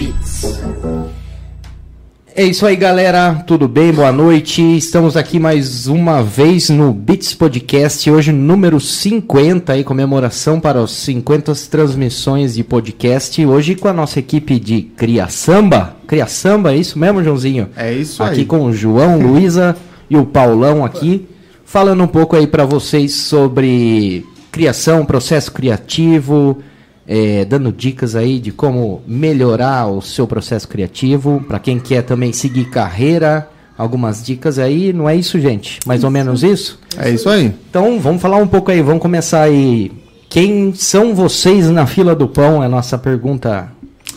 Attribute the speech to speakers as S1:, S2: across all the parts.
S1: Beats.
S2: É isso aí, galera. Tudo bem? Boa noite. Estamos aqui mais uma vez no Beats Podcast, hoje número 50, aí, comemoração para os 50 transmissões de podcast. Hoje com a nossa equipe de Cria Samba. Cria Samba, é isso mesmo, Joãozinho?
S3: É isso
S2: aqui
S3: aí.
S2: com o João, Luísa e o Paulão aqui, falando um pouco aí para vocês sobre criação, processo criativo, é, dando dicas aí de como melhorar o seu processo criativo, para quem quer também seguir carreira, algumas dicas aí, não é isso, gente? Mais ou menos isso?
S3: É isso aí.
S2: Então, vamos falar um pouco aí, vamos começar aí. Quem são vocês na fila do pão? É a nossa pergunta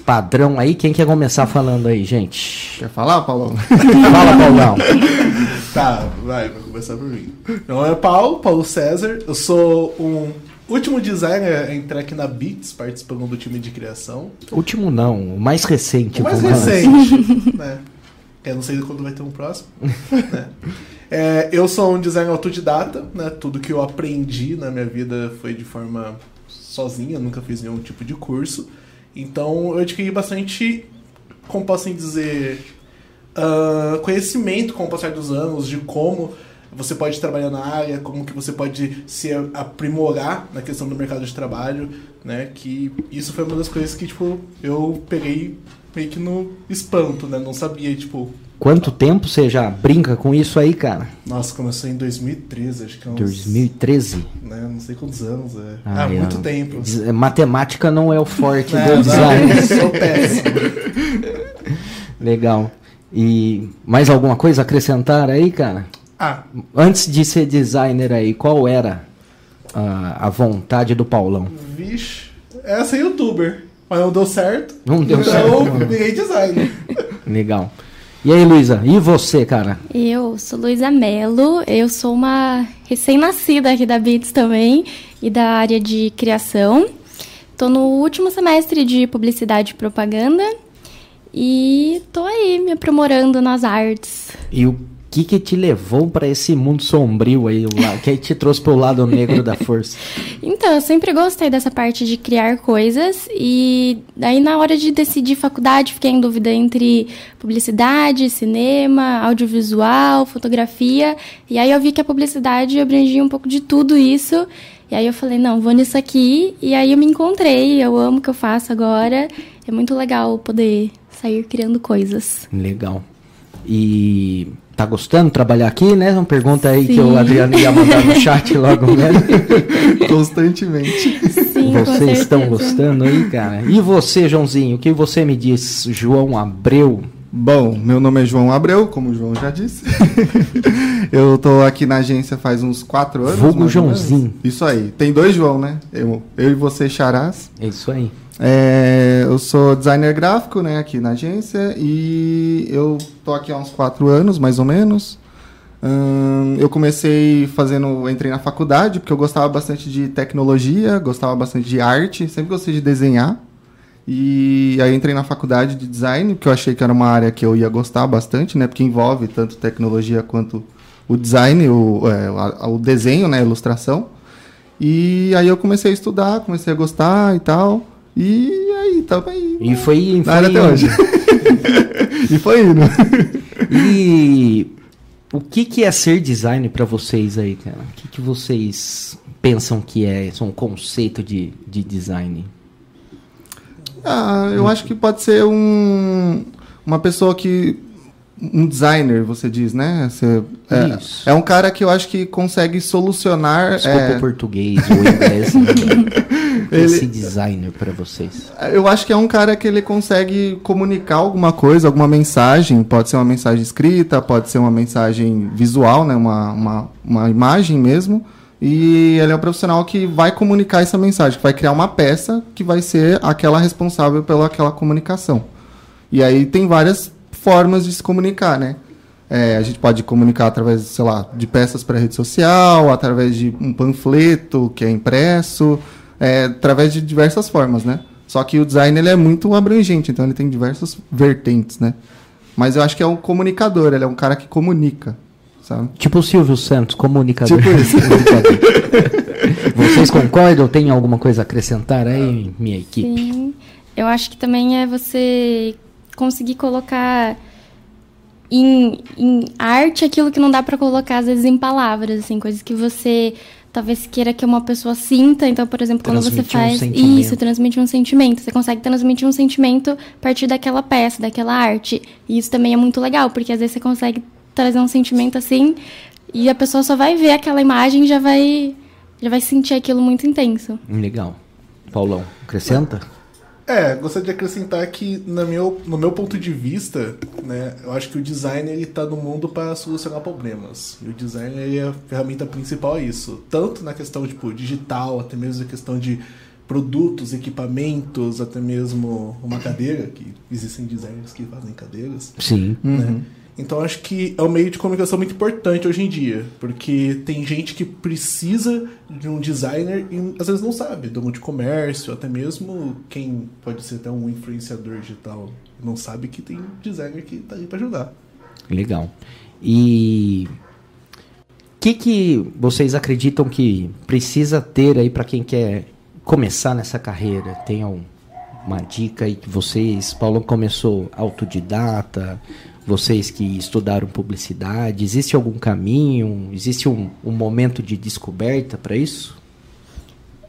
S2: padrão aí. Quem quer começar falando aí, gente?
S3: Quer falar, Paulo?
S2: Fala, Paulão.
S4: Tá, vai, vou começar por mim. Meu nome é Paulo, Paulo César. Eu sou um último designer a entrar aqui na Beats, participando do time de criação.
S2: Último não, o mais recente.
S4: O mais
S2: lá.
S4: recente, né? Eu não sei quando vai ter um próximo. né? É, eu sou um designer autodidata, né? Tudo que eu aprendi na minha vida foi de forma sozinha, nunca fiz nenhum tipo de curso. Então eu adquiri bastante, como posso dizer, ah, conhecimento com o passar dos anos de como você pode trabalhar na área, como que você pode se aprimorar na questão do mercado de trabalho, né? Que isso foi uma das coisas que, tipo, eu peguei meio que no espanto, né? Não sabia, tipo...
S2: Quanto tempo você já brinca com isso aí, cara?
S4: Nossa, começou em 2013, acho que é uns...
S2: 2013?
S4: Né, não sei quantos anos, é.
S2: Ah,
S4: Ah,
S2: é.
S4: muito tempo.
S2: Des- Matemática não é o forte
S4: É,
S2: do
S4: não,
S2: design.
S4: sou péssimo.
S2: Legal. E mais alguma coisa a acrescentar aí, cara?
S4: Ah,
S2: Antes de ser designer aí, qual era a, a vontade do Paulão?
S4: vixe, era ser youtuber. Mas não deu certo.
S2: Não deu
S4: então
S2: certo.
S4: eu virei designer.
S2: Legal. E aí, Luísa? E você, cara?
S5: Eu sou Luísa Mello, eu sou uma recém-nascida aqui da Beats também e da área de criação. Tô no último semestre de publicidade e propaganda e tô aí me aprimorando nas artes.
S2: E o que que te levou pra esse mundo sombrio aí? O que te trouxe pro lado negro da força?
S5: Então, eu sempre gostei dessa parte de criar coisas e daí na hora de decidir faculdade fiquei em dúvida entre publicidade, cinema, audiovisual, fotografia. E aí eu vi que a publicidade abrangia um pouco de tudo isso. E aí eu falei, não, vou nisso aqui. E aí eu me encontrei, eu amo o que eu faço agora. É muito legal poder sair criando coisas.
S2: Legal. E tá gostando de trabalhar aqui, né? Uma pergunta aí que
S5: Sim.
S2: o Adriano ia mandar no chat logo, né?
S3: Constantemente.
S5: Sim, com
S2: Vocês estão gostando aí, cara? E você, Joãozinho? O que você me diz, João Abreu?
S3: Bom, meu nome é João Abreu, como o João já disse. eu tô aqui na agência faz uns quatro anos.
S2: Vulgo. Joãozinho.
S3: Isso aí. Tem dois João, né? Eu, eu e você, Charás.
S2: É isso aí.
S3: É, eu sou designer gráfico, né, aqui na agência e eu tô aqui há uns quatro anos, mais ou menos. Ahn, eu comecei fazendo, entrei na faculdade porque eu gostava bastante de tecnologia, gostava bastante de arte, sempre gostei de desenhar. E aí entrei na faculdade de design porque eu achei que era uma área que eu ia gostar bastante, né, porque envolve tanto tecnologia quanto o design, o, é, o desenho, né, a ilustração. E aí eu comecei a estudar, comecei a gostar e tal. E aí, tamo aí.
S2: E foi. Foi
S3: até hoje. e foi indo.
S2: E o que, que é ser design pra vocês aí, cara? O que, que vocês pensam que é é um conceito de, de design?
S3: Ah, eu acho que pode ser um, uma pessoa que. Um designer, você diz, né? Você, é,
S2: Isso.
S3: é um cara que eu acho que consegue solucionar.
S2: Desculpa
S3: é,
S2: o português ou inglês.
S3: Ele-
S2: Esse designer pra vocês.
S3: Eu acho que é um cara que ele consegue comunicar alguma coisa, alguma mensagem. Pode ser uma mensagem escrita, pode ser uma mensagem visual, né? uma, uma, uma imagem mesmo. E ele é um profissional que vai comunicar essa mensagem, que vai criar uma peça que vai ser aquela responsável pela aquela comunicação. E aí tem várias formas de se comunicar, né? É, a gente pode comunicar através, sei lá, de peças para rede social, através de um panfleto que é impresso, é, através de diversas formas, né? Só que o design ele é muito abrangente, então ele tem diversas vertentes, né? Mas eu acho que é um comunicador, ele é um cara que comunica, sabe?
S2: Tipo o Silvio Santos, comunicador.
S3: Tipo isso.
S2: Vocês concordam? Tem alguma coisa a acrescentar aí, minha equipe?
S5: Sim. Eu acho que também é você conseguir colocar em, em arte aquilo que não dá para colocar às vezes em palavras, assim, coisas que você talvez queira que uma pessoa sinta. Então, por exemplo, quando você faz
S2: um
S5: isso, transmite um sentimento. Você consegue transmitir um sentimento a partir daquela peça, daquela arte. E isso também é muito legal, porque às vezes você consegue trazer um sentimento assim e a pessoa só vai ver aquela imagem e já vai já vai sentir aquilo muito intenso.
S2: Legal. Paulão, acrescenta?
S4: É, gostaria de acrescentar que, no meu, no meu ponto de vista, né, eu acho que o design ele está no mundo para solucionar problemas. E o design ele é a ferramenta principal a isso. Tanto na questão tipo, digital, até mesmo na questão de produtos, equipamentos, até mesmo uma cadeira, que existem designers que fazem cadeiras.
S2: Sim.
S4: Né? Uhum. Então acho que é um meio de comunicação muito importante hoje em dia, porque tem gente que precisa de um designer e às vezes não sabe do mundo de comércio, até mesmo quem pode ser até um influenciador digital não sabe que tem designer que está aí para ajudar.
S2: Legal. E o que, que vocês acreditam que precisa ter aí para quem quer começar nessa carreira? Tem uma dica aí que vocês, Paulo começou autodidata, vocês que estudaram publicidade? Existe algum caminho? Existe um, um momento de descoberta para isso?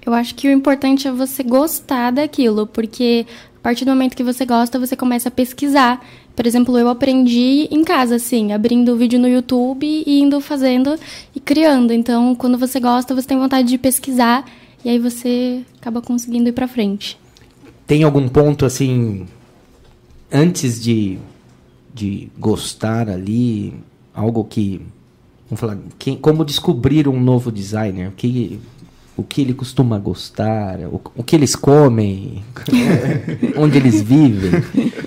S5: Eu acho que o importante é você gostar daquilo, porque a partir do momento que você gosta, você começa a pesquisar. Por exemplo, eu aprendi em casa, assim, abrindo o vídeo no YouTube e indo fazendo e criando. Então, quando você gosta, você tem vontade de pesquisar e aí você acaba conseguindo ir para frente.
S2: Tem algum ponto assim antes de de gostar ali, algo que vamos falar, quem, como descobrir um novo designer, o que o que ele costuma gostar, o, o que eles comem, onde eles vivem.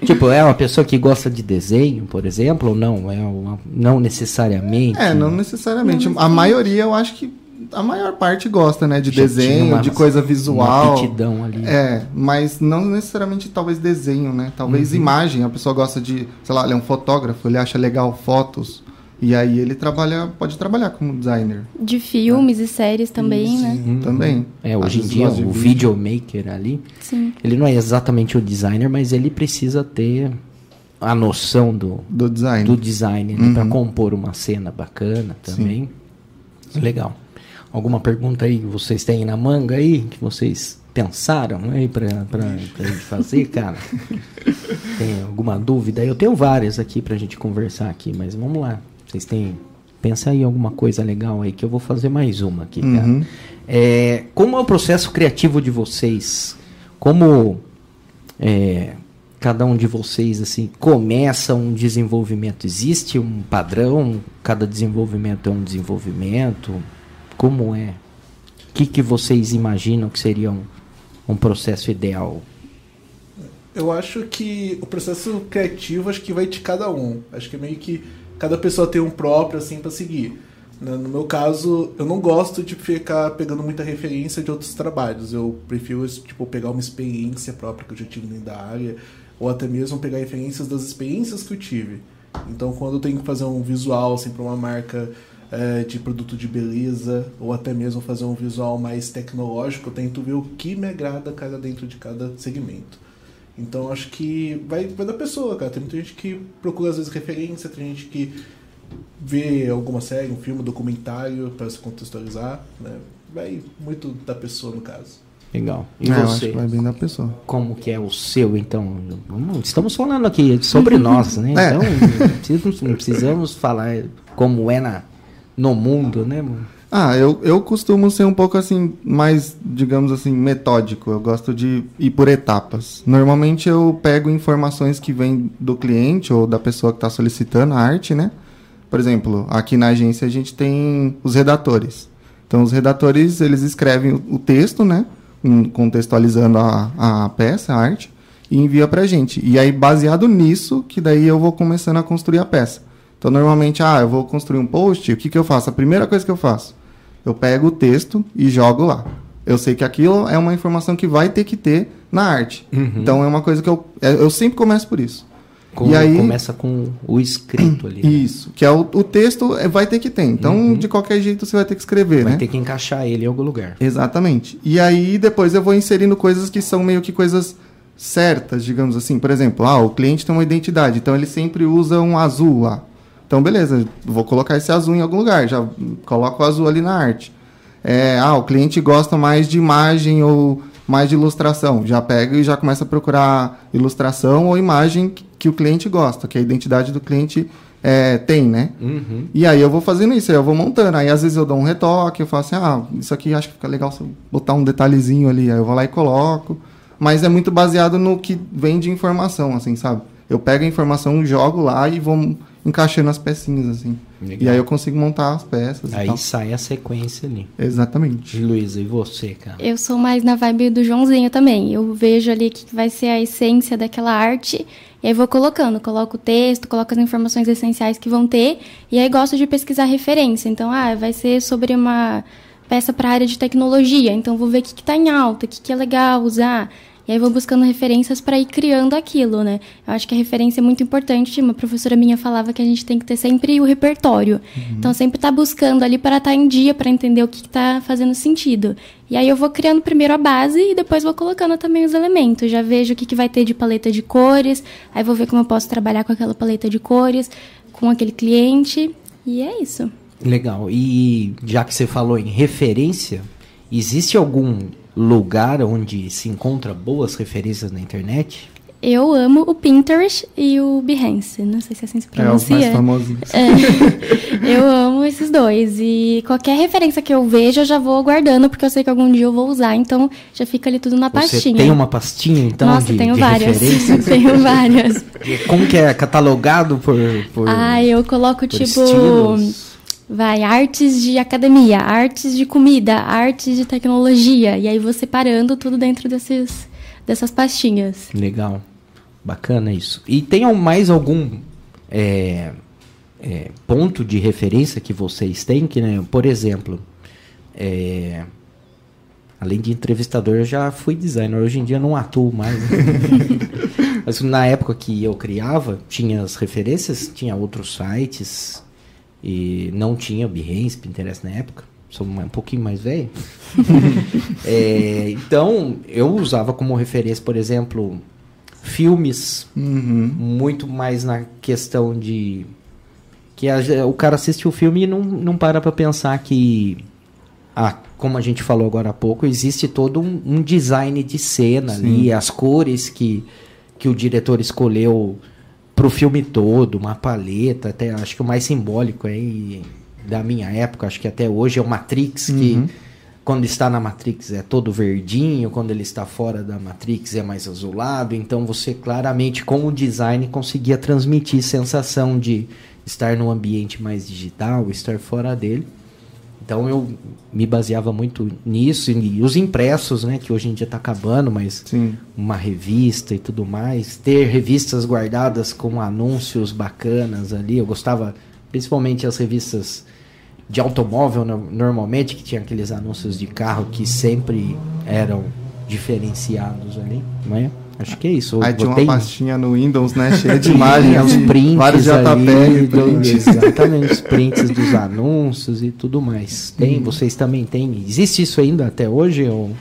S2: tipo, é uma pessoa que gosta de desenho, por exemplo, ou não? É uma, não necessariamente.
S3: É, não necessariamente. A maioria eu acho que a maior parte gosta, né? De Já desenho, uma, de coisa visual.
S2: Uma ali.
S3: É, mas não necessariamente talvez desenho, né? Talvez uhum. imagem. A pessoa gosta de, sei lá, ele é um fotógrafo, ele acha legal fotos. E aí ele trabalha, pode trabalhar como designer.
S5: De filmes é. e séries também, Isso, né?
S3: Uhum. Também.
S2: É, hoje em dia o videomaker ali, Sim. ele não é exatamente o designer, mas ele precisa ter a noção do,
S3: do design,
S2: do design né? uhum. para compor uma cena bacana também. Sim. Legal. Alguma pergunta aí que vocês têm na manga aí, que vocês pensaram aí para gente fazer, cara? Tem alguma dúvida? Eu tenho várias aqui para a gente conversar aqui, mas vamos lá. Vocês têm... Pensa aí alguma coisa legal aí, que eu vou fazer mais uma aqui, cara. Uhum. É, como é o processo criativo de vocês? Como é, cada um de vocês assim começa um desenvolvimento? Existe um padrão? Cada desenvolvimento é um desenvolvimento? Como é? O que, que vocês imaginam que seria um, um processo ideal?
S4: Eu acho que o processo criativo acho que vai de cada um. Acho que é meio que cada pessoa tem um próprio assim para seguir. Né? No meu caso, eu não gosto de ficar pegando muita referência de outros trabalhos. Eu prefiro tipo pegar uma experiência própria que eu já tive dentro da área ou até mesmo pegar referências das experiências que eu tive. Então, quando eu tenho que fazer um visual assim para uma marca é, de produto de beleza ou até mesmo fazer um visual mais tecnológico, eu tento ver o que me agrada cada dentro de cada segmento. Então acho que vai, vai da pessoa, cara. Tem muita gente que procura às vezes referência, tem gente que vê alguma série, um filme, um documentário para se contextualizar, né? Vai muito da pessoa no caso.
S2: Legal.
S3: E é, você? vai bem da pessoa.
S2: Como que é o seu, então? Estamos falando aqui sobre nós, né? É. Então, não precisamos falar como é na, no mundo, né, mano?
S3: Ah, eu, eu costumo ser um pouco assim, mais, digamos assim, metódico. Eu gosto de ir por etapas. Normalmente eu pego informações que vêm do cliente ou da pessoa que está solicitando a arte, né? Por exemplo, aqui na agência a gente tem os redatores. Então, os redatores, eles escrevem o texto, né? Contextualizando a, a peça, a arte, e envia pra gente. E aí, baseado nisso, que daí eu vou começando a construir a peça. Então, normalmente, ah, eu vou construir um post, o que, que eu faço? A primeira coisa que eu faço, eu pego o texto e jogo lá. Eu sei que aquilo é uma informação que vai ter que ter na arte. Uhum. Então, é uma coisa que eu, é, eu sempre começo por isso.
S2: Com, e aí, começa com o escrito ali.
S3: Né? Isso, que é o, o texto é, vai ter que ter. Então, uhum. de qualquer jeito, você vai ter que escrever,
S2: vai
S3: né?
S2: ter que encaixar ele em algum lugar.
S3: Exatamente. E aí, depois eu vou inserindo coisas que são meio que coisas certas, digamos assim. Por exemplo, ah, o cliente tem uma identidade, então ele sempre usa um azul lá. Então, beleza, vou colocar esse azul em algum lugar, já coloco o azul ali na arte. É, ah, o cliente gosta mais de imagem ou mais de ilustração. Já pega e já começa a procurar ilustração ou imagem que o cliente gosta, que a identidade do cliente é, tem, né?
S2: Uhum.
S3: E aí eu vou fazendo isso, aí eu vou montando. Aí às vezes eu dou um retoque, eu falo assim, ah, isso aqui acho que fica legal se eu botar um detalhezinho ali. Aí eu vou lá e coloco. Mas é muito baseado no que vem de informação, assim, sabe? Eu pego a informação, jogo lá e vou encaixando as pecinhas, assim.
S2: Legal.
S3: E aí eu consigo montar as peças e
S2: Aí
S3: tal.
S2: sai a sequência ali.
S3: Exatamente.
S2: Luísa, e você, cara?
S5: Eu sou mais na vibe do Joãozinho também. Eu vejo ali que vai ser a essência daquela arte. E aí vou colocando, coloco o texto, coloco as informações essenciais que vão ter. E aí gosto de pesquisar referência. Então, ah, vai ser sobre uma peça para a área de tecnologia. Então vou ver o que está em alta, o que, que é legal usar. E aí vou buscando referências para ir criando aquilo, né? Eu acho que a referência é muito importante. Uma professora minha falava que a gente tem que ter sempre o repertório. Então sempre tá buscando ali para estar em dia, para entender o que está fazendo sentido. E aí eu vou criando primeiro a base e depois vou colocando também os elementos. Já vejo o que, que vai ter de paleta de cores, aí vou ver como eu posso trabalhar com aquela paleta de cores, com aquele cliente. E é isso.
S2: Legal. E já que você falou em referência, existe algum lugar onde se encontra boas referências na internet?
S5: Eu amo o Pinterest e o Behance. Não sei se assim se
S3: É os mais
S5: pronuncia.
S3: famosinhos.
S5: É. eu amo esses dois. E qualquer referência que eu vejo, eu já vou guardando, porque eu sei que algum dia eu vou usar. Então, já fica ali tudo na
S2: Você
S5: pastinha.
S2: tem uma pastinha, então,
S5: Nossa,
S2: de,
S5: tenho
S2: de
S5: várias.
S2: referências?
S5: tenho várias.
S2: Como que é catalogado por, por,
S5: Ah, eu coloco,
S2: por
S5: tipo...
S2: estilos?
S5: Vai, artes de academia, artes de comida, artes de tecnologia. E aí vou separando tudo dentro desses, dessas pastinhas.
S2: Legal. Bacana isso. E tem mais algum é, é, ponto de referência que vocês têm? Que, né, por exemplo, é, além de entrevistador, eu já fui designer. Hoje em dia não atuo mais. né? Mas na época que eu criava, tinha as referências, tinha outros sites. E não tinha Behance, Pinterest na época. Sou um pouquinho mais velho. É, então, eu usava como referência, por exemplo, filmes,
S3: Uhum.
S2: muito mais na questão de. Que a- o cara assiste o filme e não, não para pra pensar que. Ah, como a gente falou agora há pouco, existe todo um, um design de cena ali, as cores que, que o diretor escolheu pro filme todo, uma paleta, até acho que o mais simbólico aí da minha época, acho que até hoje é o Matrix, que quando está na Matrix é todo verdinho, quando ele está fora da Matrix é mais azulado, então você claramente com o design conseguia transmitir sensação de estar num ambiente mais digital, estar fora dele. Então eu me baseava muito nisso e os impressos, né, que hoje em dia está acabando, mas
S3: Sim.
S2: uma revista e tudo mais, ter revistas guardadas com anúncios bacanas ali. Eu gostava, principalmente as revistas de automóvel, no- normalmente, que tinha aqueles anúncios de carro que sempre eram diferenciados ali, não é? Acho que é isso.
S3: Aí tinha uma pastinha no Windows, né? Cheia de imagens,
S2: os prints
S3: vários JPEG, prints.
S2: exatamente, os prints dos anúncios e tudo mais.
S3: Uhum.
S2: Tem, vocês também têm. Existe isso ainda até hoje ou,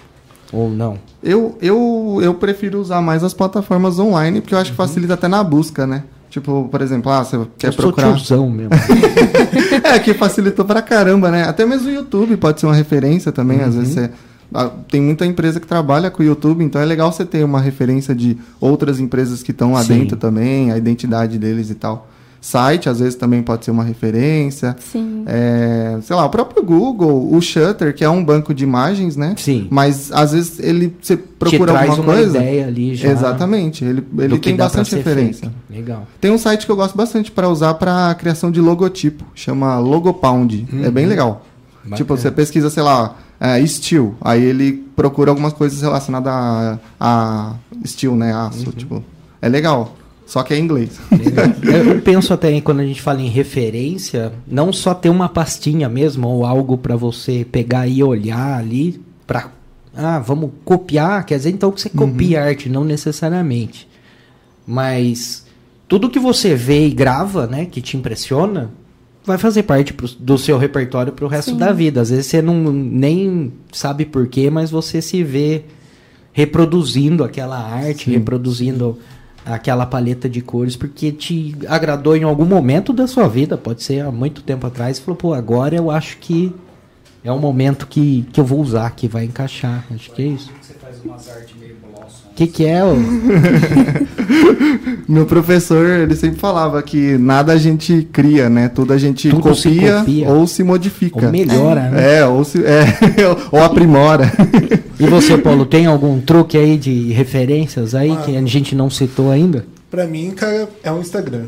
S2: ou não?
S3: Eu, eu, eu prefiro usar mais as plataformas online, porque eu acho que facilita até na busca, né? Tipo, por exemplo, ah, você quer
S2: eu
S3: procurar.
S2: tiozão mesmo.
S3: é, que facilitou pra caramba, né? Até mesmo o YouTube pode ser uma referência também. Às vezes você. Ah, Tem muita empresa que trabalha com o YouTube, então é legal você ter uma referência de outras empresas que estão lá
S2: Sim.
S3: dentro também, a identidade deles e tal. Site, às vezes, também pode ser uma referência.
S5: Sim.
S3: É, sei lá, o próprio Google, o Shutter, que é um banco de imagens, né?
S2: Sim.
S3: Mas às vezes ele você
S2: Te
S3: procura
S2: traz
S3: alguma
S2: uma
S3: coisa.
S2: ideia ali já.
S3: Exatamente. Ele, ele tem bastante referência.
S2: feito. Legal.
S3: Tem um site que eu gosto bastante para usar para criação de logotipo, chama Logopound. É bem legal.
S2: Uhum. Bacana.
S3: Tipo, você pesquisa, sei lá, é, steel, aí ele procura algumas coisas relacionadas a, a steel, né, aço,
S2: Uhum.
S3: tipo. É legal. Só que é em inglês.
S2: Eu penso até em quando a gente fala em referência, não só ter uma pastinha mesmo ou algo para você pegar e olhar ali para ah, vamos copiar, quer dizer então que você copia arte, não necessariamente. Mas tudo que você vê e grava, né, que te impressiona, vai fazer parte pro- do seu repertório pro resto
S5: Sim.
S2: da vida. Às vezes você não nem sabe porquê, mas você se vê reproduzindo aquela arte, reproduzindo aquela paleta de cores, porque te agradou em algum momento da sua vida, pode ser há muito tempo atrás, e falou, pô, agora eu acho que é o momento que, que eu vou usar, que vai encaixar. Acho que é isso.
S1: Você faz umas artes meio
S2: que, que é? ô?
S3: Meu professor, ele sempre falava que nada a gente cria, né? Tudo a gente
S2: Tudo se
S3: copia,
S2: copia.
S3: ou se modifica.
S2: Ou melhora, né?
S3: É, ou, se, é, ou aprimora.
S2: E você, Paulo, tem algum truque aí de referências aí que a gente não citou ainda?
S4: Pra mim, cara, é um Instagram.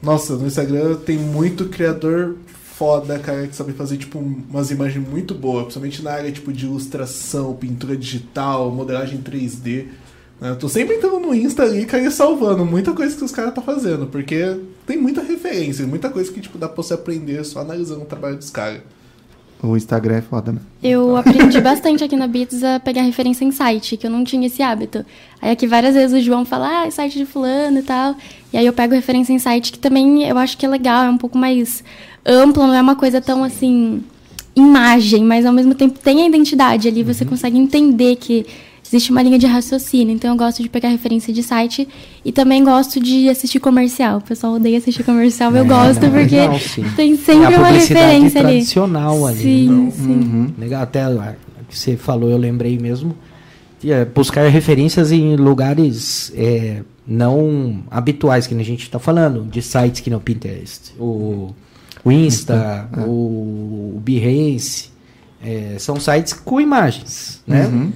S4: Nossa, no Instagram tem muito criador foda, cara, que sabe fazer, tipo, umas imagens muito boas, principalmente na área, tipo, de ilustração, pintura digital, modelagem 3D. Eu tô sempre entrando no Insta ali, cara, e salvando muita coisa que os caras tá fazendo, porque tem muita referência, muita coisa que, tipo, dá pra você aprender só analisando o trabalho dos caras.
S3: o Instagram é foda, né?
S5: Eu aprendi bastante aqui na Beats a pegar referência em site, que eu não tinha esse hábito. Aí aqui várias vezes o João fala, ah, é site de fulano e tal. E aí eu pego referência em site que também eu acho que é legal, é um pouco mais amplo, não é uma coisa tão assim, imagem, mas ao mesmo tempo tem a identidade ali, você consegue entender que existe uma linha de raciocínio. Então eu gosto de pegar referência de site e também gosto de assistir comercial. O pessoal odeia assistir comercial, eu
S2: É,
S5: gosto
S2: não,
S5: porque
S2: legal,
S5: tem
S2: É
S5: sempre
S2: a
S5: uma referência ali.
S2: tradicional ali.
S5: Sim,
S2: Então,
S5: sim.
S2: Legal, até que você falou, eu lembrei mesmo. de, é, buscar referências em lugares é, não habituais, que a gente está falando, de sites que não Pinterest, o, o Insta, o, o Behance, é, são sites com imagens, né?
S3: Uhum.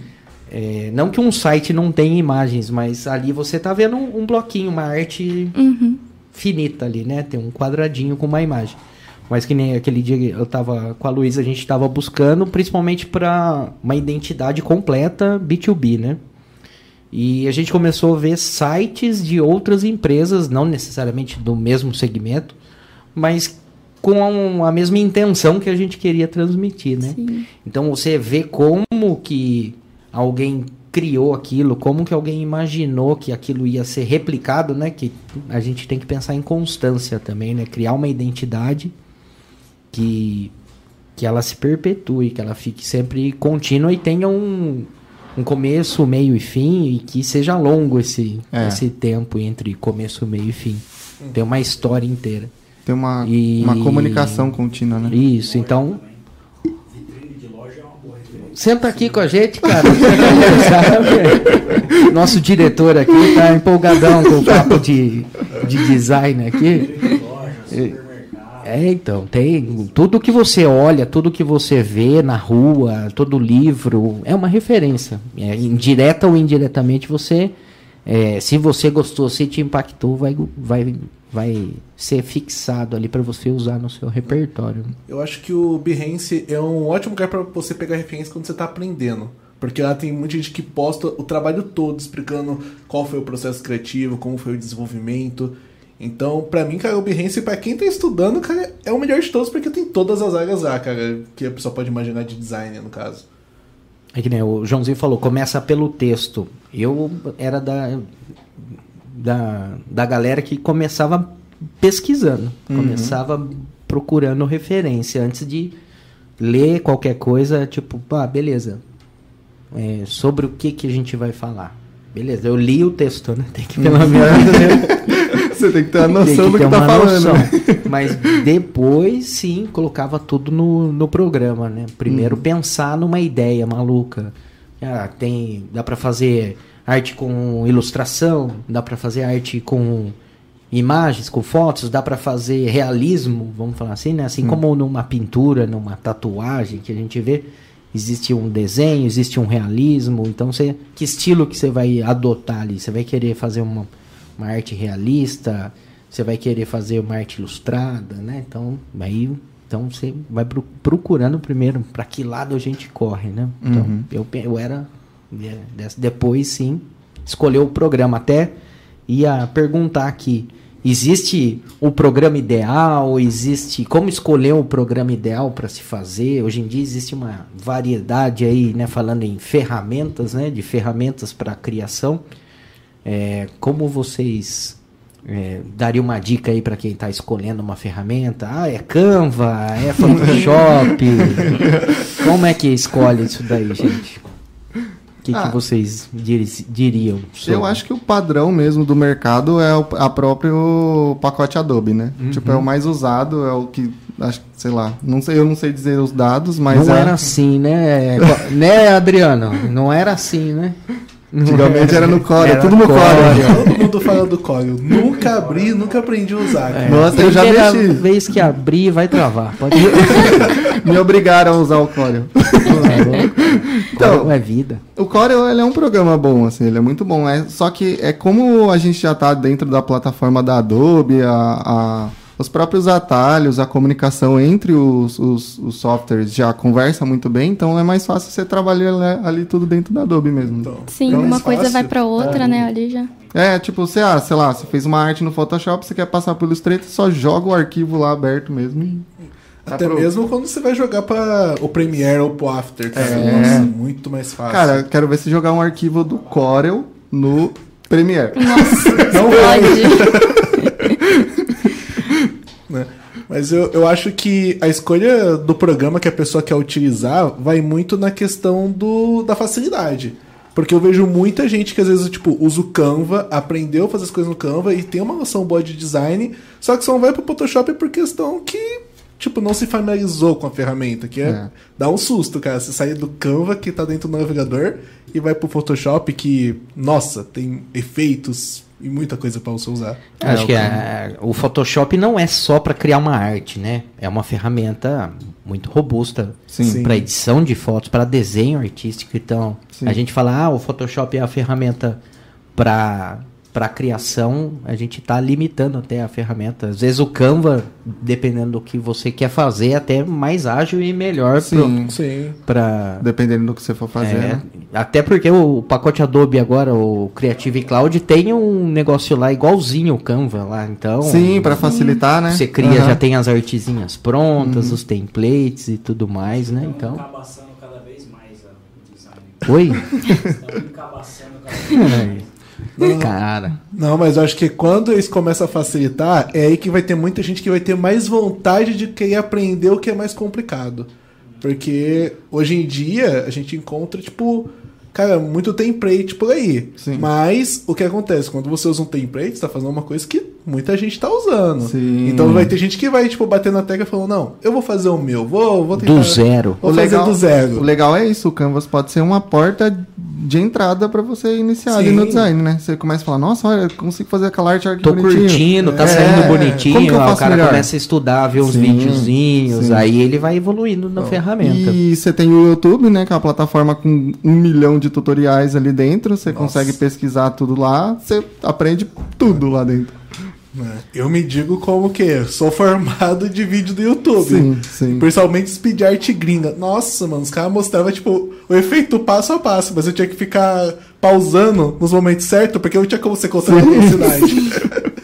S2: É, não que um site não tenha imagens, mas ali você tá vendo um, um bloquinho, uma arte
S5: Uhum.
S2: finita ali, né? Tem um quadradinho com uma imagem. Mas que nem aquele dia que eu tava com a Luísa, a gente tava buscando principalmente para uma identidade completa B2B, né? E a gente começou a ver sites de outras empresas, não necessariamente do mesmo segmento, mas com a mesma intenção que a gente queria transmitir, né?
S5: Sim.
S2: Então você vê como que alguém criou aquilo, como que alguém imaginou que aquilo ia ser replicado, né? Que a gente tem que pensar em constância também, né? Criar uma identidade que que ela se perpetue, que ela fique sempre contínua e tenha um, um começo, meio e fim e que seja longo esse
S3: É.
S2: esse tempo entre começo, meio e fim. Tem uma história inteira.
S3: Tem uma,
S2: E-
S3: uma comunicação contínua, né?
S2: Isso, então Senta aqui com a gente, cara. Nosso diretor aqui tá empolgadão com o papo de, de design aqui.
S1: Supermercado.
S2: É, então, tem tudo que você olha, tudo que você vê na rua, todo livro, é uma referência. É, indireta ou indiretamente, você, é, se você gostou, se te impactou, vai, vai, vai ser fixado ali para você usar no seu repertório.
S4: Eu acho que o Behance é um ótimo lugar pra você pegar referência quando você tá aprendendo. Porque lá tem muita gente que posta o trabalho todo explicando qual foi o processo criativo, como foi o desenvolvimento. Então, pra mim, cara, o Behance, pra quem tá estudando, cara, é o melhor de todos porque tem todas as áreas lá, cara, que a pessoa pode imaginar de design, no caso.
S2: É que nem o Joãozinho falou, começa pelo texto. Eu era da, da, da galera que começava pesquisando, começava procurando referência antes de ler qualquer coisa, tipo, ah, beleza. É, sobre o que, que a gente vai falar. Beleza, eu li o texto, né? Tem que pelo menos
S3: Você tem que ter a
S2: tem
S3: noção do que
S2: ter
S3: tá
S2: uma
S3: falando.
S2: noção.
S3: né?
S2: Mas depois, sim, colocava tudo no, no programa, né? Primeiro
S3: Uhum.
S2: pensar numa ideia maluca. Ah, tem, dá pra fazer arte com ilustração, dá pra fazer arte com imagens, com fotos, dá pra fazer realismo, vamos falar assim, né?
S3: Hum.
S2: Assim como numa pintura, numa tatuagem que a gente vê, existe um desenho, existe um realismo. Então, você, que estilo que você vai adotar ali? Você vai querer fazer uma, uma arte realista? Você vai querer fazer uma arte ilustrada, né? Então, aí, então você vai pro- procurando primeiro para que lado a gente corre, né? Então,
S3: Uhum.
S2: eu, eu era depois sim escolheu o programa até ia perguntar aqui existe o programa ideal? Existe como escolher o programa ideal para se fazer? Hoje em dia existe uma variedade aí né falando em ferramentas né de ferramentas para criação. É, como vocês é, dariam uma dica aí para quem está escolhendo uma ferramenta? Ah é Canva é Photoshop. Como é que escolhe isso daí gente O que,
S3: Ah.
S2: que vocês diri- diriam? sobre?
S3: Eu acho que o padrão mesmo do mercado é o a próprio pacote Adobe, né?
S2: Uhum.
S3: Tipo, é o mais usado, é o que, acho sei lá, não sei, eu não sei dizer os dados, mas
S2: não
S3: é-
S2: era assim, né? Co- né, Adriano? Não era assim, né?
S3: Antigamente era no Core,
S2: Era
S3: tudo no Core.
S4: Todo mundo fala do Corel. Nunca abri, nunca aprendi a usar. cara.
S3: Nossa, eu já
S2: Primeira
S3: mexi.
S2: vez que abrir, vai travar. Pode
S3: Me obrigaram a usar o Corel.
S2: então,
S3: Então-
S2: é vida.
S3: O Corel ele é um programa bom, assim, ele é muito bom. É, só que é como a gente já tá dentro da plataforma da Adobe, a, a- os próprios atalhos, a comunicação entre os, os- os softwares já conversa muito bem, então é mais fácil você trabalhar ali, ali tudo dentro da Adobe mesmo.
S4: Então,
S5: Sim,
S4: é mais
S5: uma coisa
S4: fácil.
S5: vai pra outra, né, ali já.
S3: É, tipo, você, ah, sei lá, você fez uma arte no Photoshop, você quer passar pelo Illustrator, só joga o arquivo lá aberto mesmo e
S4: Até
S3: pronto.
S4: mesmo quando você vai jogar para o Premiere ou pro After, cara.
S3: É.
S4: Nossa, muito mais fácil.
S3: Cara, quero ver se jogar um arquivo do Corel no Premiere.
S5: Nossa,
S4: Não
S5: pode.
S4: né? Mas eu, eu acho que a escolha do programa que a pessoa quer utilizar vai muito na questão do, da facilidade. Porque eu vejo muita gente que às vezes, tipo, usa o Canva, aprendeu a fazer as coisas no Canva e tem uma noção boa de design, só que só não vai pro Photoshop por questão que, tipo, não se familiarizou com a ferramenta, que é,
S3: É.
S4: dá um susto, cara. Você sair do Canva, que tá dentro do navegador, e vai pro Photoshop, que, nossa, tem efeitos e muita coisa pra você usar.
S3: É,
S2: Acho
S3: o
S2: que a- o Photoshop não é só para criar uma arte, né? É uma ferramenta muito robusta para edição de fotos, para desenho artístico. Então,
S3: Sim.
S2: a gente fala, ah, o Photoshop é a ferramenta para para criação, a gente está limitando até a ferramenta. Às vezes o Canva, dependendo do que você quer fazer, é até mais ágil e melhor
S3: Sim,
S4: Sim.
S2: para
S3: dependendo do que você for fazer.
S2: é,
S3: né?
S2: até porque o pacote Adobe agora, o Creative Cloud, tem um negócio lá igualzinho o Canva lá, então.
S3: Sim, pra facilitar, né?
S2: Você cria,
S3: Aham.
S2: já tem as artezinhas prontas, os templates e tudo mais, né?
S1: Estão
S2: Então.
S1: encabaçando cada vez mais design.
S2: Oi?
S1: Estão encabaçando cada vez mais.
S2: Cara.
S4: Não, mas eu acho que quando eles começam a facilitar, é aí que vai ter muita gente que vai ter mais vontade de querer aprender o que é mais complicado. Porque hoje em dia a gente encontra, tipo, cara, muito template por aí.
S3: Sim.
S4: Mas o que acontece? Quando você usa um template, você tá fazendo uma coisa que muita gente tá usando.
S3: Sim.
S4: Então vai ter gente que vai, tipo, bater na tecla e falando, não, eu vou fazer o meu, vou, vou tentar.
S2: Do zero.
S4: Vou fazer do
S3: o
S4: zero.
S3: legal é isso, o Canvas pode ser uma porta de entrada pra você iniciar ali
S4: Sim.
S3: no design, né? Você começa a falar, nossa, olha, eu consigo fazer aquela arte aqui
S2: Tô
S3: bonitinho.
S2: curtindo, tá
S3: É,
S2: saindo bonitinho, o cara
S3: melhor?
S2: começa a estudar, ver uns videozinhos, aí ele vai evoluindo na ferramenta.
S3: E você tem o YouTube, né? Que é uma plataforma com um milhão de tutoriais ali dentro. Você
S4: Nossa.
S3: consegue pesquisar tudo lá. Você aprende tudo lá dentro.
S4: Né? Eu me digo como que sou formado de vídeo do YouTube.
S3: Sim, sim.
S4: Principalmente speed art gringa. Nossa, mano, os caras mostravam, tipo, o efeito passo a passo, mas eu tinha que ficar pausando nos momentos certos, porque eu não tinha como você controlar a velocidade.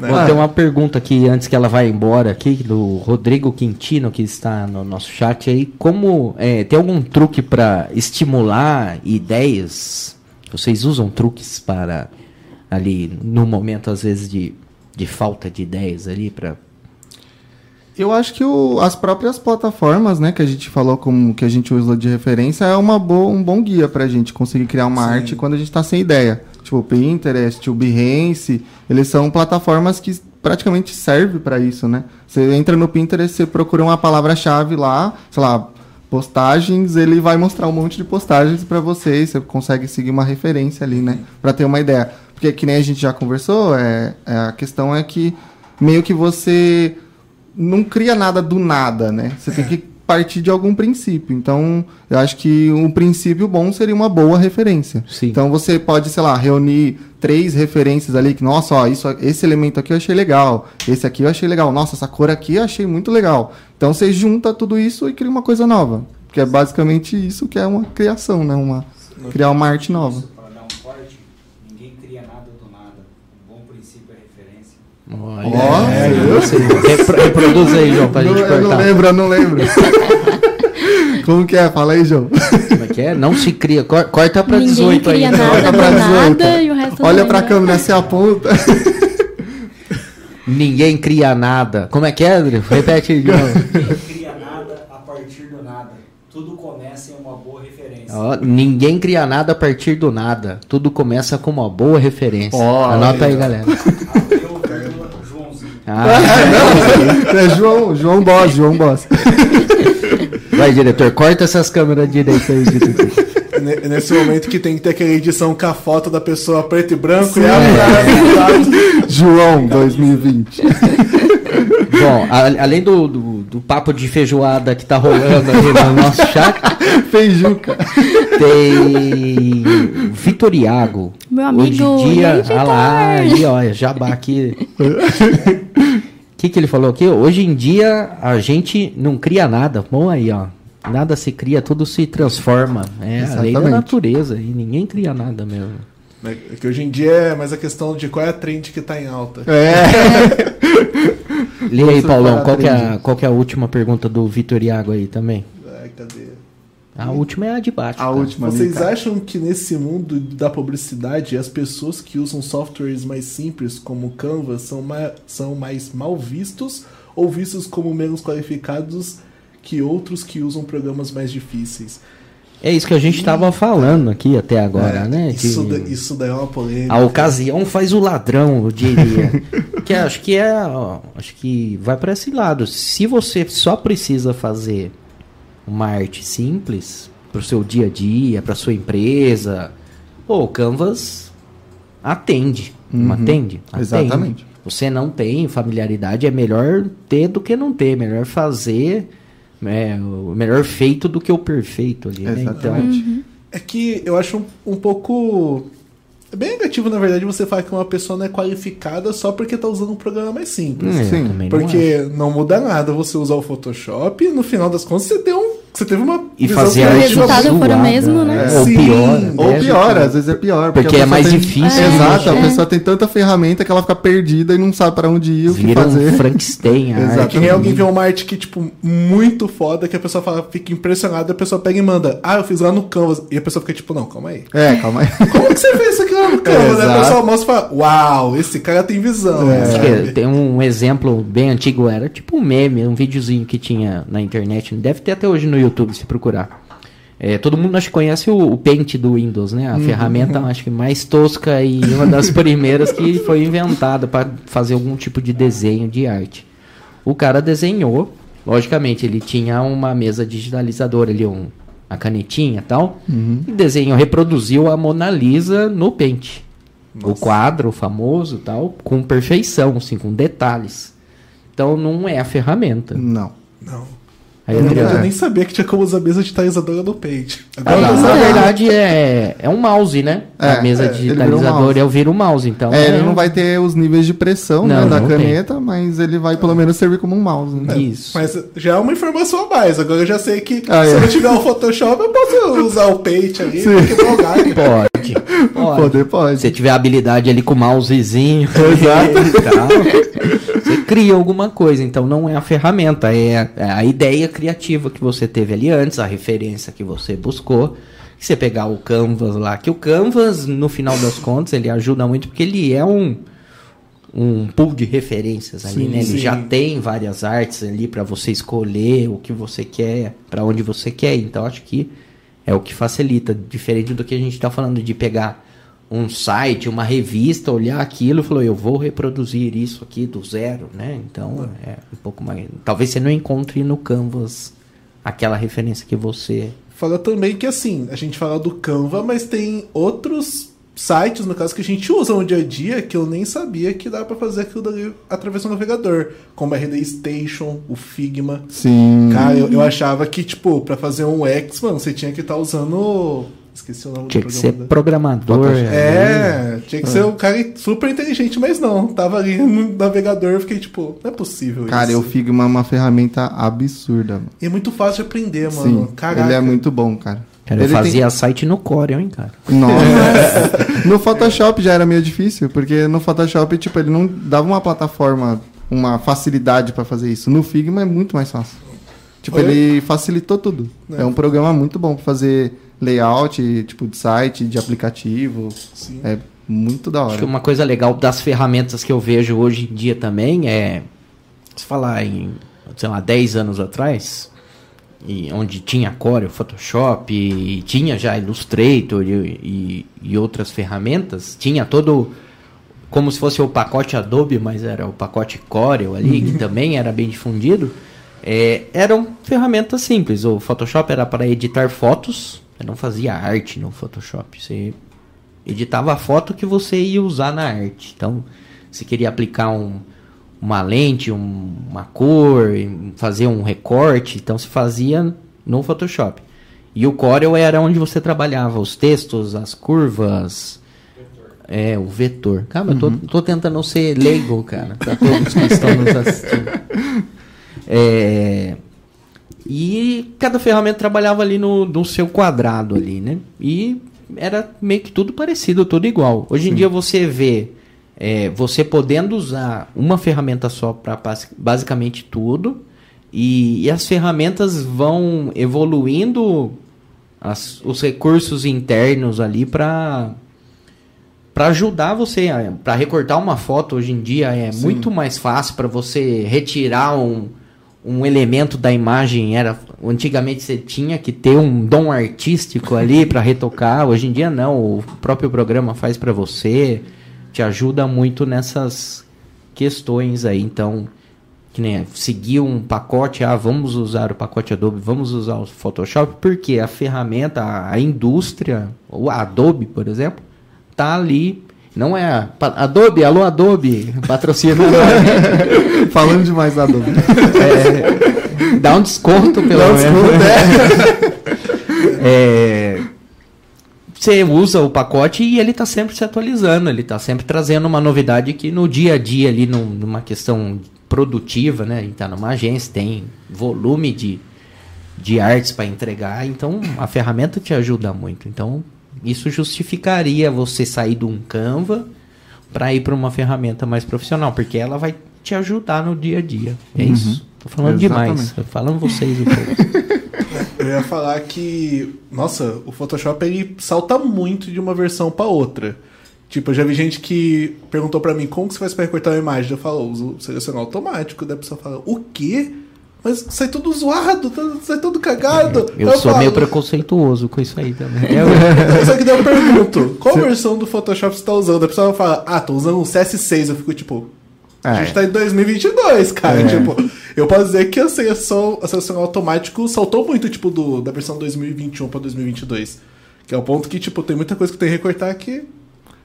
S4: Né?
S2: Bom, tem uma pergunta aqui antes que ela vá embora aqui do Rodrigo Quintino que está no nosso chat aí. Como é, tem algum truque para estimular ideias? Vocês usam truques para ali no momento às vezes de, de falta de ideias ali para
S3: Eu acho que o- as próprias plataformas, né, que a gente falou como que a gente usa de referência, é uma boa, um bom guia pra gente conseguir criar uma
S4: Sim.
S3: arte quando a gente tá sem ideia. Tipo, o Pinterest, o Behance, eles são plataformas que praticamente servem pra isso, né? Você entra no Pinterest, você procura uma palavra-chave lá, sei lá, postagens, ele vai mostrar um monte de postagens pra você, e você consegue seguir uma referência ali, né, Pra ter uma ideia. Porque que nem a gente já conversou, é, é a questão é que meio que você não cria nada do nada, né? Você tem que partir de algum princípio. Então, eu acho que um princípio bom seria uma boa referência.
S2: Sim.
S3: Então, você pode, sei lá, reunir três referências ali que, nossa, ó, isso, esse elemento aqui eu achei legal, esse aqui eu achei legal, nossa, essa cor aqui eu achei muito legal. Então, você junta tudo isso e cria uma coisa nova. Que é basicamente isso que é uma criação, né? Uma, criar uma arte nova.
S1: Para dar um corte, ninguém cria nada do nada. Um bom princípio é referência.
S3: Ó,
S2: é, sei. Repro- reproduz aí, João, pra
S3: Não-
S2: gente
S3: eu não
S2: cortar.
S3: lembro, eu não lembro. Como que é? Fala aí, João.
S2: Como é que é? Não se cria. Cor- Corta pra
S5: Ninguém
S2: 18 aí.
S5: nada
S3: Olha
S5: do
S3: pra 18.
S5: nada
S3: Olha
S5: não
S3: pra câmera, se aponta.
S2: Ninguém cria nada. Como é que é, André? Repete aí, João.
S1: Ninguém cria nada a partir do nada. Tudo começa em uma boa referência.
S2: Ó, ninguém cria nada a partir do nada. Tudo começa com uma boa referência.
S3: Ó,
S2: Anota aí, galera. Ah,
S3: É João, João Boss, João Boss.
S2: vai, diretor, corta essas câmeras direitas aí, diretor.
S4: Ne- Nesse momento que tem que ter aquela edição com a foto da pessoa preto e branco e a
S3: João 2020.
S2: Bom, a- além do, do, do papo de feijoada que tá rolando aí no nosso chat,
S3: Feijuca.
S2: tem o Vitor Iago.
S5: Meu
S2: Hoje
S5: amigo,
S2: em dia, ah lá, aí, ó, jabá aqui. O que, que ele falou aqui? Hoje em dia a gente não cria nada. Bom aí, ó. Nada se cria, tudo se transforma. É a lei da
S3: Exatamente.
S2: natureza. E ninguém cria nada mesmo.
S4: É que hoje em dia é mais a questão de qual é a trend que tá em alta.
S3: É.
S2: Lê aí, Paulão, qual que, é a, qual que é a última pergunta do Vitor Iago aí também?
S4: Ai, cadê?
S2: A última é a de baixo.
S3: A
S2: cara.
S3: última ali,
S4: Vocês
S3: cara.
S4: acham que nesse mundo da publicidade as pessoas que usam softwares mais simples como o Canva são, ma são mais mal vistos ou vistos como menos qualificados que outros que usam programas mais difíceis?
S2: É isso que a gente tava falando aqui até agora,
S4: É,
S2: né?
S4: Isso,
S2: De-
S4: da- isso daí é uma polêmica.
S2: A ocasião faz o ladrão, eu diria. que acho que é, ó, acho que vai para esse lado. Se você só precisa fazer uma arte simples para o seu dia a dia, para sua empresa, pô, o Canvas atende, não
S3: Uhum,
S2: atende? Atende.
S3: exatamente.
S2: Você não tem familiaridade, é melhor ter do que não ter, melhor fazer, é, o melhor feito do que o perfeito ali, né? Então,
S3: Exatamente.
S4: É que eu acho um, um pouco. É bem negativo, na verdade, você falar que uma pessoa não é qualificada só porque tá usando um programa mais simples.
S2: é,
S3: Sim,
S2: também não.
S4: Porque não muda nada você usar o Photoshop e no final das contas você tem um. Você teve uma.
S2: E fazer
S4: criativa
S5: resultado for o mesmo, né?
S2: Ou
S4: Sim.
S2: pior.
S3: Ou
S2: né?
S3: pior, às vezes é pior.
S2: Porque
S3: a
S2: é mais
S3: tem-
S2: difícil,
S3: Exato,
S5: né?
S3: a pessoa tem tanta ferramenta que ela fica perdida e não sabe para onde ir, o que
S2: Vira
S3: fazer.
S2: um Frankenstein. a
S3: Exato.
S2: arte.
S4: Que nem alguém vê uma arte que, tipo, muito foda, que a pessoa fala, fica impressionada, a pessoa pega e manda, ah, eu fiz lá no Canvas. E a pessoa fica tipo, não, calma aí.
S3: É, calma aí.
S4: Como que você fez isso aqui lá no Canvas? Aí a pessoa mostra e fala, uau, esse cara tem visão.
S3: É.
S2: Acho
S4: sabe?
S2: que tem um exemplo bem antigo, era tipo um meme, um videozinho que tinha na internet, deve ter até hoje no YouTube se procurar. É, todo mundo acho que conhece o, o Paint do Windows, né? A ferramenta acho que mais tosca e uma das primeiras que foi inventada para fazer algum tipo de desenho de arte. O cara desenhou, logicamente, ele tinha uma mesa digitalizadora ali, um, a canetinha e tal, e desenhou, reproduziu a Mona Lisa no Paint. O quadro famoso e tal, com perfeição, assim, com detalhes. Então não é a ferramenta.
S3: Não.
S4: Não.
S2: Aí,
S4: Eu, nem sabia que tinha como usar mesa digitalizadora no Paint.
S2: Ah, não, na verdade é, é um mouse, né?
S3: É,
S2: a mesa
S3: é,
S2: digitalizadora eu viro o mouse, então.
S3: É, ele não vai ter os níveis de pressão
S2: Não,
S3: né, da
S2: não tem.
S3: caneta, mas ele vai pelo menos servir como um mouse. Né?
S2: Isso.
S4: Mas já é uma informação a mais. Agora eu já sei que
S3: Ah,
S4: se
S3: é.
S4: eu não tiver o Photoshop, eu posso usar o Paint ali pra quebrar o galho.
S2: Pode. pode.
S3: Poder
S2: Se
S3: pode.
S2: você tiver habilidade ali com o mousezinho, Exato. você cria alguma coisa. Então não é a ferramenta, é é a ideia criativa que você teve ali antes, a referência que você buscou. Se você pegar o Canvas lá, que o Canvas, no final das contas, ele ajuda muito porque ele é um, um pool de referências ali,
S4: Sim,
S2: né? Ele
S4: sim.
S2: já tem várias artes ali para você escolher o que você quer, para onde você quer. Então acho que é o que facilita, diferente do que a gente está falando de pegar um site, uma revista, olhar aquilo e falou, eu vou reproduzir isso aqui do zero, né? Então é um pouco mais. Talvez você não encontre no Canvas aquela referência que você.
S4: Fala também que assim, a gente fala do Canva, mas tem outros sites, no caso, que a gente usa no dia a dia que eu nem sabia que dá pra fazer aquilo dali através do navegador. Como a RD Station, o Figma.
S3: Sim.
S4: Cara, eu, eu achava que, tipo, pra fazer um X, mano, você tinha que estar usando. Esqueci o nome
S2: Tinha
S4: do
S2: que ser
S4: da-
S2: programador.
S4: É, tinha que ser um cara super inteligente, mas não. Tava ali no navegador, eu fiquei tipo, não é possível
S3: Cara,
S4: isso.
S3: o Figma é uma ferramenta absurda. Mano.
S4: E é muito fácil de aprender, mano.
S3: Sim,
S4: Caraca.
S3: ele é muito bom, cara.
S2: Cara, eu
S3: Ele tem-
S2: fazia site no Corel, hein, cara.
S3: Nossa. no Photoshop já era meio difícil, porque no Photoshop, tipo, ele não dava uma plataforma, uma facilidade pra fazer isso. No Figma é muito mais fácil. Tipo,
S4: Olha.
S3: ele facilitou tudo.
S4: É.
S3: É. um programa muito bom pra fazer layout, tipo, de site, de aplicativo.
S4: Sim.
S3: É muito da
S2: Acho que
S3: hora.
S2: uma coisa legal das ferramentas que eu vejo hoje em dia também é. Se falar em, sei lá, 10 anos atrás, e onde tinha Corel, Photoshop, e tinha já Illustrator e, e, e outras ferramentas, tinha todo como se fosse o pacote Adobe, mas era o pacote Corel ali, que também era bem difundido. É, eram ferramentas simples. O Photoshop era para editar fotos, você não fazia arte no Photoshop, você editava a foto que você ia usar na arte. Então, se queria aplicar um, uma lente, um, uma cor, fazer um recorte, então se fazia no Photoshop. E o Corel era onde você trabalhava os textos, as curvas. É, o vetor. Cara, eu tô, tô tentando ser leigo, cara, pra todos que estão nos assistindo. É, e cada ferramenta trabalhava ali no, no seu quadrado ali, né? E era meio que tudo parecido, tudo igual. Hoje em dia você vê é, você podendo usar uma ferramenta só para basicamente tudo e, e, as ferramentas vão evoluindo as, os recursos internos ali para para ajudar você para recortar uma foto hoje em dia é Sim. muito mais fácil para você retirar um, um elemento da imagem era antigamente você tinha que ter um dom artístico ali para retocar hoje em dia não o próprio programa faz para você te ajuda muito nessas questões aí então que nem seguir um pacote ah vamos usar o pacote Adobe vamos usar o Photoshop porque a ferramenta a, indústria o Adobe por exemplo tá ali não é Adobe, alô Adobe, patrocina.
S3: Falando demais da Adobe.
S2: É, dá um desconto pelo menos. É. é, você usa o pacote e ele está sempre se atualizando, ele está sempre trazendo uma novidade que no dia a dia ali, numa questão produtiva, né? A gente está numa agência, tem volume de, de artes para entregar, então a ferramenta te ajuda muito. Então isso justificaria você sair de um Canva para ir para uma ferramenta mais profissional, porque ela vai te ajudar no dia a dia. É uhum. isso. Tô falando Exatamente. demais. Tô falando vocês um pouco.
S4: Eu ia falar que, nossa, o Photoshop ele salta muito de uma versão para outra. Tipo, eu já vi gente que perguntou para mim como que você faz para recortar uma imagem. Eu falo, uso selecionar automático. Daí a pessoa fala, o quê? Mas sai tudo zoado, tá, sai tudo cagado.
S2: Eu, eu sou falo, meio preconceituoso com isso aí também.
S4: Só que daí eu pergunto, qual versão do Photoshop você tá usando? A pessoa fala, ah, tô usando um CS6. Eu fico tipo, a gente é. tá em 2022, cara. É. Tipo, eu posso dizer que a seleção, a seleção automático saltou muito, tipo, do, da versão 2021 pra 2022. Que é o ponto que, tipo, tem muita coisa que tem que recortar que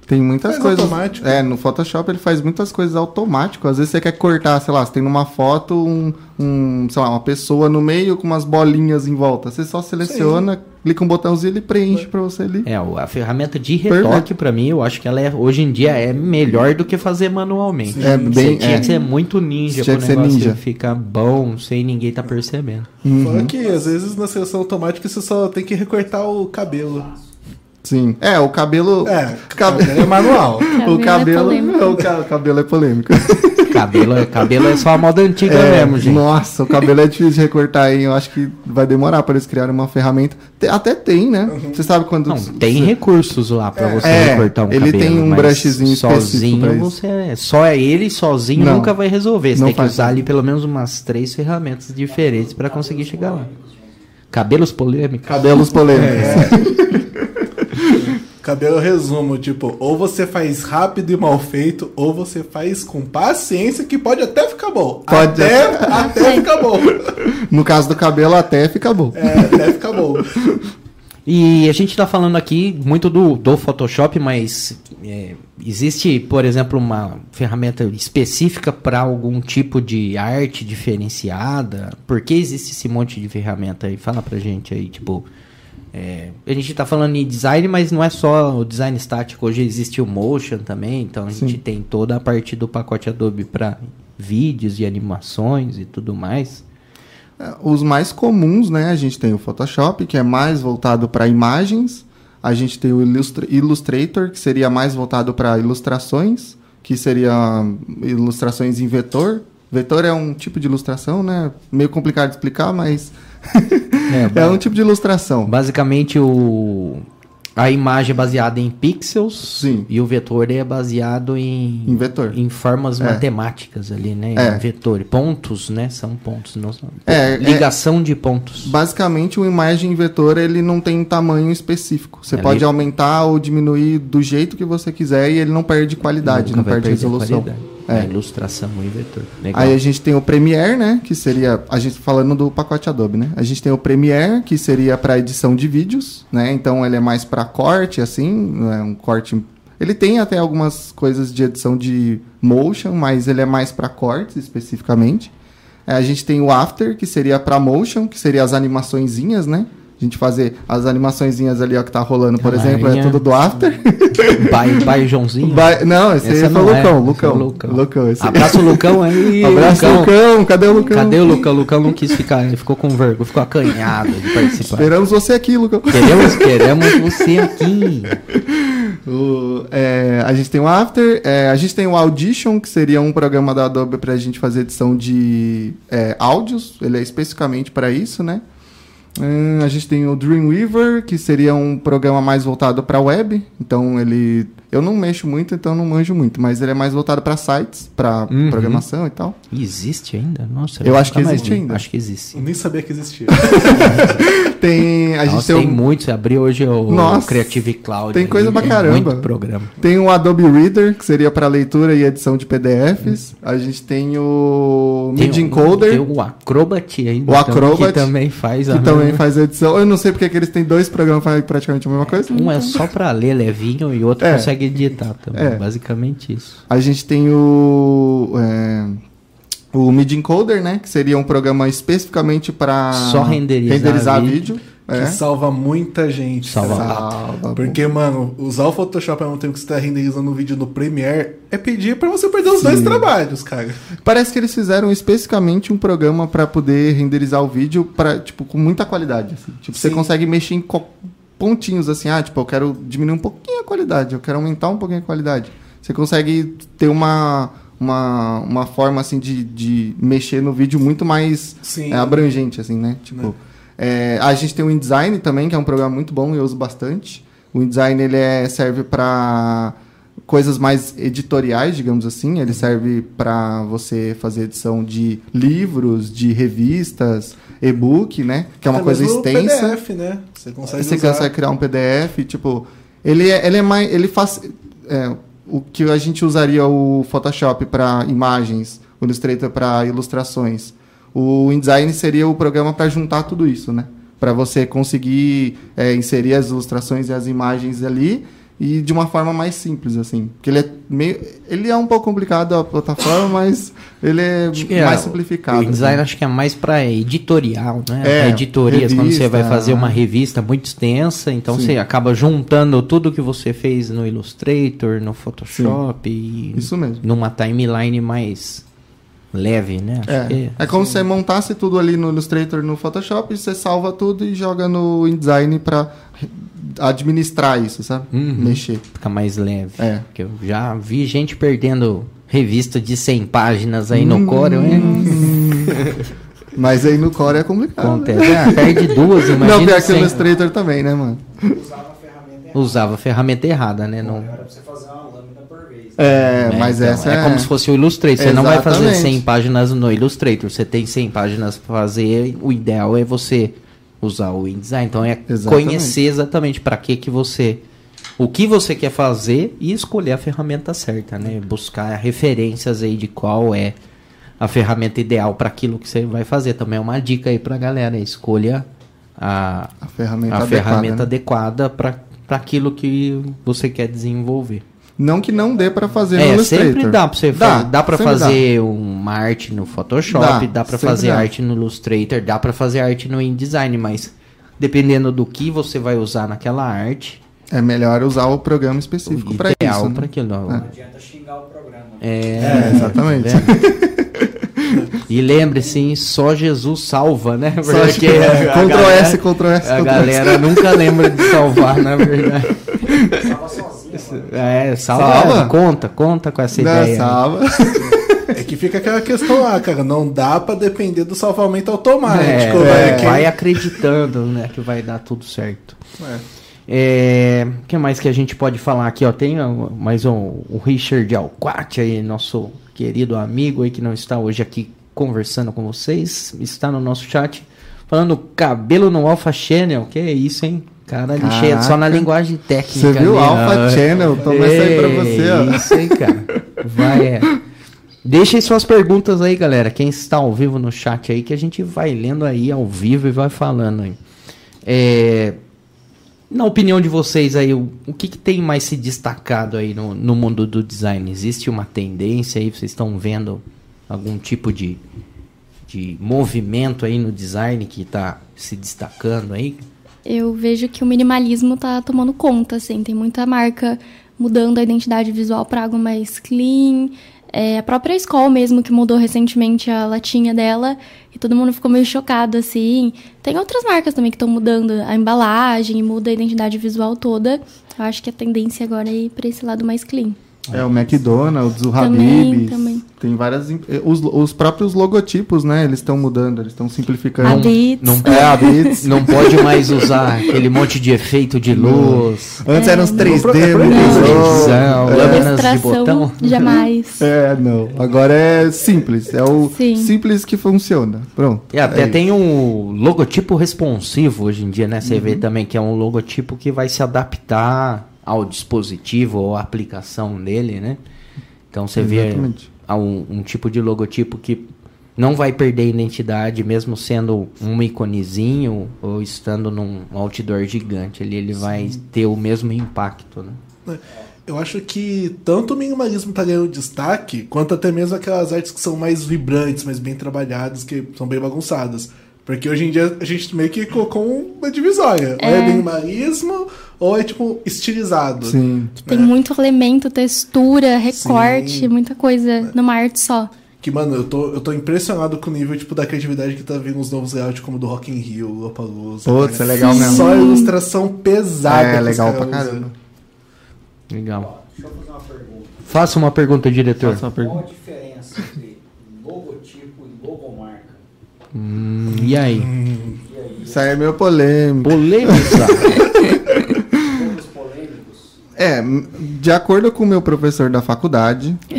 S3: tem muitas faz coisas. Automático. É, no Photoshop ele faz muitas coisas automático. Às vezes você quer cortar, sei lá, você tem numa foto um, um sei lá, uma pessoa no meio com umas bolinhas em volta. Você só seleciona, Sim. clica um botãozinho e ele preenche para você ali.
S2: É, a ferramenta de retoque para mim, eu acho que ela é hoje em dia é melhor do que fazer manualmente. Sim. É bem, você tinha é. que ser muito ninja para o negócio ninja. ficar bom sem ninguém tá percebendo.
S4: Uhum. Fora que às vezes na seleção automática você só tem que recortar o cabelo.
S3: Sim. É, o cabelo.
S4: É, cabelo é manual.
S3: o cabelo. É o, ca... cabelo é polêmico.
S2: cabelo, é, cabelo é só a moda antiga é, mesmo, gente.
S3: Nossa, o cabelo é difícil de recortar aí. Eu acho que vai demorar para eles criarem uma ferramenta. Até tem, né? Uhum. Você sabe quando. Não,
S2: tem você... recursos lá para você
S3: é,
S2: recortar um
S3: ele cabelo. Ele tem um brushzinho
S2: sozinho. Você é, só é ele sozinho não, nunca vai resolver. Você tem que usar ali pelo menos umas três ferramentas diferentes para conseguir chegar lá. Cabelos polêmicos.
S3: Cabelos polêmicos. É.
S4: Cabelo resumo, tipo, ou você faz rápido e mal feito, ou você faz com paciência que pode até ficar bom. Pode até, até, até ficar bom.
S3: No caso do cabelo, até fica bom.
S4: É, até fica bom.
S2: E a gente está falando aqui muito do, do Photoshop, mas é, existe, por exemplo, uma ferramenta específica para algum tipo de arte diferenciada? Por que existe esse monte de ferramenta aí? Fala pra gente aí, tipo, é, a gente está falando em design, mas não é só o design estático. Hoje existe o motion também, então a Sim. gente tem toda a parte do pacote Adobe para vídeos e animações e tudo mais.
S3: É, os mais comuns, né? A gente tem o Photoshop, que é mais voltado para imagens. A gente tem o Illustrator, que seria mais voltado para ilustrações, que seria ilustrações em vetor. Vetor é um tipo de ilustração, né? Meio complicado de explicar, mas é, é um tipo de ilustração.
S2: Basicamente, o, A imagem é baseada em pixels
S3: Sim.
S2: e o vetor é baseado em,
S3: Em vetor.
S2: em formas
S3: É.
S2: matemáticas ali, né?
S3: É.
S2: Em vetor. Pontos, né? São pontos. Não são...
S3: É,
S2: Ligação de pontos.
S3: Basicamente, o imagem vetor ele não tem tamanho específico. Você
S2: Ali-
S3: pode aumentar ou diminuir do jeito que você quiser e ele não perde qualidade, não perde resolução.
S2: qualidade.
S3: É.
S2: A ilustração em vetor. Legal.
S3: Aí a gente tem o Premiere, né? Que seria. A gente falando do pacote Adobe, né? A gente tem o Premiere, que seria para edição de vídeos, né? Então ele é mais para corte, assim, né? um corte. Ele tem até algumas coisas de edição de motion, mas ele é mais para cortes especificamente. É, a gente tem o After, que seria para motion, que seria as animaçõezinhas, né? A gente fazer as animaçõezinhas ali, ó, que tá rolando, por
S2: Ah,
S3: exemplo, é tudo do After.
S2: Bai, Bai Joãozinho.
S3: Vai- não, esse aí foi o
S2: não é,
S3: Lucão,
S2: esse
S3: Lucão.
S2: é o Lucão.
S3: Lucão, esse aí.
S2: Abraço o Lucão aí.
S3: Abraço, Lucão. Cadê o Lucão?
S2: Cadê o Lucão? O Lucão não quis ficar, ele ficou com vergonha, ficou acanhado de participar.
S3: Esperamos você aqui, Lucão.
S2: Queremos, queremos você aqui.
S3: O- é, a gente tem o After, é, a gente tem o Audition, que seria um programa da Adobe para a gente fazer edição de é, áudios. Ele é especificamente para isso, né? Hum, a gente tem o Dreamweaver, que seria um programa mais voltado para web. Então ele, eu não mexo muito, então não manjo muito, mas ele é mais voltado para sites, para
S2: Uhum.
S3: programação e tal.
S2: Existe ainda? Nossa,
S3: Eu acho que
S2: mais
S3: existe
S2: vi.
S3: ainda.
S2: Acho que existe.
S4: Eu nem sabia que existia.
S3: Tem, a gente
S2: Nossa,
S3: tem,
S2: tem
S3: o-
S2: muitos. Abri hoje o
S3: Nossa,
S2: Creative Cloud.
S3: tem coisa pra caramba.
S2: Muito programa.
S3: Tem o Adobe Reader, que seria para leitura e edição de PDFs. A gente tem o Media
S2: o-
S3: Encoder.
S2: Tem o Acrobat ainda.
S3: O Acrobat,
S2: Que também faz a
S3: que também faz edição. Eu não sei porque que eles têm dois programas que fazem praticamente a mesma coisa.
S2: Um é só pra ler levinho e outro
S3: É.
S2: consegue editar também.
S3: É.
S2: Basicamente isso.
S3: A gente tem o. É, o Media Encoder, né? Que seria um programa especificamente para
S2: Só renderizar
S3: vídeo. É.
S4: Que salva muita gente.
S2: Salva
S4: cara.
S3: Salva,
S4: Porque, mano, usar o Photoshop ao mesmo tempo que você tá renderizando um vídeo no Premiere é pedir pra você perder os dois trabalhos, cara.
S3: Parece que eles fizeram especificamente um programa para poder renderizar o vídeo para tipo com muita qualidade. assim. Tipo, você
S4: Sim.
S3: consegue mexer em pontinhos assim. Ah, tipo, eu quero diminuir um pouquinho a qualidade, eu quero aumentar um pouquinho a qualidade. Você consegue ter uma uma, uma forma assim de, de mexer no vídeo muito mais
S4: Sim.
S3: é, abrangente assim, né? Tipo, é, a gente tem o InDesign também, que é um programa muito bom e eu uso bastante. O InDesign ele é, serve para coisas mais editoriais, digamos assim. Ele serve para você fazer edição de livros, de revistas, e-book, né? Que é uma
S4: Até
S3: coisa extensa.
S4: PDF, né? Você consegue
S3: Você
S4: usar.
S3: consegue criar um PDF, tipo, ele é, ele é mais, ele faz é, o que a gente usaria o Photoshop para imagens, o Illustrator para ilustrações. O InDesign seria o programa para juntar tudo isso, né? Para você conseguir é, inserir as ilustrações e as imagens ali e de uma forma mais simples, assim. Porque ele é meio, ele é um pouco complicado a plataforma, mas ele é
S2: é,
S3: mais simplificado.
S2: O InDesign
S3: assim.
S2: acho que é mais pra editorial, né?
S3: É,
S2: editorias, quando você vai
S3: revista.
S2: fazer uma revista muito extensa, então
S3: Sim.
S2: você acaba juntando tudo que você fez no Illustrator, no Photoshop e
S3: Isso mesmo.
S2: numa timeline mais leve, né? Acho
S3: É,
S2: que
S3: é como se você montasse tudo ali no Illustrator, no Photoshop, você salva tudo e joga no InDesign pra administrar isso, sabe?
S2: Uhum.
S3: Mexer.
S2: fica mais leve.
S3: É.
S2: Porque eu já vi gente perdendo revista de 100 páginas aí no
S3: Hum.
S2: Corel, hein?
S3: Mas aí no Core é complicado.
S2: Acontece. Ah, perde duas,
S3: Não,
S2: imagina.
S3: pior que o
S2: 100.
S3: Illustrator também, né, mano?
S1: Usava a ferramenta errada.
S2: Usava a ferramenta errada, né? Não...
S1: Era pra você fazer uma.
S3: É,
S2: É,
S3: mas
S2: então,
S3: essa
S2: é
S3: é...
S2: como se fosse o Illustrator. Você não vai fazer
S3: Exatamente.
S2: 100 páginas no Illustrator. Você tem 100 páginas para fazer. O ideal é você usar o InDesign. Então é
S3: Exatamente.
S2: conhecer exatamente para que que você o que você quer fazer e escolher a ferramenta certa, né? Buscar referências aí de qual é a ferramenta ideal para aquilo que você vai fazer. Também é uma dica aí pra galera, escolha a,
S3: A ferramenta
S2: a
S3: adequada,
S2: ferramenta
S3: né?
S2: adequada para aquilo que você quer desenvolver.
S3: Não que não dê pra fazer no
S2: É,
S3: Illustrator.
S2: sempre dá pra você
S3: Dá,
S2: fazer. Dá pra
S3: sempre
S2: fazer uma arte no Photoshop,
S3: Dá,
S2: dá, pra
S3: sempre
S2: fazer
S3: dá.
S2: arte no Illustrator, dá pra fazer arte no InDesign, mas dependendo do que você vai usar naquela arte,
S3: É melhor usar o programa específico
S2: ideal
S3: isso. né?
S2: pra aquilo.
S1: Não adianta xingar o programa.
S2: É,
S3: É, exatamente.
S2: tá e lembre-se, só Jesus salva, né?
S3: Só
S2: Porque
S3: é,
S2: a
S3: Ctrl
S2: galera-
S3: S, Ctrl S,
S2: A
S3: Ctrl
S2: galera nunca lembra de salvar, na verdade. É, salva,
S3: Salva?
S2: conta, conta com essa
S3: Não,
S2: ideia.
S3: salva.
S4: É que fica aquela questão lá, cara. Não dá pra depender do salvamento automático.
S2: É,
S4: vai,
S2: é,
S4: que-
S2: vai acreditando, né, que vai dar tudo certo.
S4: É.
S2: É, o que mais que a gente pode falar aqui? Ó, tem mais um, o Richard Alquati aí, nosso querido amigo aí que não está hoje aqui conversando com vocês, está no nosso chat falando cabelo no Alpha Channel, que é isso, hein? Cara, cheio só na linguagem técnica.
S3: Você viu?
S2: ali,
S3: Alpha
S2: ó.
S3: Channel, toma essa aí pra você, ó.
S2: Isso aí, cara. Vai, é. Deixem suas perguntas aí, galera. Quem está ao vivo no chat aí, que a gente vai lendo aí ao vivo e vai falando aí. É, na opinião de vocês aí, o, o que, que tem mais se destacado aí no, no mundo do design? Existe uma tendência aí? Vocês estão vendo algum tipo de, de movimento aí no design que está se destacando aí?
S5: Eu vejo que o minimalismo tá tomando conta, assim. Tem muita marca mudando a identidade visual para algo mais clean. É, a própria escola mesmo, que mudou recentemente a latinha dela, e todo mundo ficou meio chocado, assim. Tem outras marcas também que estão mudando a embalagem, muda a identidade visual toda. Eu acho que a tendência agora é ir pra esse lado mais clean.
S3: É o McDonald's, o Habib's.
S5: também.
S3: Tem várias. eh, Os, os próprios logotipos, né? Eles estão mudando, eles estão simplificando.
S5: Beats.
S2: Não,
S3: É, a Beats.
S2: não pode mais usar aquele monte de efeito de luz.
S3: Antes eram os 3D,
S4: pro-
S3: muito
S2: televisão,
S3: louco.
S2: lâminas de botão.
S5: jamais.
S3: É, não. Agora é simples. É o
S5: Sim.
S3: simples que funciona. Pronto.
S2: E até
S3: É
S2: tem um logotipo responsivo hoje em dia, né? Você
S3: Uhum.
S2: vê também que é um logotipo que vai se adaptar ao dispositivo ou à aplicação dele, né? Então você vê
S3: Exatamente.
S2: há um, um tipo de logotipo que não vai perder a identidade, mesmo sendo um iconezinho ou estando num outdoor gigante. Ele, ele vai ter o mesmo impacto, né?
S4: Eu acho que tanto o minimalismo tá ganhando destaque, quanto até mesmo aquelas artes que são mais vibrantes, mais bem trabalhadas, que são bem bagunçadas. Porque hoje em dia a gente meio que colocou uma divisória. Ou é
S5: É.
S4: minimalismo, ou é tipo estilizado.
S3: Sim.
S5: Tem muito elemento, textura, recorte,
S4: Sim.
S5: muita coisa numa arte só.
S4: Que, mano, eu tô, eu tô impressionado com o nível tipo, da criatividade que tá vindo os novos layouts, como do Rock in Rio, Lollapalooza.
S3: Putz,
S4: cara.
S3: é legal mesmo.
S4: Só ilustração pesada.
S3: É legal pra caramba.
S2: Legal.
S1: Deixa eu fazer uma pergunta.
S2: Faça uma pergunta, diretor.
S3: Faça uma
S1: Qual a
S3: pergunta.
S1: diferença entre?
S2: Hum, e aí?
S3: Isso aí é meio polêmico.
S2: Polêmica.
S3: É, de acordo com o meu professor da faculdade.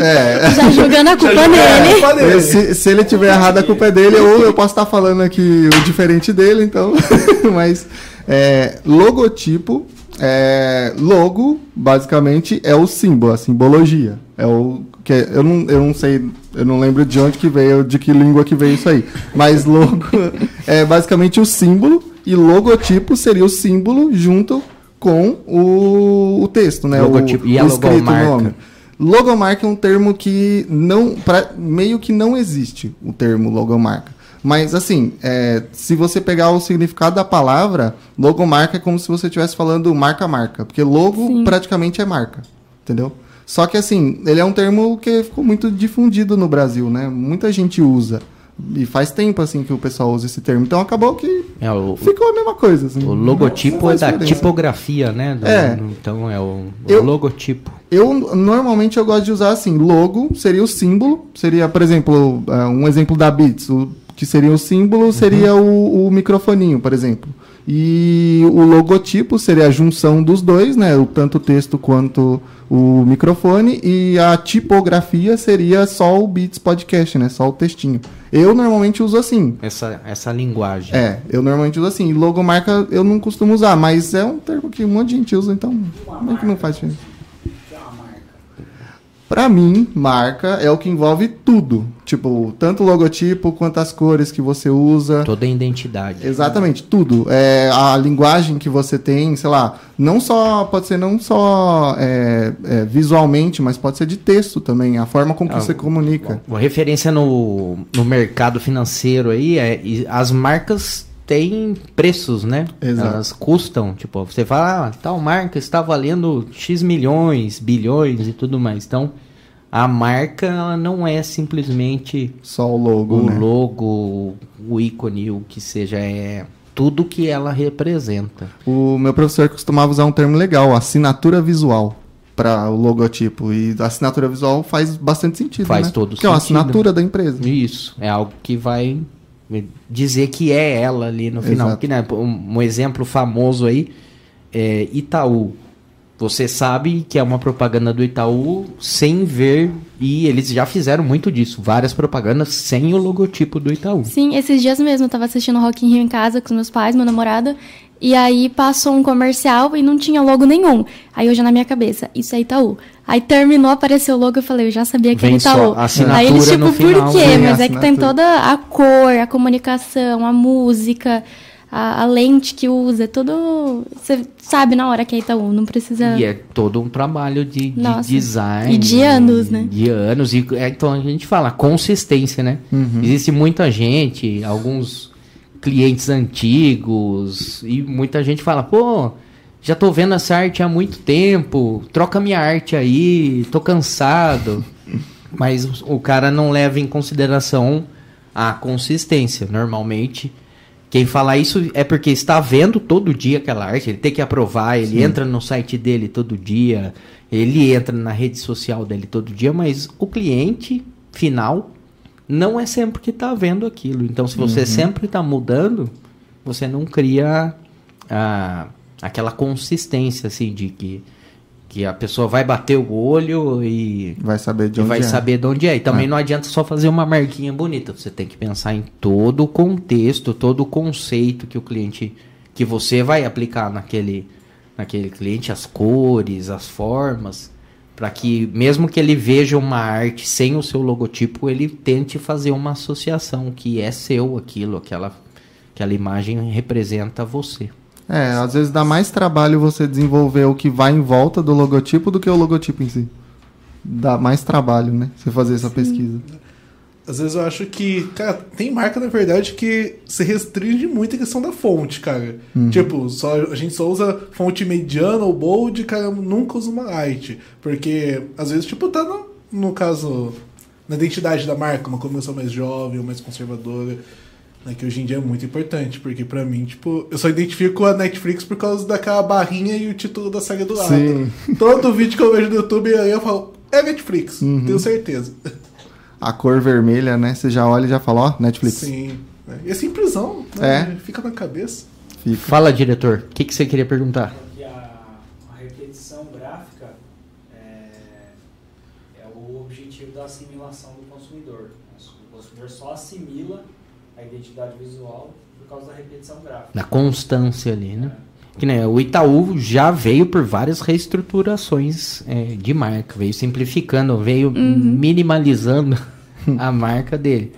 S3: é.
S5: Já jogando a culpa nele.
S4: Culpa dele.
S3: Se, se ele tiver errado, a culpa é dele, ou eu posso estar falando aqui o diferente dele, então. Mas é, logotipo, é, logo, basicamente, é o símbolo, a simbologia. É o que eu não, eu não sei, eu não lembro de onde que veio, de que língua que veio isso aí. Mas logo é basicamente o símbolo e logotipo seria o símbolo junto com o, o texto, né?
S2: Logotipo.
S3: O,
S2: E a
S3: o escrito,
S2: logomarca?
S3: nome. Logomarca é um termo que não. Pra, meio que não existe o termo logomarca. Mas assim, é, se você pegar o significado da palavra, logomarca é como se você estivesse falando marca-marca. Porque logo
S5: Sim.
S3: praticamente é marca. Entendeu? Só que assim, ele é um termo que ficou muito difundido no Brasil, né? Muita gente usa. E faz tempo assim que o pessoal usa esse termo. Então acabou que
S2: É o,
S3: ficou a mesma coisa. Assim.
S2: O logotipo é da
S3: diferença.
S2: tipografia, né? Do-
S3: É.
S2: Então é o, o
S3: Eu-
S2: logotipo.
S3: Eu normalmente eu gosto de usar assim, logo seria o símbolo, seria, por exemplo, eh, um exemplo da Beats, o que seria o símbolo seria o, o microfoninho, por exemplo. E o logotipo seria a junção dos dois, né? O tanto o texto quanto o microfone e a tipografia seria só o Beats Podcast, né? Só o textinho. Eu normalmente uso assim.
S2: Essa, essa linguagem.
S3: É, eu normalmente uso assim. Logomarca eu não costumo usar, mas é um termo que um monte de gente usa, então meio que não faz diferença.
S1: O que é uma marca?
S3: Pra mim, marca é o que envolve tudo. Tipo, tanto o logotipo quanto as cores que você usa.
S2: Toda a identidade.
S3: Exatamente, tudo. É, a linguagem que você tem, sei lá, não só, pode ser não só é, é, visualmente, mas pode ser de texto também, a forma com que
S2: Ah,
S3: você comunica.
S2: Uma referência no, no mercado financeiro aí é as marcas têm preços, né?
S3: Exato.
S2: Elas custam. Tipo, você fala, ah, tal marca está valendo X milhões, bilhões e tudo mais. Então, a marca ela não é simplesmente
S3: Só o logo,
S2: o
S3: né?
S2: logo, o ícone, o que seja, é tudo que ela representa.
S3: O meu professor costumava usar um termo legal, assinatura visual, para o logotipo. E a assinatura visual faz bastante sentido,
S2: Faz
S3: né?
S2: todo
S3: Porque é uma
S2: sentido.
S3: assinatura da empresa.
S2: Isso, é algo que vai dizer que é ela ali no final.
S3: Exato.
S2: Que, né, um, um exemplo famoso aí é Itaú. Você sabe que é uma propaganda do Itaú sem ver, e eles já fizeram muito disso, várias propagandas sem o logotipo do Itaú.
S5: Sim, esses dias mesmo eu tava assistindo Rock in Rio em casa com os meus pais, meu namorado, e aí passou um comercial e não tinha logo nenhum. Aí eu já na minha cabeça, isso é Itaú. Aí terminou, apareceu o logo, eu falei, eu já sabia que
S2: Vem
S5: era Itaú.
S2: a assinatura
S5: aí eles, tipo,
S2: no final,
S5: por quê? Mas é que tem
S3: assinatura.
S5: toda a cor, a comunicação, a música, a, a lente que usa, é tudo... Você sabe na hora que é Itaú, não precisa...
S2: E é todo um trabalho de, de design.
S5: E de anos, né?
S2: De anos. E, é, então a gente fala consistência, né? Existe muita gente, alguns clientes antigos, e muita gente fala, pô, já tô vendo essa arte há muito tempo, troca minha arte aí, tô cansado. Mas o- cara não leva em consideração a consistência. Normalmente, quem fala isso é porque está vendo todo dia aquela arte, ele tem que aprovar, ele entra no site dele todo dia, ele entra na rede social dele todo dia, mas o cliente final não é sempre que está vendo aquilo. Então, se você sempre está mudando, você não cria a, aquela consistência assim de que, que a pessoa vai bater o olho e
S3: Vai saber de onde
S2: vai
S3: é.
S2: saber de onde é. E também
S3: É.
S2: não adianta só fazer uma marquinha bonita. Você tem que pensar em todo o contexto, todo o conceito que o cliente, que você vai aplicar naquele, naquele cliente, as cores, as formas, para que mesmo que ele veja uma arte sem o seu logotipo, ele tente fazer uma associação que é seu aquilo, aquela, aquela imagem representa você.
S3: É, às vezes dá mais trabalho você desenvolver o que vai em volta do logotipo do que o logotipo em si. Dá mais trabalho, né? Você fazer essa pesquisa.
S4: Às vezes eu acho que, cara, tem marca, na verdade, que se restringe muito a questão da fonte, cara. Tipo, só, a gente só usa fonte mediana ou bold, cara, nunca usa uma light. Porque, às vezes, tipo, tá no, no caso, na identidade da marca, uma combinação mais jovem ou mais conservadora. Né, que hoje em dia é muito importante, porque pra mim, tipo, eu só identifico a Netflix por causa daquela barrinha e o título da série do lado.
S3: Sim.
S4: Todo vídeo que eu vejo no YouTube, aí eu falo, é Netflix, tenho certeza.
S3: A cor vermelha, né? Você já olha e já fala, ó, Netflix.
S4: Sim. né? E é simplesão, né?
S3: É.
S4: Fica na cabeça.
S3: Fica.
S2: Fala, diretor, o que, que você queria perguntar?
S1: A, a repetição gráfica é, é o objetivo da assimilação do consumidor. O consumidor só assimila a identidade visual por causa da repetição gráfica.
S2: Na constância ali, né? Que nem o Itaú já veio por várias reestruturações é, de marca, veio simplificando, veio minimalizando a marca dele.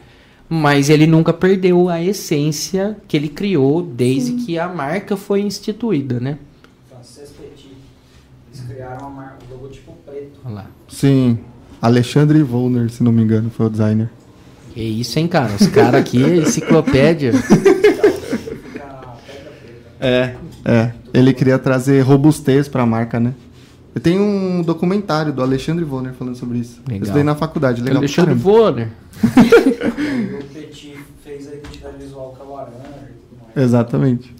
S2: Mas ele nunca perdeu a essência que ele criou desde que a marca foi instituída, né?
S1: Petit. Eles criaram a mar- o logotipo preto.
S2: Olha lá.
S3: Sim. Alexandre Volner, se não me engano, foi o designer.
S2: Que isso, hein, cara? Os caras aqui, enciclopédia.
S1: A.
S3: É. É. Ele queria trazer robustez pra marca, né? Eu tenho um documentário do Alexandre Volner falando sobre isso.
S2: Legal.
S3: Eu estudei na faculdade, legal. pra
S2: Alexandre. Vonner.
S1: O Petit fez a identidade visual a e mais.
S3: Exatamente.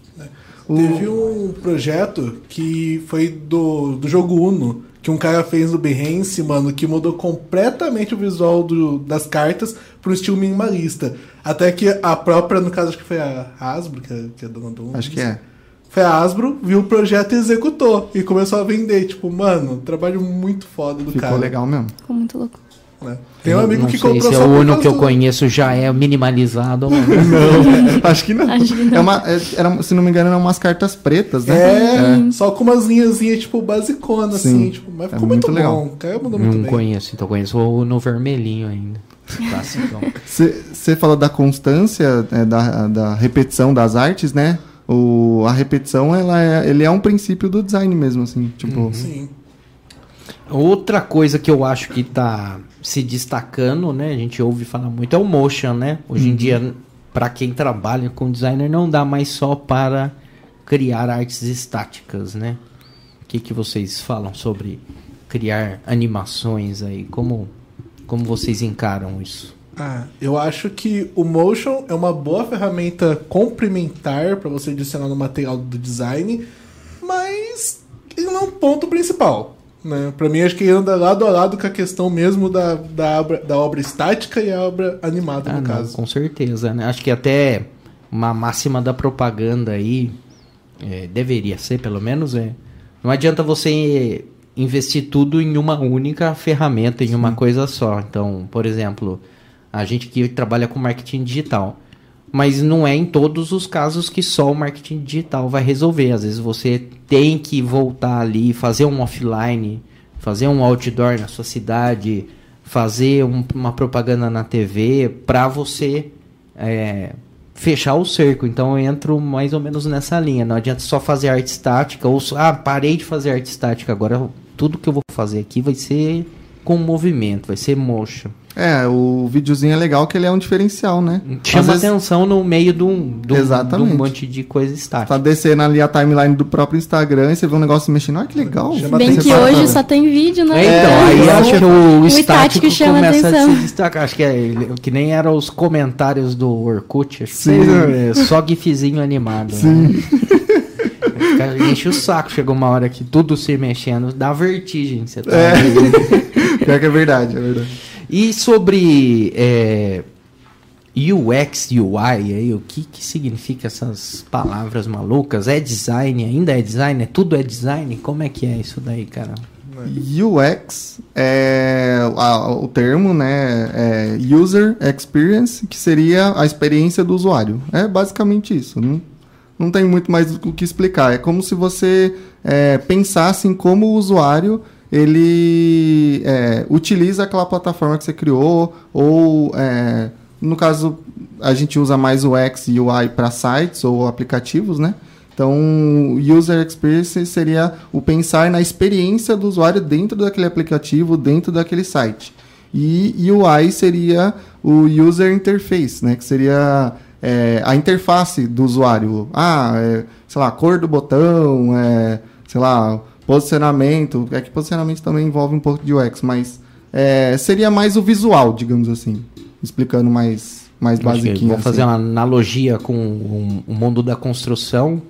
S3: O-
S4: Teve um projeto que foi do, do jogo Uno, que um cara fez no Behance, mano, que mudou completamente o visual do- das cartas para um estilo minimalista. Até que a própria, no caso, acho que foi a Hasbro, que é, que é dona do.
S3: Acho que é.
S4: Foi a Hasbro, viu o projeto e executou. E começou a vender. Tipo, mano, trabalho muito foda do
S3: Ficou
S4: cara.
S3: legal mesmo.
S5: Ficou muito louco.
S4: né? Tem um amigo
S2: não
S4: que
S2: sei
S4: comprou
S2: se é
S4: só
S2: o
S4: causa
S2: que eu
S4: do-
S2: conheço já é minimalizado não.
S3: Acho que não.
S5: Acho que não.
S3: É uma, é- era, se não me engano, eram umas cartas pretas, né?
S4: É, só com umas linhazinhas, tipo, basicona,
S3: Sim.
S4: assim. Tipo, mas
S3: É
S4: ficou muito,
S3: muito legal.
S4: bom.
S2: Não
S4: bem.
S2: conheço, então conheço o no vermelhinho ainda. Classicão.
S3: Você falou da constância, é, da, da repetição das artes, né? O, a repetição, ela é, ele é um princípio do design mesmo, assim. Tipo,
S4: Sim.
S2: Outra coisa que eu acho que tá se destacando, né? A gente ouve falar muito é o motion, né? Hoje em dia, para quem trabalha com designer, não dá mais só para criar artes estáticas, né? O que, que vocês falam sobre criar animações aí? Como, como vocês encaram isso?
S4: Ah, eu acho que o Motion é uma boa ferramenta complementar para você adicionar no material do design, mas ele não é o ponto principal. Né? Pra mim, acho que anda lado a lado com a questão mesmo da, da, obra, da obra estática e a obra animada,
S2: Ah,
S4: no
S2: não,
S4: caso.
S2: com certeza, né? Acho que até uma máxima da propaganda aí é, deveria ser, pelo menos, é. Não adianta você investir tudo em uma única ferramenta, em uma coisa só. Então, por exemplo, a gente que trabalha com marketing digital. Mas não é em todos os casos que só o marketing digital vai resolver. Às vezes você tem que voltar ali, fazer um offline, fazer um outdoor na sua cidade, fazer um- uma propaganda na TV para você é, fechar o cerco. Então eu entro mais ou menos nessa linha. Não adianta só fazer arte estática ou ah, parei de fazer arte estática. Agora tudo que eu vou fazer aqui vai ser com movimento, vai ser motion.
S3: É, o videozinho é legal que ele é um diferencial, né?
S2: Chama
S3: vezes
S2: atenção no meio de um, de um- um monte de coisa estática.
S3: Tá descendo ali a timeline do próprio Instagram e você vê um negócio mexendo. Olha que legal.
S4: Chama
S5: Bem que
S3: pra
S5: hoje só tem vídeo, né?
S2: É, então, aí
S3: É,
S2: acho que o,
S5: o
S2: estático,
S5: estático chama
S2: começa
S5: atenção.
S2: a se destacar. Acho que é que nem eram os comentários do Orkut. Acho que
S3: Sim.
S2: é só gifzinho animado. Sim. enche o saco. Chegou uma hora que tudo se mexendo, dá vertigem. Você tá
S3: É. Pior que é verdade, é verdade.
S2: E sobre é, UX, UI, aí, o que, que significa essas palavras malucas? É design? Ainda é design? É tudo é design? Como é que é isso daí, cara?
S3: UX é a- o termo, né? É User Experience, que seria a experiência do usuário. É basicamente isso. Não, não tem muito mais o que explicar. É como se você é, pensasse em como o usuário ele é, utiliza aquela plataforma que você criou ou é, no caso a gente usa mais o X e UI para sites ou aplicativos, né? Então, user experience seria o pensar na experiência do usuário dentro daquele aplicativo, dentro daquele site. E UI seria o user interface, né? Que seria é, a interface do usuário. Ah, é, sei lá, cor do botão, é, sei lá, posicionamento. É que posicionamento também envolve um pouco de UX, mas é, seria mais o visual, digamos assim. Explicando mais, mais basiquinho.
S2: Vou fazer
S3: assim.
S2: uma analogia com o, mundo da construção.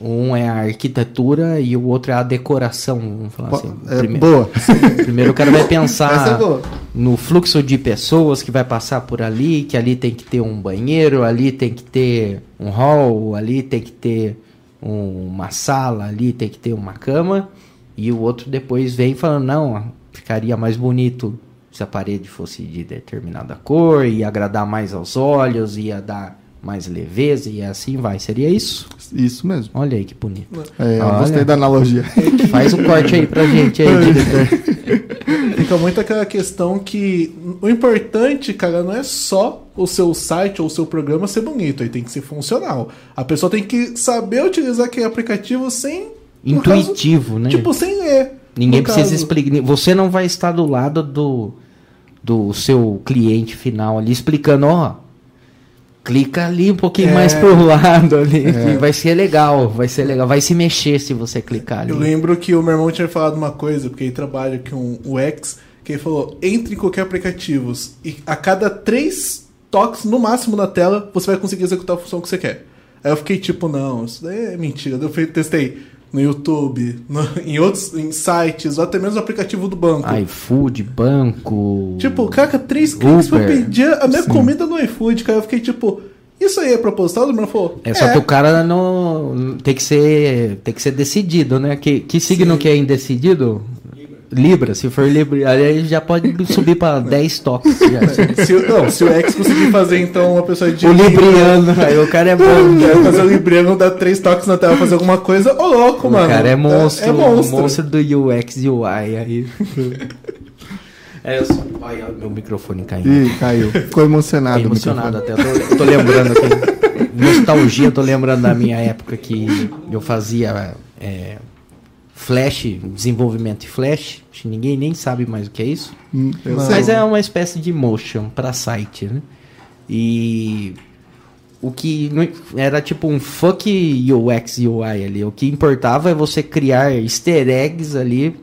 S2: Um é a arquitetura e o outro é a decoração. Vamos falar assim.
S3: É,
S2: Primeiro,
S3: boa.
S2: primeiro o cara vai
S3: é
S2: pensar
S3: boa.
S2: no fluxo de pessoas que vai passar por ali, que ali tem que ter um banheiro, ali tem que ter um hall, ali tem que ter uma sala, ali tem que ter uma cama. E o outro depois vem falando, não, ficaria mais bonito se a parede fosse de determinada cor, ia agradar mais aos olhos, ia dar mais leveza e assim vai. Seria isso?
S3: Isso mesmo.
S2: Olha aí que bonito.
S3: É, eu
S2: Olha.
S3: gostei da analogia.
S2: Faz o corte aí pra gente aí, diretor.
S4: Fica muito aquela questão que o importante, cara, não é só o seu site ou o seu programa ser bonito, ele tem que ser funcional. A pessoa tem que saber utilizar aquele aplicativo sem. no caso,
S2: Intuitivo, né?
S4: Tipo, sem ler.
S2: Ninguém precisa explicar. Você não vai estar do lado do, do seu cliente final ali explicando, ó. Clica ali um pouquinho
S4: É.
S2: mais pro lado ali. que Vai ser legal, vai ser legal. Vai se mexer se você clicar ali.
S4: Eu lembro que o meu irmão tinha falado uma coisa, porque ele trabalha com o X, que ele falou: entre em qualquer aplicativo e a cada três toques no máximo na tela, você vai conseguir executar a função que você quer. Aí eu fiquei tipo, não, isso daí é mentira. Eu testei no YouTube, no- em outros em sites, ou até mesmo no aplicativo do banco.
S2: iFood, banco.
S4: Tipo, caraca, três cliques pra pedir a minha comida no iFood, cara. Eu fiquei tipo, isso aí é proposital? O meu falou,
S2: É só que o cara não tem que ser tem que ser decidido, né? Que, que signo que é indecidido? Libra. Se for Libra, aí já pode subir pra 10 toques. já.
S4: Se, o- não, se o X conseguir fazer, então, uma pessoa de
S2: o Libriano, aí o cara é bom.
S4: Quero fazer o Libriano dar três toques na tela fazer alguma coisa. Ô, louco,
S2: O
S4: mano.
S2: cara é monstro,
S4: É, monstro.
S2: monstro do UX e UI aí. é, eu só... Ai, ó, meu microfone caindo.
S3: Ih, caiu. Ficou emocionado.
S2: Fiquei
S3: o
S2: emocionado até. Eu tô, eu tô lembrando aqui. Nostalgia, eu tô lembrando da minha época que eu fazia é, Flash, desenvolvimento de Flash. Acho que ninguém nem sabe mais o que é isso.
S3: Hum, eu
S4: Não.
S3: sei.
S2: Mas é uma espécie de motion para site, né? E o que era tipo um fuck UX UI ali. O que importava é você criar easter eggs ali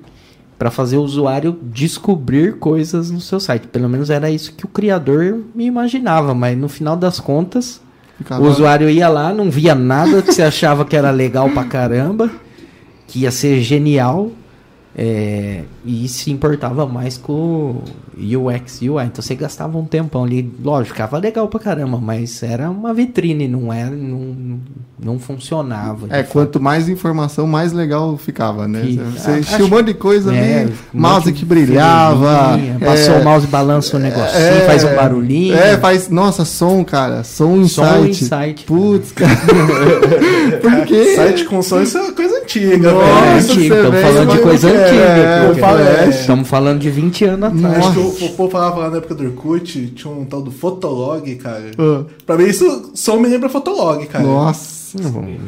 S2: para fazer o usuário descobrir coisas no seu site. Pelo menos era isso que o criador me imaginava, mas no final das contas,
S3: Ficava-
S2: o usuário ia lá, não via nada que você achava que era legal pra caramba, que ia ser genial. É, e se importava mais com UX UI. Então você gastava um tempão ali. Lógico, ficava legal pra caramba, mas era uma vitrine, não era. Não, não funcionava.
S3: É,
S2: fato.
S3: quanto mais informação, mais legal ficava, né?
S2: Fica.
S3: Você
S2: acho-
S3: um monte de coisa
S2: É,
S3: ali,
S2: um
S3: mouse que brilhava.
S2: fileirinha, Passou
S3: é,
S2: o mouse, balança o negocinho,
S3: é,
S2: faz um barulhinho.
S3: É, faz. Nossa, som, cara. Som
S2: Som
S3: insight.
S2: insight.
S3: Putz, cara. Por quê?
S4: Site com som, isso é uma coisa antiga,
S3: Nossa,
S2: É,
S4: velho.
S2: Estamos
S3: vê,
S2: falando de
S3: isso
S2: coisa
S3: é,
S2: antiga.
S3: é.
S2: Estamos falando de 20 anos atrás.
S4: Que
S3: Nossa.
S4: O, povo falava lá na época do Orkut, tinha um tal do Fotolog, cara.
S3: Ah.
S4: Pra mim, isso só me lembra Fotolog, cara.
S3: Nossa.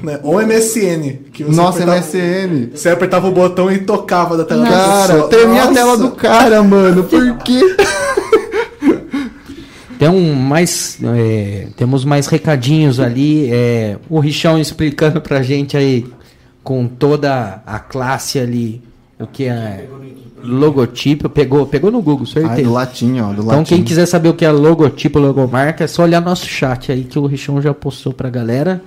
S4: Né? Ou MSN. Que você
S3: Nossa,
S4: apertava-
S3: MSN.
S4: Você apertava o botão e tocava da tela
S3: Cara,
S4: pessoa.
S3: tremia a tela do cara, mano. Por quê?
S2: Tem um mais, é, temos mais recadinhos ali. é, o Richão explicando pra gente aí, com toda a classe ali, o que é logotipo. Pegou, pegou no Google, certeza.
S3: do latim, ó. Do
S2: Então,
S3: latim.
S2: quem quiser saber o que é logotipo, logomarca, é só olhar nosso chat aí que o Richão já postou pra galera.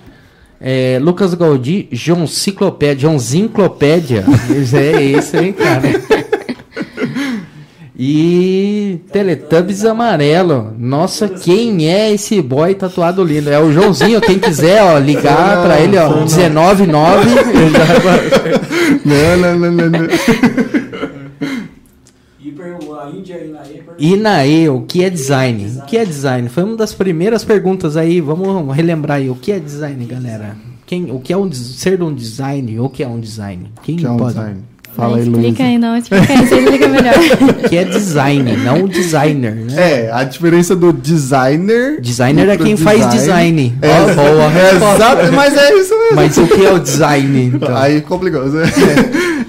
S2: É, Lucas Gaudi, João Ciclopédia, João Zinclopédia. é esse aí, cara. E Teletubbies amarelo. Nossa, quem é esse boy tatuado lindo? É o Joãozinho, quem quiser, ó, ligar
S3: Não,
S2: pra ele, ó,
S3: não.
S2: 199.
S3: Não, não, não, não, não.
S1: E perguntou a Índia e na E
S2: E Naê, o que é design? O que é design? Foi uma das primeiras perguntas aí. Vamos relembrar aí. O que é design, galera? Quem, o que é um ser um design? O que é um design? Quem
S3: Que é um
S2: pode?
S3: design. Fala aí,
S5: explica
S3: Luísa.
S5: aí, não, explica aí, você explica melhor.
S2: O que é design, não designer, né?
S3: É, a diferença do designer.
S2: Designer é quem faz design.
S3: É,
S2: Ó, boa resposta.
S3: Exato, mas é isso mesmo.
S2: Mas o que é o design, então?
S3: Aí complicou.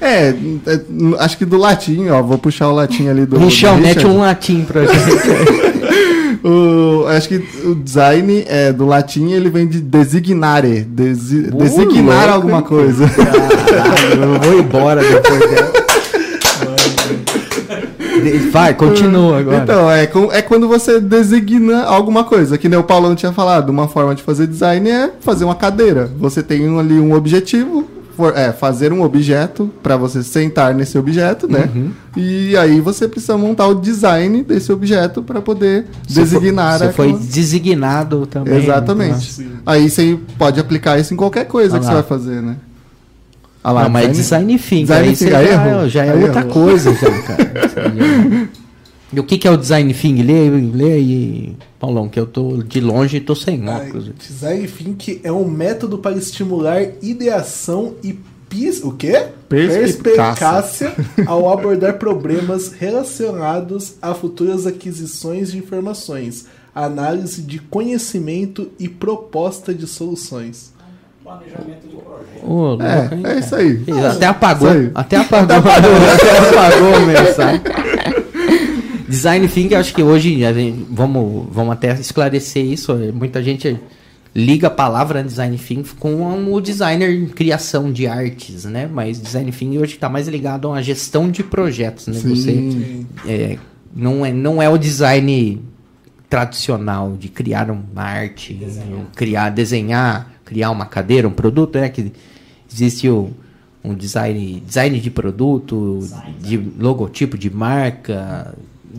S3: É, é, acho que do latim, ó. Vou puxar o latim ali do. Do
S2: mete um latim pra gente.
S3: O- acho que o design é, do latim ele vem de designare, desi-
S2: Ô,
S3: designar
S2: louco,
S3: alguma
S2: hein?
S3: coisa.
S2: Caralho, eu vou embora depois dela. Vai, continua agora.
S3: Então, é, é quando você designa alguma coisa. Que nem o Paulão tinha falado. Uma forma de fazer design é fazer uma cadeira. Você tem ali um objetivo, for- é fazer um objeto para você sentar nesse objeto, né?
S2: Uhum.
S3: E aí você precisa montar o design desse objeto para poder
S2: Você foi-
S3: designar
S2: Você foi designado também.
S3: Exatamente.
S4: Sim.
S3: Aí você pode aplicar isso em qualquer coisa
S2: Ah
S3: que você vai fazer, né? Ah lá,
S2: Não, mas é design thinking.
S3: Design
S2: aí
S3: thinking, aí
S2: já, já é
S3: Aí
S2: outra
S3: errou.
S2: coisa, já, cara. E o que, que é o design thinking? Lê, lê aí, Paulão, que eu tô de longe e tô sem óculos.
S4: Design Thinking é um método para estimular ideação e pis... o quê?
S3: Perspicácia.
S4: Ao abordar problemas relacionados a futuras aquisições de informações, análise de conhecimento e proposta de soluções.
S1: planejamento de projeto.
S2: Louco,
S3: É,
S2: hein,
S3: é isso aí.
S2: Até apagou.
S3: Isso aí.
S2: Até apagou. Até apagou a mensagem. Design thinking, acho que hoje gente- vamos, vamos até esclarecer isso. Muita gente liga a palavra design thinking com o designer em criação de artes, né? Mas design thinking hoje está mais ligado a uma gestão de projetos, né?
S3: Sim.
S2: Você é, não é não é o design tradicional de criar uma arte, criar, desenhar, criar uma cadeira, um produto, é que existe o, um design, design de produto, de logotipo de marca,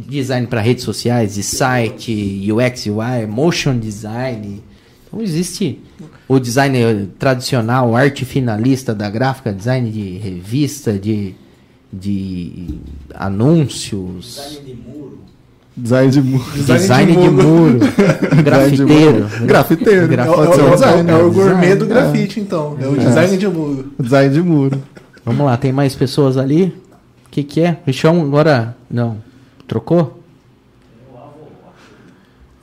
S2: design para redes sociais, de site, UX, UI, motion design. Então existe o design tradicional, arte finalista da gráfica, design de revista, de, de anúncios.
S1: Design de muro.
S3: Design de muro.
S2: Design, de muro, grafiteiro.
S3: Grafiteiro.
S2: Gra-
S4: É, o- é
S3: um
S4: é
S3: né?
S4: gourmet do
S3: É.
S4: grafite, então. É o design de muro.
S3: Design de muro.
S2: Vamos lá, tem mais pessoas ali? O que, que é? Richão, agora. Não. Trocou?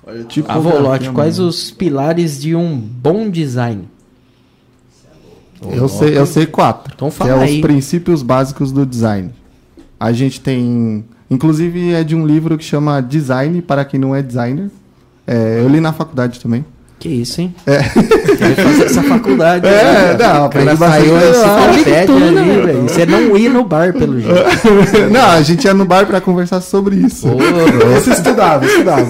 S4: Olha,
S3: Tipo-
S2: Avolote, quais
S3: mano.
S2: os pilares de um bom design?
S3: Eu sei, eu sei quatro.
S2: Então
S3: que
S2: fala
S3: é
S2: aí.
S3: os princípios básicos do design. A gente tem. Inclusive é de um livro que chama Design para quem não é designer. É, eu li na faculdade também.
S2: Que isso, hein? É. Queria fazer essa faculdade.
S3: É,
S2: né?
S3: não,
S2: o
S3: aprendi bastante
S2: saiu ali,
S5: né?
S2: velho. Você não ia no bar, pelo jeito.
S3: não, a gente ia no bar para conversar sobre isso.
S2: Louco.
S4: Esse estudava, estudava.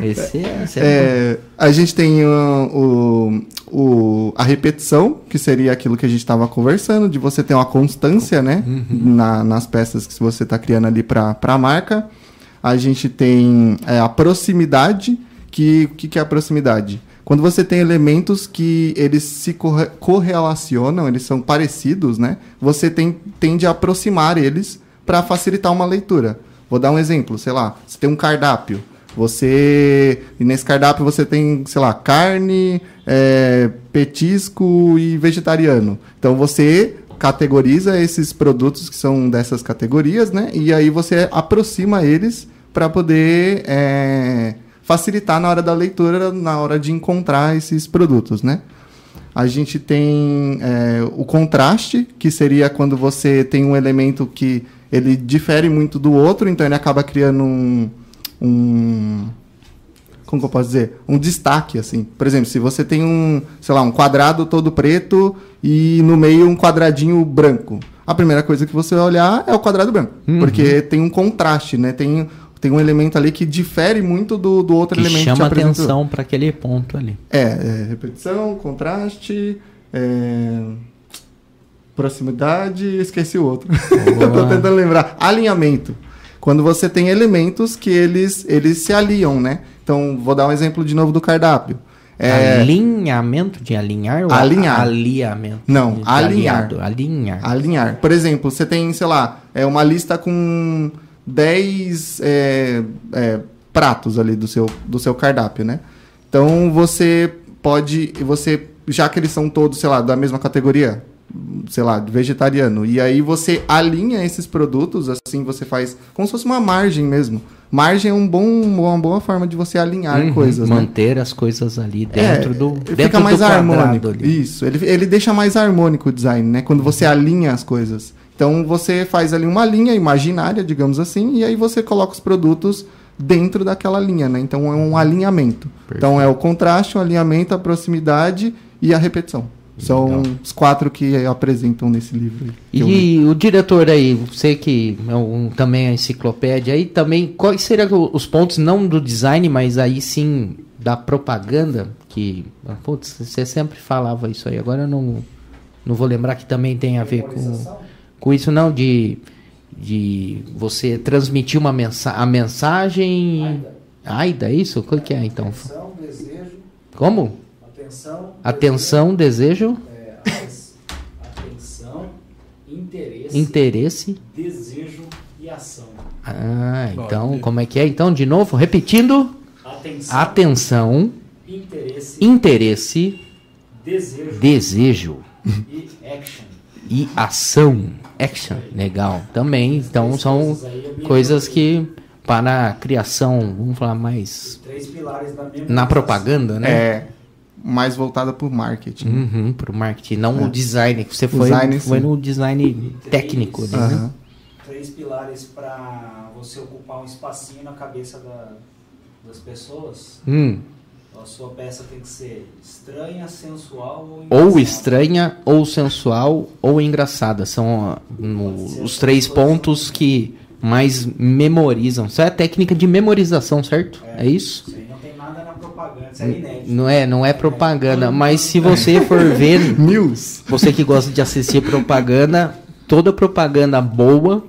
S2: Esse é, esse é
S3: É, a gente tem uh, o, o- a repetição, que seria aquilo que a gente estava conversando, de você ter uma constância, né? na- nas peças que você está criando ali para a marca. A gente tem é, a proximidade, que o que, que é a proximidade? Quando você tem elementos que eles se corre- correlacionam, eles são parecidos, né? Você tem, tende a aproximar eles para facilitar uma leitura. Vou dar um exemplo, sei lá, você tem um cardápio. Você. E nesse cardápio você tem, sei lá, carne, é, petisco e vegetariano. Então você categoriza esses produtos que são dessas categorias, né? E aí você aproxima eles para poder é, facilitar na hora da leitura, na hora de encontrar esses produtos, né? A gente tem é, o contraste, que seria quando você tem um elemento que ele difere muito do outro, então ele acaba criando um, um como que eu posso dizer? Um destaque, assim. Por exemplo, se você tem um, sei lá, um quadrado todo preto e no meio um quadradinho branco. A primeira coisa que você vai olhar é o quadrado branco. Porque tem um contraste, né? Tem, tem um elemento ali que difere muito do, do outro
S2: que
S3: elemento que te
S2: chama atenção para aquele ponto ali.
S3: É, é, repetição, contraste, é, proximidade, esqueci o outro. Eu tô tentando lembrar. Alinhamento. Quando você tem elementos que eles, eles se aliam, né? Então, vou dar um exemplo de novo do cardápio. É,
S2: Alinhamento de alinhar ou
S3: Alinhar.
S2: alinhamento?
S3: Não, alinhar.
S2: Alinhar.
S3: alinhar. Por exemplo, você tem, sei lá, é uma lista com 10 é, é, pratos ali do seu, do seu cardápio, né? Então você pode, você, já que eles são todos, sei lá, da mesma categoria, sei lá, vegetariano, e aí você alinha esses produtos, assim você faz como se fosse uma margem mesmo. Margem é um bom, uma boa forma de você alinhar
S2: Uhum,
S3: coisas, né?
S2: Manter as coisas ali dentro
S3: É,
S2: do
S3: ele
S2: dentro
S3: fica mais harmônico.
S2: ali.
S3: Isso, ele, ele deixa mais harmônico o design, né? Quando você alinha as coisas. Então você faz ali uma linha imaginária, digamos assim, e aí você coloca os produtos dentro daquela linha, né? Então é um alinhamento. Então é o contraste, o alinhamento, a proximidade e a repetição. São os quatro que apresentam nesse livro.
S2: E o diretor aí, você que é um, também é enciclopédia aí, também quais seriam os pontos não do design, mas aí sim da propaganda que, putz, você sempre falava isso aí. Agora eu não não vou lembrar que também tem a ver com com isso não de de você transmitir uma mensa a mensagem Aida, é isso? O que é então?
S1: Atenção, desejo,
S2: Como?
S1: atenção,
S2: Atenção, desejo,
S1: é, atenção, interesse,
S2: interesse.
S1: desejo e ação.
S2: Ah, então, como é que é? Então, de novo, repetindo.
S1: Atenção,
S2: Atenção,
S1: interesse,
S2: interesse,
S1: desejo
S2: desejo
S1: e action.
S2: e ação. Action, legal. Também, então são
S1: coisas
S2: que para a criação, vamos falar mais
S1: Três pilares da minha
S2: na propaganda, né?
S3: É mais voltada por marketing.
S2: Uhum, pro marketing, não o design, que você foi,
S3: Design,
S2: foi no design técnico, né?
S3: Aham.
S1: Três pilares para você ocupar um espacinho na cabeça da- das pessoas.
S2: Hum,
S1: A sua peça tem que ser estranha, sensual ou
S2: ou
S1: engraçada.
S2: estranha, ou sensual, ou engraçada. São ó, no- os três pontos que mais memorizam. Isso é a técnica de memorização, certo? É, isso?
S1: Isso isso é.
S2: Não é, não é propaganda, mas se você for ver,
S3: News.
S2: você que gosta de assistir propaganda, toda propaganda boa,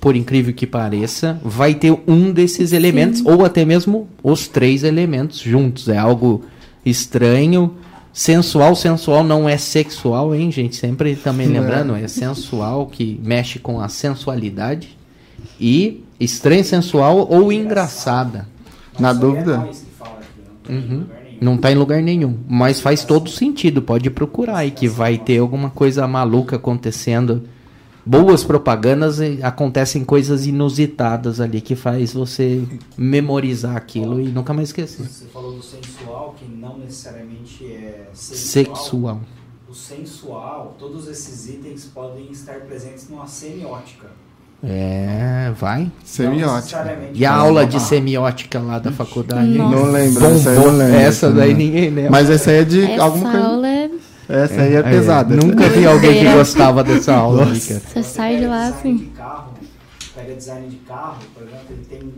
S2: por incrível que pareça, vai ter um desses elementos, ou até mesmo os três elementos juntos. É algo estranho. Sensual, sensual não é sexual, hein, gente? Sempre também lembrando, é sensual, que mexe com a sensualidade. E estranho, sensual ou engraçada.
S3: Na dúvida.
S1: É tem
S2: Uhum.
S1: lugar nenhum.
S2: Não tá em lugar nenhum. Mas faz todo sentido. Pode procurar aí que vai ter alguma coisa maluca acontecendo. Boas propagandas acontecem coisas inusitadas ali que faz você memorizar aquilo e nunca mais esquecer.
S1: Você falou do sensual, que não necessariamente é sexual.
S2: Sexual.
S1: O sensual, todos esses itens podem estar presentes numa semiótica.
S2: É, vai.
S3: Semiótica.
S2: E a aula de semiótica lá da faculdade?
S5: Nossa.
S3: Não lembro,
S2: Bom,
S3: essa eu não lembro.
S2: Essa daí
S3: não.
S2: ninguém lembra.
S3: Mas essa aí é de
S5: Essa
S3: alguma coisa.
S5: aula é...
S3: Essa aí é, pesada.
S2: Nunca vi alguém que gostava dessa aula.
S3: Nossa.
S5: Você sai de lá assim.
S1: Pega design de carro, por exemplo, ele tem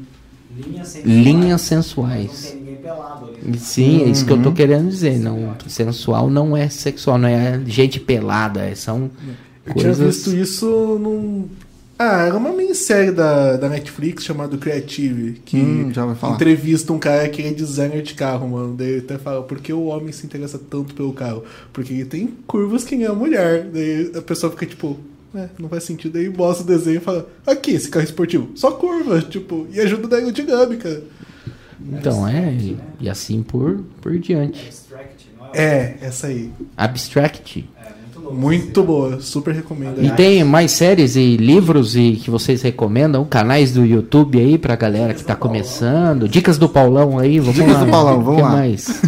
S1: linhas sensuais.
S2: Linhas sensuais.
S1: Não tem ninguém pelado ali.
S2: Sim, é isso que eu tô querendo dizer. Não, sensual não é sexual, não é gente pelada, é- são
S4: Eu
S2: coisas...
S4: tinha visto isso num. Ah, era uma minissérie da, da Netflix chamada Creative, que
S3: Hum, já ouvi falar.
S4: entrevista um cara que é designer de carro, mano. Daí ele até fala, por que o homem se interessa tanto pelo carro? Porque ele tem curvas que nem a mulher. Daí a pessoa fica tipo, é, não faz sentido. Aí mostra o desenho e fala, aqui, esse carro esportivo, só curva, tipo, e ajuda na aerodinâmica.
S2: Então, é, e, e assim por, por diante.
S1: Abstract, não é?
S4: É, essa aí.
S2: Abstract.
S1: Muito
S4: boa, super recomendo.
S2: E tem mais séries e livros e que vocês recomendam? Canais do YouTube aí pra galera que tá começando? Dicas do Paulão aí, vamos
S3: Dicas
S2: lá.
S3: do Paulão, vamos
S2: que
S3: lá.
S2: mais?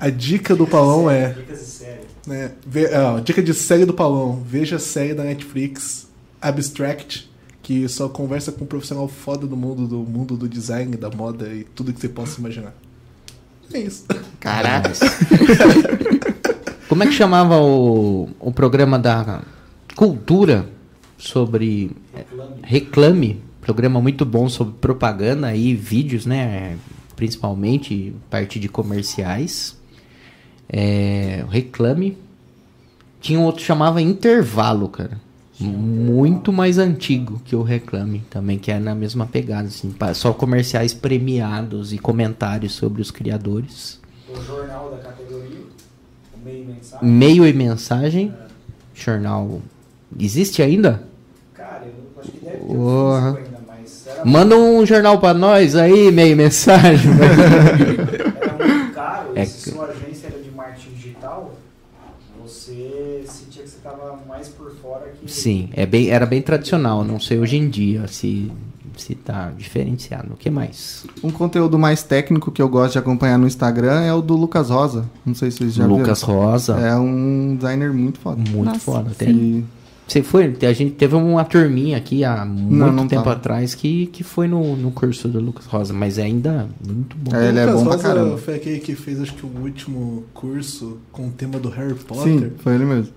S4: A dica do Paulão é.
S1: Dicas de série.
S4: né, ve- ó, dica de série do Paulão. Veja a série da Netflix Abstract, que só conversa com um profissional foda do mundo, do mundo do design, da moda e tudo que você possa imaginar. É isso.
S2: Caraca. Como é que chamava o, o programa da cultura sobre
S1: Reclame.
S2: Reclame? Programa muito bom sobre propaganda e vídeos, né? Principalmente parte de comerciais. É, Reclame. Tinha um outro que chamava Intervalo, cara. Muito mais antigo que o Reclame também, que é na mesma pegada, assim. Só comerciais premiados e comentários sobre os criadores.
S1: O jornal da meio mensagem.
S2: Meio e mensagem. Jornal. Existe ainda?
S1: Cara, eu acho que deve ter um físico ainda, mas
S2: Manda um jornal pra nós aí, meio mensagem.
S1: era muito caro.
S2: É
S1: e se sua agência era de marketing digital, você sentia que você estava mais por fora que.
S2: Sim, é bem, era bem tradicional. Não sei hoje em dia se, se tá diferenciado. O que mais?
S3: Um conteúdo mais técnico que eu gosto de acompanhar no Instagram é o do Lucas Rosa. Não sei se vocês já
S2: Lucas
S3: viram.
S2: Rosa.
S3: É um designer muito foda.
S2: Muito
S5: Nossa,
S2: foda. Tem- Você foi? A gente teve uma turminha aqui há muito
S3: não
S2: tempo
S3: tava.
S2: atrás que, que foi no, no curso do Lucas Rosa, mas ainda muito bom.
S3: É, ele é
S4: Lucas
S3: bom pra
S4: Rosa
S3: caramba.
S4: Foi aquele que fez, acho que, o último curso com o tema do Harry Potter.
S3: Sim, foi ele mesmo.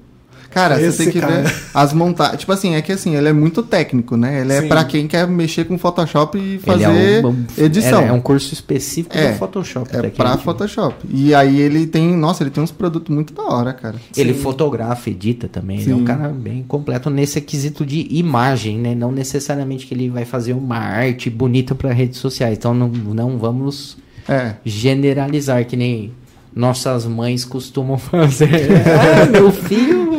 S3: Cara,
S4: Esse
S3: você tem que
S4: cara.
S3: ver as montagens. Tipo assim, é que assim, ele é muito técnico, né? Ele é
S4: Sim.
S3: pra quem quer mexer com Photoshop e
S2: Ele
S3: fazer
S2: é um,
S3: edição.
S2: É, é um curso específico
S3: É,
S2: do Photoshop.
S3: É pra
S2: tipo.
S3: Photoshop. E aí ele tem. Nossa, ele tem uns produtos muito da hora, cara.
S2: Ele
S4: Sim.
S2: fotografa, edita também. Ele é um
S3: Sim.
S2: cara bem completo nesse quesito de imagem, né? Não necessariamente que ele vai fazer uma arte bonita para redes sociais. Então não, não vamos
S3: É.
S2: generalizar que nem nossas mães costumam fazer. ah, meu filho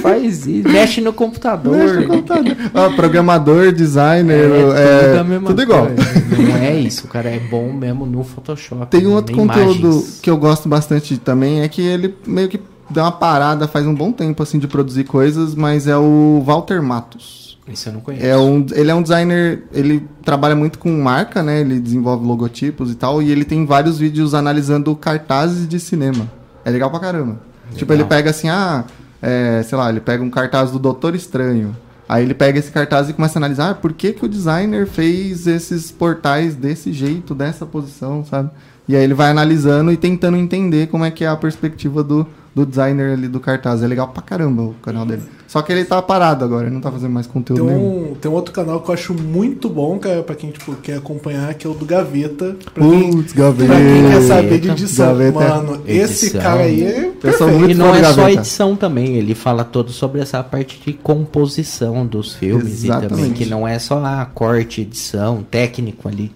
S2: faz isso, mexe no computador.
S3: Mexe no computador. Ah, programador, designer,
S2: É,
S3: é,
S2: tudo, mesma
S3: tudo igual.
S2: Não é isso, o cara é bom mesmo no Photoshop.
S3: Tem um outro conteúdo
S2: imagens.
S3: que eu gosto bastante também, é que ele meio que dá uma parada faz um bom tempo assim de produzir coisas, mas é o Walter Matos.
S2: Isso eu não conheço.
S3: É um, ele é um designer, ele trabalha muito com marca, né? Ele desenvolve logotipos e tal, e ele tem vários vídeos analisando cartazes de cinema. É legal pra caramba. Tipo, ele pega assim, ah, é, sei lá, ele pega um cartaz do Doutor Estranho. Aí ele pega esse cartaz e começa a analisar ah, por que, que o designer fez esses portais desse jeito, dessa posição, sabe? E aí ele vai analisando e tentando entender como é que é a perspectiva do, do designer ali do cartaz. É legal pra caramba o canal dele. Só que ele tá parado agora, ele não tá fazendo mais conteúdo
S4: Tem
S3: nenhum.
S4: um, tem um outro canal que eu acho muito bom, cara, pra quem tipo, quer acompanhar, que é o do Gaveta. Pra quem,
S3: Putz, gaveta.
S4: pra quem quer saber de edição.
S3: Gaveta.
S4: Mano, esse
S2: Edição.
S4: cara aí é perfeito.
S3: muito
S2: E não é só edição também, ele fala todo sobre essa parte de composição dos filmes e também
S3: Exatamente.
S2: que não é só a corte, edição, técnico ali.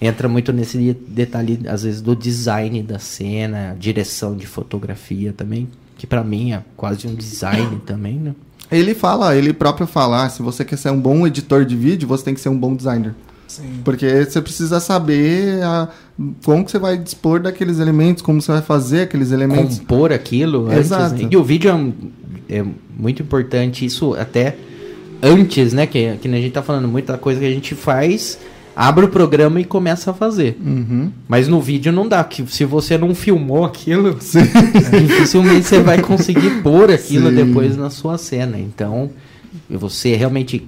S2: Entra muito nesse de- detalhe, às vezes, do design da cena, direção de fotografia também, que pra mim é quase um design também, né?
S3: Ele fala, ele próprio fala, ah, se você quer ser um bom editor de vídeo, você tem que ser um bom designer.
S4: Sim.
S3: Porque você precisa saber ah, como que você vai dispor daqueles elementos, como você vai fazer aqueles elementos.
S2: compor aquilo antes,
S3: Exato.
S2: né? E o vídeo é, um- é muito importante, isso até antes, né? Que, que nem a gente tá falando, muita coisa que a gente faz, abre o programa e começa a fazer.
S3: Uhum.
S2: Mas no vídeo não dá, que se você não filmou aquilo, dificilmente você vai conseguir pôr aquilo
S3: Sim.
S2: depois na sua cena. Então, você realmente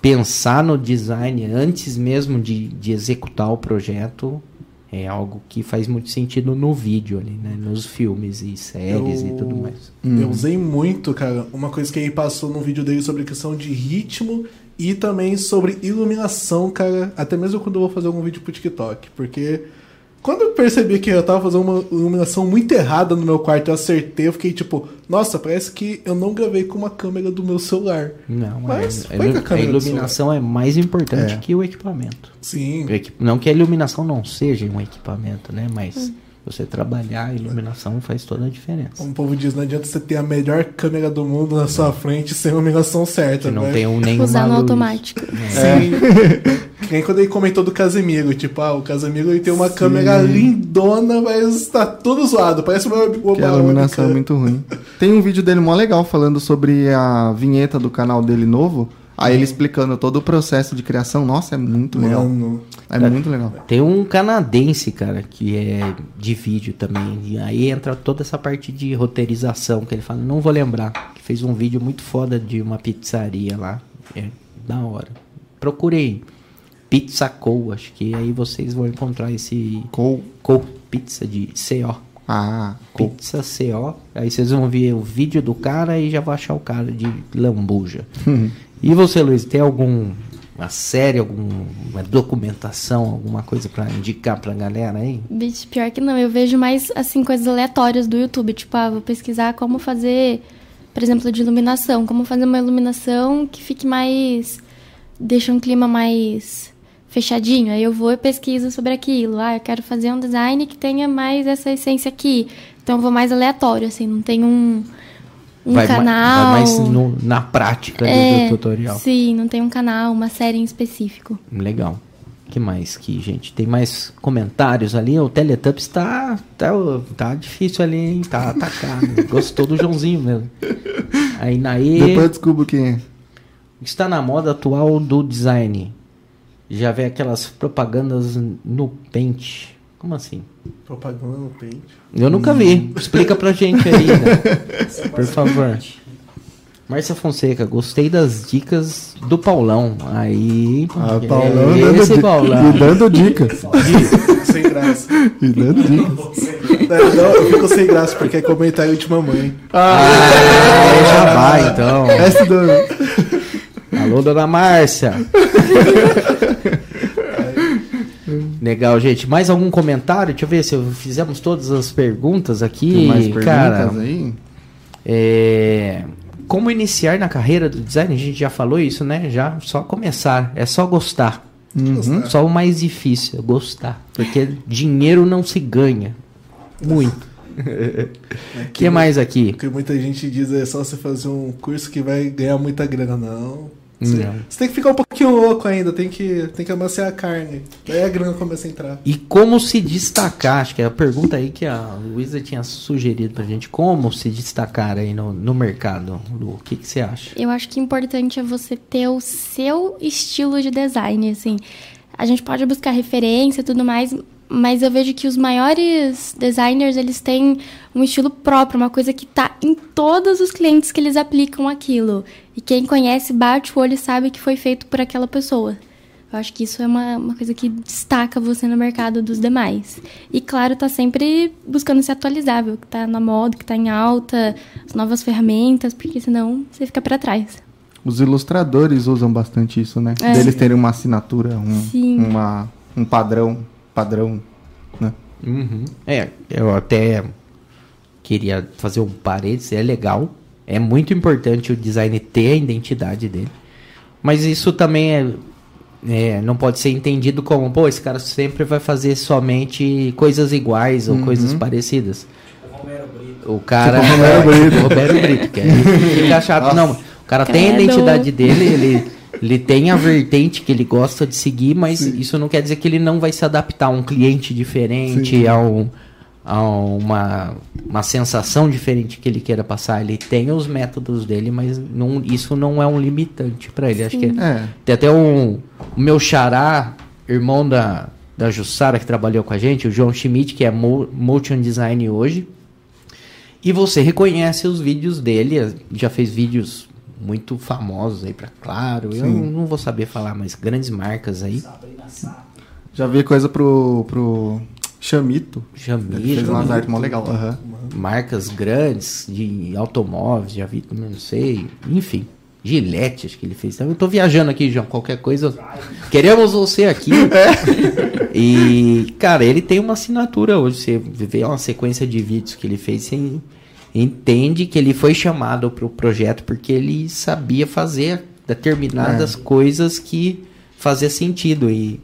S2: pensar no design antes mesmo de, de executar o projeto é algo que faz muito sentido no vídeo ali, né? Nos filmes e séries e
S4: Eu-
S2: tudo mais.
S4: Eu usei muito, cara, uma coisa que ele passou no vídeo dele sobre questão de ritmo e também sobre iluminação, cara, até mesmo quando eu vou fazer algum vídeo pro TikTok, porque Quando eu percebi que eu tava fazendo uma iluminação muito errada no meu quarto, eu acertei, eu fiquei tipo, nossa, parece que eu não gravei com uma câmera do meu celular.
S2: Não,
S4: Mas
S2: é,
S4: foi com a
S2: a,
S4: câmera do
S2: iluminação é mais importante
S3: É.
S2: que o equipamento.
S4: Sim.
S2: Não que a iluminação não seja um equipamento, né? Mas você trabalhar a iluminação faz toda a diferença.
S4: Como o povo diz, não adianta você ter a melhor câmera do mundo na sua frente sem a iluminação certa,
S2: Que não
S4: né?
S2: tem um nenhuma
S5: Usar no
S2: luz.
S5: automático.
S4: Sim. Que nem quando ele comentou do Casemiro, tipo, ah, o Casemiro ele tem uma câmera lindona, mas tá tudo zoado, parece uma, uma
S3: Que a iluminação é muito ruim. Tem um vídeo dele mó legal falando sobre a vinheta do canal dele novo. Aí ele explicando todo o processo de criação. Nossa, é muito legal.
S4: Mano,
S3: É muito legal.
S2: Tem um canadense, cara, que é de vídeo também. E aí entra toda essa parte de roteirização que ele fala, não vou lembrar. Que fez um vídeo muito foda de uma pizzaria lá. É da hora. Procurei Pizza Co, acho que aí vocês vão encontrar esse
S3: Com...
S2: Co Pizza de CO.
S3: Ah.
S2: Pizza CO. Aí vocês vão ver o vídeo do cara e já vão achar o cara de lambuja. e você, Luiz, tem algum uma série, alguma documentação, alguma coisa pra indicar pra galera aí?
S5: Bicho, pior que não. Eu vejo mais, assim, coisas aleatórias do YouTube. Tipo, ah, vou pesquisar como fazer, por exemplo, de iluminação. Como fazer uma iluminação que fique mais... Deixa um clima mais fechadinho. Aí eu vou e pesquiso sobre aquilo. Ah, eu quero fazer um design que tenha mais essa essência aqui. Então eu vou mais aleatório, assim. Não tem um, um
S2: vai, ma-
S5: canal...
S2: vai mais no- na prática
S5: É,
S2: do tutorial.
S5: Sim, não tem um canal, uma série em específico.
S2: Legal. que mais que, gente? Tem mais comentários ali? O Teletubbies tá, tá, tá difícil ali, hein? Tá atacado. Gostou do Joãozinho mesmo. Aí Naê...
S3: Depois eu descubro quem é.
S2: Está na moda atual do design. Já vê aquelas propagandas no pente. Como assim?
S4: Propaganda no peito.
S2: Eu nunca vi. Explica pra gente aí, né? Por favor. Márcia Fonseca, gostei das dicas do Paulão. Aí.
S3: Ah,
S2: é,
S3: Paulão dando,
S2: esse Paulão.
S3: e dando dicas.
S4: Sem graça.
S3: E dando dicas.
S4: Não, não, eu fico sem graça porque é comentário de mamãe.
S2: Ah, já vai então. Alô, dona Márcia. Legal, gente. Mais algum comentário? Deixa eu ver se fizemos todas as perguntas aqui.
S3: Tem mais perguntas
S2: Cara,
S3: aí?
S2: É, Como iniciar na carreira do design? A gente já falou isso, né? Já só começar, é só gostar.
S3: Uhum.
S2: Só o mais difícil é gostar, porque dinheiro não se ganha muito. O que mais aqui?
S4: Porque muita gente diz é só você fazer um curso que vai ganhar muita grana. Não. Você, tem que ficar um pouquinho louco ainda, tem que, tem que amaciar a carne. Daí a grana começa a entrar.
S2: E como se destacar? Acho que é a pergunta aí que a Luísa tinha sugerido pra gente. Como se destacar aí no, no mercado, Lu? O que, que você acha?
S5: Eu acho que importante é você ter o seu estilo de design, assim. A gente pode buscar referência e tudo mais, mas eu vejo que os maiores designers, eles têm um estilo próprio, uma coisa que tá em todos os clientes que eles aplicam aquilo. E quem conhece, bate o olho e sabe que foi feito por aquela pessoa. Eu acho que isso é uma, uma coisa que destaca você no mercado dos demais. E claro, tá sempre buscando se atualizar, viu? Que tá na moda, que tá em alta, as novas ferramentas, porque senão você fica para trás.
S3: Os ilustradores usam bastante isso, né?
S5: É.
S3: Deles terem uma assinatura, um, uma, um padrão, padrão, né?
S2: Uhum. É, eu até queria fazer um parênteses, é legal. É muito importante o design ter a identidade dele. Mas isso também é, é, não pode ser entendido como, pô, esse cara sempre vai fazer somente coisas iguais ou coisas parecidas.
S1: Romero Brito.
S2: O cara.
S3: Tipo Romero Brito.
S2: Roberto Brito, que é, fica chato. Não, o cara tem a
S5: Credo.
S2: identidade dele, ele, ele tem a vertente que ele gosta de seguir, mas isso não quer dizer que ele não vai se adaptar a um cliente diferente, a, um, a uma, uma sensação diferente que ele queira passar. Ele tem os métodos dele, mas não, isso não é um limitante para ele. Acho que
S3: É.
S2: tem até um, o meu xará, irmão da, da Jussara, que trabalhou com a gente, o João Schmidt, que é mo- motion design hoje. E você reconhece os vídeos dele, já fez vídeos muito famosos aí pra Claro. Eu
S3: Sim.
S2: não vou saber falar, mas grandes marcas aí.
S3: Já vi coisa pro, pro Chamito. Ele
S2: Jamil,
S3: fez umas artes mó legal. aham.
S2: marcas grandes de automóveis, já vi, não sei, enfim. Gillette, acho que ele fez. Eu tô viajando aqui, João. Qualquer coisa. Queremos você aqui. E, cara, ele tem uma assinatura hoje. Você vê uma sequência de vídeos que ele fez, você entende que ele foi chamado para o projeto porque ele sabia fazer determinadas coisas que fazia sentido. E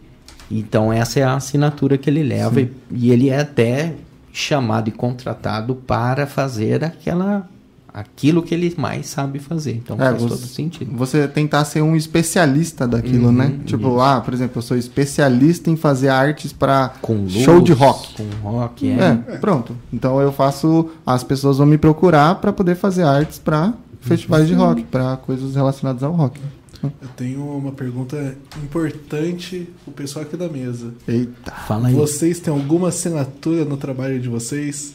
S2: então essa é a assinatura que ele leva e, e ele é até chamado e contratado para fazer aquela aquilo que ele mais sabe fazer. Então
S3: É,
S2: faz
S3: você-
S2: todo sentido.
S3: Você tentar ser um especialista daquilo,
S2: Uhum,
S3: né? Tipo, ah, por exemplo, eu sou especialista em fazer artes para show de rock.
S2: Com rock, é.
S3: É, pronto. Então eu faço. As pessoas vão me procurar para poder fazer artes para festivais de rock, para coisas relacionadas ao rock.
S4: Eu tenho uma pergunta importante pro pessoal aqui da mesa.
S3: Eita.
S2: Fala aí.
S4: Vocês têm alguma assinatura no trabalho de vocês?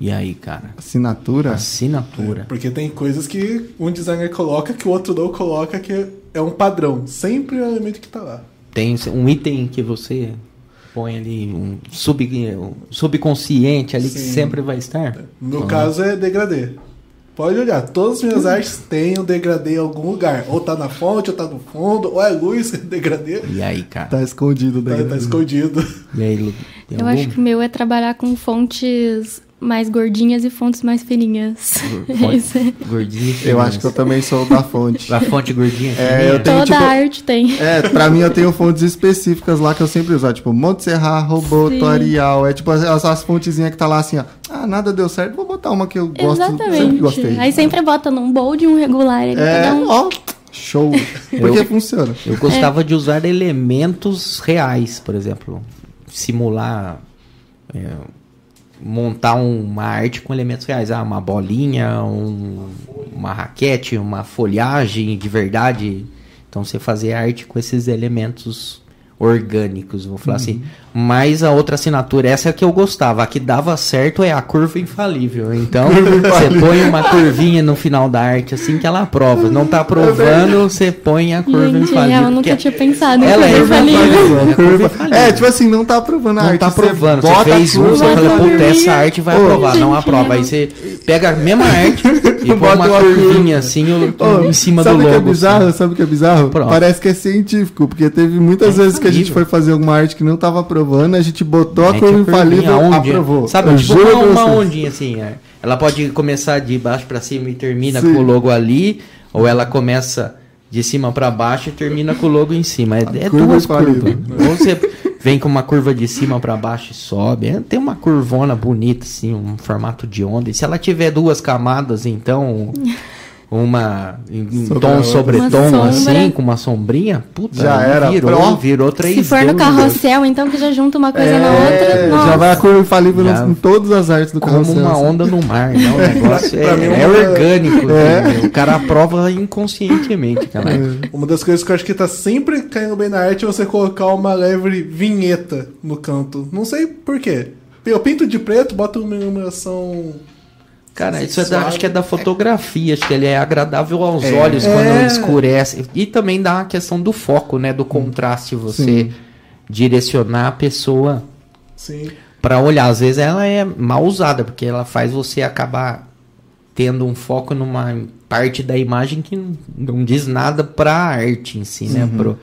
S2: E aí, cara?
S3: Assinatura?
S2: Assinatura.
S4: Porque tem coisas que um designer coloca que o outro não coloca, que é um padrão. Sempre é o elemento que tá lá.
S2: Tem um item que você põe ali, um, sub, um subconsciente ali que
S4: Sim.
S2: sempre vai estar.
S4: No
S2: Ah.
S4: caso é degradê. Pode olhar, todas as minhas artes têm um degradê em algum lugar. Ou tá na fonte, ou tá no fundo, ou é luz, degradê.
S2: E aí, cara?
S3: Tá escondido
S4: Tá,
S3: daí.
S4: tá escondido.
S2: E aí, Lu? tem
S5: Eu
S2: algum?
S5: acho que o meu é trabalhar com fontes mais gordinhas e fontes mais fininhas.
S2: Fonte
S5: Isso é.
S2: Gordinha.
S3: Eu acho que eu também sou da fonte.
S2: A fonte gordinha.
S3: É, eu tenho,
S5: Toda
S3: tipo-
S5: arte tem.
S3: É, pra mim eu tenho fontes específicas lá que eu sempre uso, tipo Montserrat, Roboto,
S5: Sim.
S3: Arial, é tipo as, as fontezinhas que tá lá assim, ó. Ah, nada deu certo, vou botar uma que eu gosto, sempre
S5: Exatamente.
S3: gostei.
S5: Aí sempre bota num bold um regular. ali,
S3: É,
S5: um.
S3: ó, show. Porque funciona.
S2: Eu gostava de usar elementos reais, por exemplo. Simular. é, montar uma arte com elementos reais. Ah, uma bolinha, um- uma raquete, uma folhagem de verdade. Então você fazer arte com esses elementos orgânicos, vou falar assim. Mas a outra assinatura, essa é a que eu gostava. A que dava certo é a curva infalível. Então você põe uma curvinha no final da arte assim que ela aprova. Não tá aprovando, você põe a curva
S5: Gente,
S2: infalível.
S5: eu nunca tinha pensado em
S2: ela é
S5: curva infalível.
S2: infalível. É curva infalível.
S3: É, tipo assim, não tá aprovando a
S2: Não
S3: arte.
S2: tá
S3: você
S2: aprovando. Você,
S3: bota a
S2: fez um,
S3: curva,
S2: você fala, puta, essa arte vai
S3: Ô,
S2: aprovar. Não
S5: gente,
S2: aprova.
S5: não.
S2: Aí você pega a mesma arte e põe
S3: Bota
S2: uma
S3: uma
S2: curvinha
S3: curva.
S2: assim o-
S3: Ô,
S2: em cima do
S3: sabe
S2: logo.
S3: o que é bizarro?
S2: assim.
S3: Sabe o que é bizarro?
S2: Pronto.
S3: Parece que é científico, porque teve muitas
S2: É
S3: vezes que a gente foi fazer alguma arte que não tava aprovando, a gente botou a
S2: Mete
S3: curva
S2: curvinha,
S3: infalível,
S2: a
S3: aprovou.
S2: Sabe,
S3: Eu
S2: tipo
S3: juro
S2: uma, uma ondinha assim. é. Ela pode começar de baixo pra cima e termina
S3: Sim.
S2: com o logo ali, ou ela começa de cima pra baixo e termina com o logo em cima. É, é
S3: curva
S2: duas curvas. Ou você vem com uma curva de cima pra baixo e sobe. É, tem uma curvona bonita assim, um formato de onda. E se ela tiver duas camadas, então uma em em
S3: Sobre
S2: tom
S3: outra.
S2: sobre
S5: Uma
S2: tom
S5: sombra.
S2: assim, com uma sombrinha, puta,
S3: Já era.
S2: virou,
S3: Pro-
S2: virou 3D.
S5: Se for no carrossel, então que já junta uma coisa na
S3: É,
S5: outra. Nossa.
S3: já vai a curva infalível
S2: Já.
S3: em todas as artes do
S2: como
S3: carrossel.
S2: uma
S3: assim.
S2: onda no mar, né? O negócio é,
S4: Pra mim,
S2: é
S4: uma-
S2: orgânico.
S3: É.
S2: O cara aprova inconscientemente, cara.
S4: Uma das coisas que eu acho que tá sempre caindo bem na arte é você colocar uma leve vinheta no canto. Não sei por quê. Eu pinto de preto, boto uma iluminação.
S2: Cara, isso é da, acho que é da fotografia, acho que ele é agradável aos
S3: É.
S2: olhos quando
S4: É.
S2: escurece. E também dá a questão do foco, né? Do contraste, você
S3: Sim.
S2: direcionar a pessoa. Pra olhar. Às vezes ela é mal usada, porque ela faz você acabar tendo um foco numa parte da imagem que não, diz nada pra arte em si, né? Pro,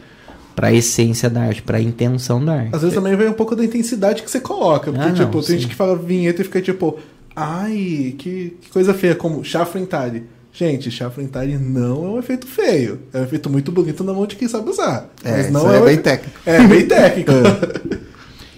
S2: pra essência da arte, pra intenção da arte.
S4: Às vezes também vem um pouco da intensidade que você coloca. Porque,
S2: Ah, não,
S4: tipo, tem
S2: sim.
S4: gente que fala vinheta e fica tipo, ai, que, que coisa feia, como chafrentade. Gente, chafrentade não é um efeito feio. É um efeito muito bonito na mão de quem sabe usar.
S3: É,
S4: Mas não
S3: é
S4: um
S3: bem
S4: efe-
S3: técnico.
S4: É, bem técnico.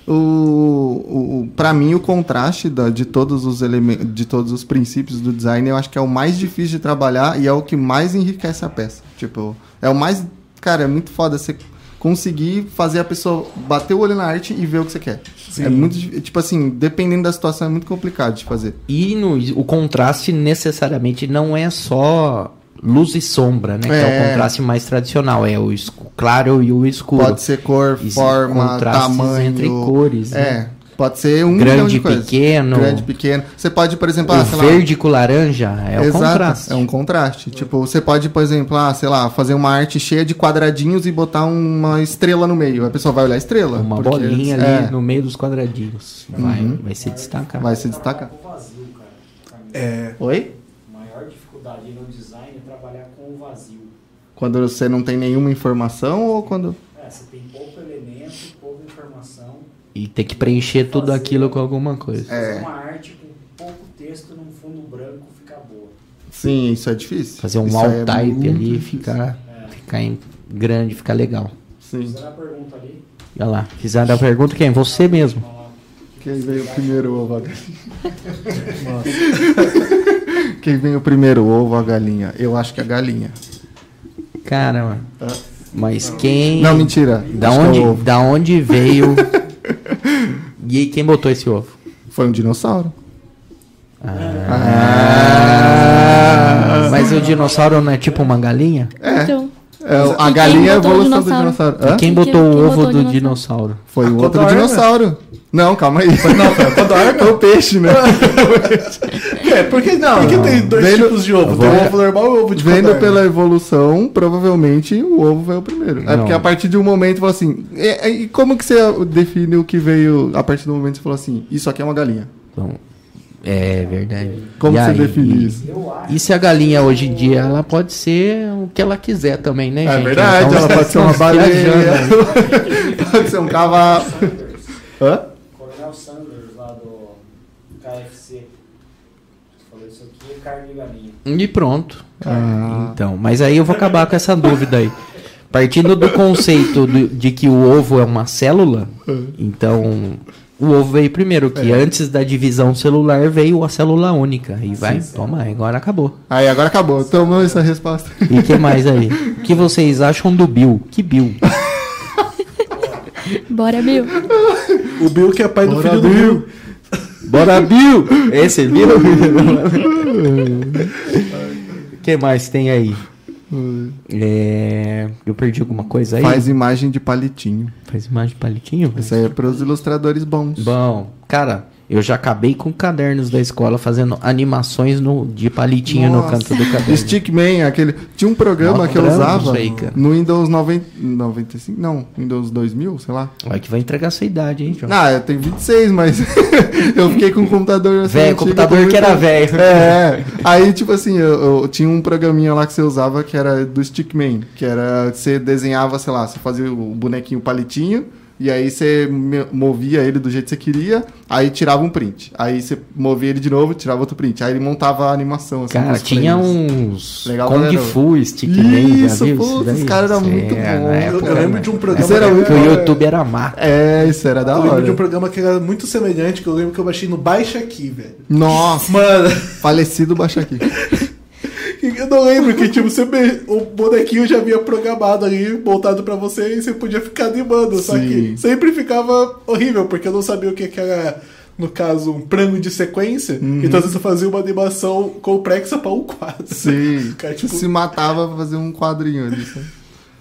S3: O, o, o, para mim, o contraste da, de, todos os elementos, de todos os princípios do design, eu acho que é o mais difícil de trabalhar e é o que mais enriquece a peça. Tipo, é o mais. Cara, é muito foda você conseguir fazer a pessoa bater o olho na arte e ver o que você quer.
S4: Sim.
S3: É muito. Tipo assim, dependendo da situação, é muito complicado de fazer.
S2: E no, o contraste necessariamente não é só luz e sombra, né? Que é
S3: É.
S2: o contraste mais tradicional. É o claro e o escuro.
S3: Pode ser cor,
S2: Existe
S3: forma,
S2: contrastes
S3: tamanho.
S2: entre cores, né?
S3: É. Pode ser um
S2: Grande
S3: milhão de coisas.
S2: pequeno.
S3: Grande, pequeno. Você pode, por exemplo,
S2: o
S3: ah, sei lá,
S2: verde com laranja é o
S3: Exato,
S2: contraste.
S3: É um contraste. Tipo, você pode, por exemplo, ah, sei lá, fazer uma arte cheia de quadradinhos e botar uma estrela no meio. A pessoa vai olhar a estrela.
S2: Uma
S3: porque-
S2: bolinha ali
S3: é,
S2: no meio dos quadradinhos. Vai,
S3: Uhum.
S2: vai se destacar.
S3: Vai se destacar.
S4: É.
S3: Oi?
S1: a maior dificuldade no design é trabalhar com o vazio.
S3: Quando você não tem nenhuma informação ou quando.
S1: É, você tem pouco elemento, pouca informação.
S2: E ter que preencher tudo
S1: Fazer-
S2: aquilo com alguma coisa.
S1: Fazer
S3: É.
S1: uma arte com pouco texto num fundo branco fica boa.
S3: Sim, isso é difícil.
S2: Fazer um
S3: aí é
S2: type ali e ficar,
S1: É.
S2: ficar em grande, ficar legal.
S3: Sim.
S1: Fizeram a pergunta ali.
S2: Olha lá, fizeram a pergunta quem? Você mesmo.
S3: Quem veio primeiro, ovo, a galinha? Quem veio primeiro, ovo ou a galinha? Eu acho que a galinha.
S2: Cara, mano. Mas quem.
S3: Não, mentira.
S2: Da
S3: Acho é
S2: onde,
S3: ovo.
S2: da onde veio. e aí, quem botou esse ovo?
S3: Foi um dinossauro.
S2: Ah, mas o dinossauro não é tipo uma galinha?
S5: Então,
S3: É, a galinha é a evolução do
S5: dinossauro?
S2: E
S3: Hã?
S2: quem botou
S5: quem
S2: o ovo
S5: botou
S2: do
S5: dinossauro?
S2: dinossauro?
S3: Foi o outro dinossauro. Não, calma aí.
S4: Não, foi a codorna.
S3: Foi o peixe, né?
S4: É, porque, não, porque tem dois
S3: Vendo-
S4: tipos de ovo. Tem o ovo normal e o ovo de
S3: Vendo
S4: codorna.
S3: pela evolução, provavelmente o ovo veio primeiro. É
S2: Não.
S3: porque a partir de um momento falou assim. E, e como que você define o que veio a partir do momento que você falou assim? Isso aqui é uma galinha.
S2: Então, é verdade.
S3: Como
S2: E
S3: você
S2: aí,
S3: define isso?
S2: E se a galinha hoje em dia, ela pode ser o que ela quiser também, né,
S3: É
S2: gente?
S3: verdade,
S2: Então,
S3: ela pode ser uma baleia. pode ser um cavalo.
S1: Sanders.
S3: Hã?
S1: Coronel Sanders lá do KFC. Falou isso aqui é carne de galinha.
S2: E pronto.
S3: Ah.
S2: Então, mas aí eu vou acabar com essa dúvida aí. Partindo do conceito do- de que o ovo é uma célula, então o ovo veio primeiro, que
S3: É.
S2: antes da divisão celular veio a célula única. E vai, toma, agora acabou.
S3: Aí agora acabou. Tomou essa resposta.
S2: E o que mais aí? O que vocês acham do Bill? Que Bill?
S5: bora, Bill.
S4: O Bill que é pai do
S3: Bora,
S4: filho do
S3: Bill.
S4: Bill.
S2: Bora, Bill! Esse Bill? O que mais tem aí? É, Eu perdi alguma coisa aí?
S3: Faz imagem de palitinho.
S2: Faz imagem de palitinho?
S3: Isso aí é para os ilustradores bons.
S2: Bom, cara, eu já acabei com cadernos da escola fazendo animações no, de palitinho no
S3: Nossa.
S2: canto do caderno.
S3: Stickman, aquele. Tinha um programa
S2: Nossa,
S3: que eu usava
S2: aí,
S3: no Windows 90, 95, não, Windows 2000, sei lá.
S2: Olha que vai entregar a sua idade, hein, João?
S3: Ah, eu tenho 26, mas eu fiquei com um computador assim,
S2: Velho, computador que era velho.
S3: É, aí tipo assim, eu, eu tinha um programinha lá que você usava que era do Stickman, que era você desenhava, sei lá, você fazia o bonequinho palitinho e aí você movia ele do jeito que você queria, aí tirava um print. Aí você movia ele de novo, tirava outro print. Aí ele montava a animação assim.
S2: Cara, tinha uns
S3: Legal,
S2: Kung
S3: galera.
S2: Fu, Stickman,
S3: Isso,
S2: já viu daí?
S3: os caras eram muito
S2: é,
S3: bons. Eu-
S4: Eu, eu lembro de um programa.
S3: Isso era
S4: que
S3: muito
S2: Que o YouTube era mato.
S3: É, isso era da
S4: Eu lembro de um
S3: hora.
S4: programa que era muito semelhante, que eu lembro que eu baixei no Baixa Aqui, velho.
S3: Nossa,
S4: Mano,
S3: falecido baixa aqui.
S4: eu não lembro que tipo, você o bonequinho já vinha programado ali, montado pra você, e você podia ficar animando. Só
S3: Sim.
S4: que sempre ficava horrível, porque eu não sabia o que, que era, no caso, um plano de sequência. Então às vezes eu fazia uma animação complexa pra um quadro.
S3: Sim.
S4: Cara, tipo,
S3: Se matava pra fazer um quadrinho ali.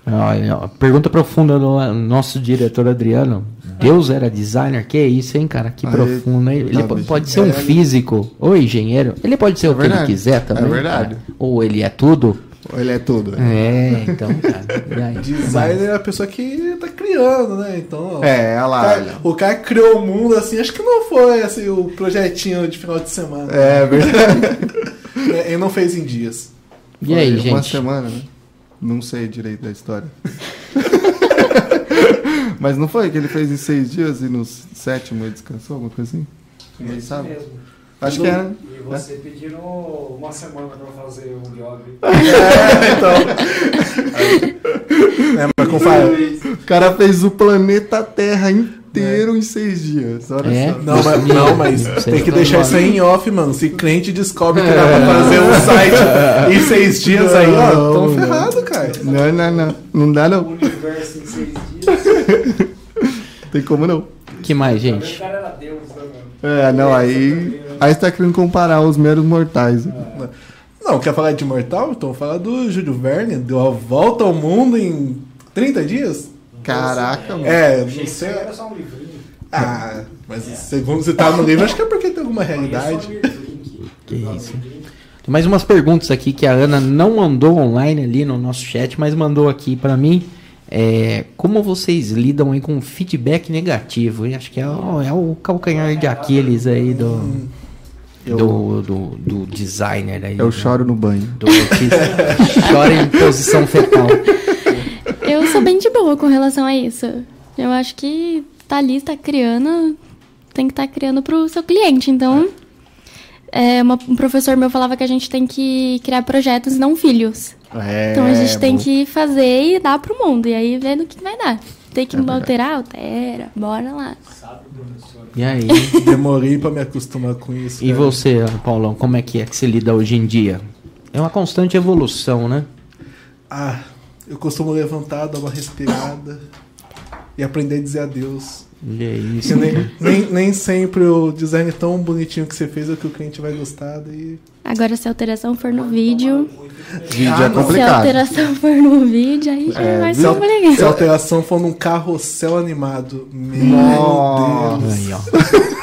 S2: Olha, pergunta profunda do nosso diretor Adriano. Deus era designer? Que isso, hein, cara? Que
S3: Aí,
S2: profundo, hein? Ele
S3: tá,
S2: pode ser um
S4: É.
S2: físico ou engenheiro. Ele pode ser o que ele
S3: verdade.
S2: quiser também.
S3: É verdade.
S2: cara. Ou ele é tudo.
S3: Ele é tudo.
S2: É, então, cara. Aí?
S4: designer é a pessoa que tá criando, né? Então, ó,
S3: É, olha
S4: o,
S3: lá.
S4: cara, o cara criou o mundo assim, acho que não foi assim, o projetinho de final de semana.
S3: É verdade.
S4: É, Ele não fez em dias.
S2: E aí,
S3: Foi Uma
S2: gente?
S3: semana, né? Não sei direito da história. Mas não foi que ele fez em seis dias e no sétimo ele descansou, alguma coisa assim? Ninguém
S1: Isso
S3: sabe?
S1: mesmo.
S3: Acho que era.
S1: E você pedindo uma semana pra fazer o job.
S4: É, mas como fala,
S3: O cara fez o planeta Terra inteiro em seis dias. Olha
S2: É?
S3: só.
S4: Não, mas, não, mas tem que deixar isso aí em off, mano. Se cliente descobre que dá pra fazer um site em seis dias aí, ó,
S3: Não,
S4: tão
S3: não.
S4: ferrado, cara.
S3: Não, não, não. Não dá
S1: O
S3: não.
S1: universo em seis dias.
S3: Tem como não.
S2: que mais,
S1: O
S2: gente?
S1: cara era Deus, né, mano?
S3: É, não, aí. Aí você tá querendo comparar os meros mortais.
S4: Não, quer falar de Imortal? Então fala do Júlio Verne, deu a volta ao mundo em 30 dias?
S3: Caraca, mano.
S4: É, não sei.
S1: era só um livrinho.
S4: Ah, mas segundo você tá no livro, acho que é porque tem alguma realidade.
S2: Que isso. Tem mais umas perguntas aqui que a Ana não mandou online ali no nosso chat, mas mandou aqui pra mim. É, como vocês lidam aí com feedback negativo? Eu acho que é o, é o calcanhar de Aquiles aí do.
S3: Eu-
S2: do, do, do designer aí.
S3: Eu
S2: né?
S3: choro no banho.
S2: Do chora em posição fetal.
S5: Boa com relação a isso. Eu acho que tá ali, tá criando, tem que estar criando pro seu cliente. Então, é, uma- um professor meu falava que a gente tem que criar projetos, não filhos.
S3: É,
S5: Então a gente tem
S3: bom.
S5: que fazer e dar pro mundo. E aí vendo o que vai dar. Tem que
S3: É
S5: alterar, altera. Bora lá.
S1: Sabe, professor?
S2: E aí?
S4: Demorei pra me acostumar com isso.
S2: E
S4: cara.
S2: você, Paulão, como é que é que se lida hoje em dia? É uma constante evolução, né?
S4: Ah, eu costumo levantar, dar uma respirada e aprender a dizer adeus.
S2: E é isso.
S4: Porque nem, nem, nem sempre o design tão bonitinho que você fez é o que o cliente vai gostar. Daí...
S5: Agora, se a alteração for no vídeo,
S3: Vídeo
S4: Ah,
S3: é
S4: não.
S5: se a
S3: complicado.
S5: alteração for no vídeo, aí já
S3: É,
S5: vai
S4: Se
S5: ser complicado.
S4: se a alteração for num carrossel animado, meu
S3: Nossa.
S4: Deus.
S2: Aí, ó.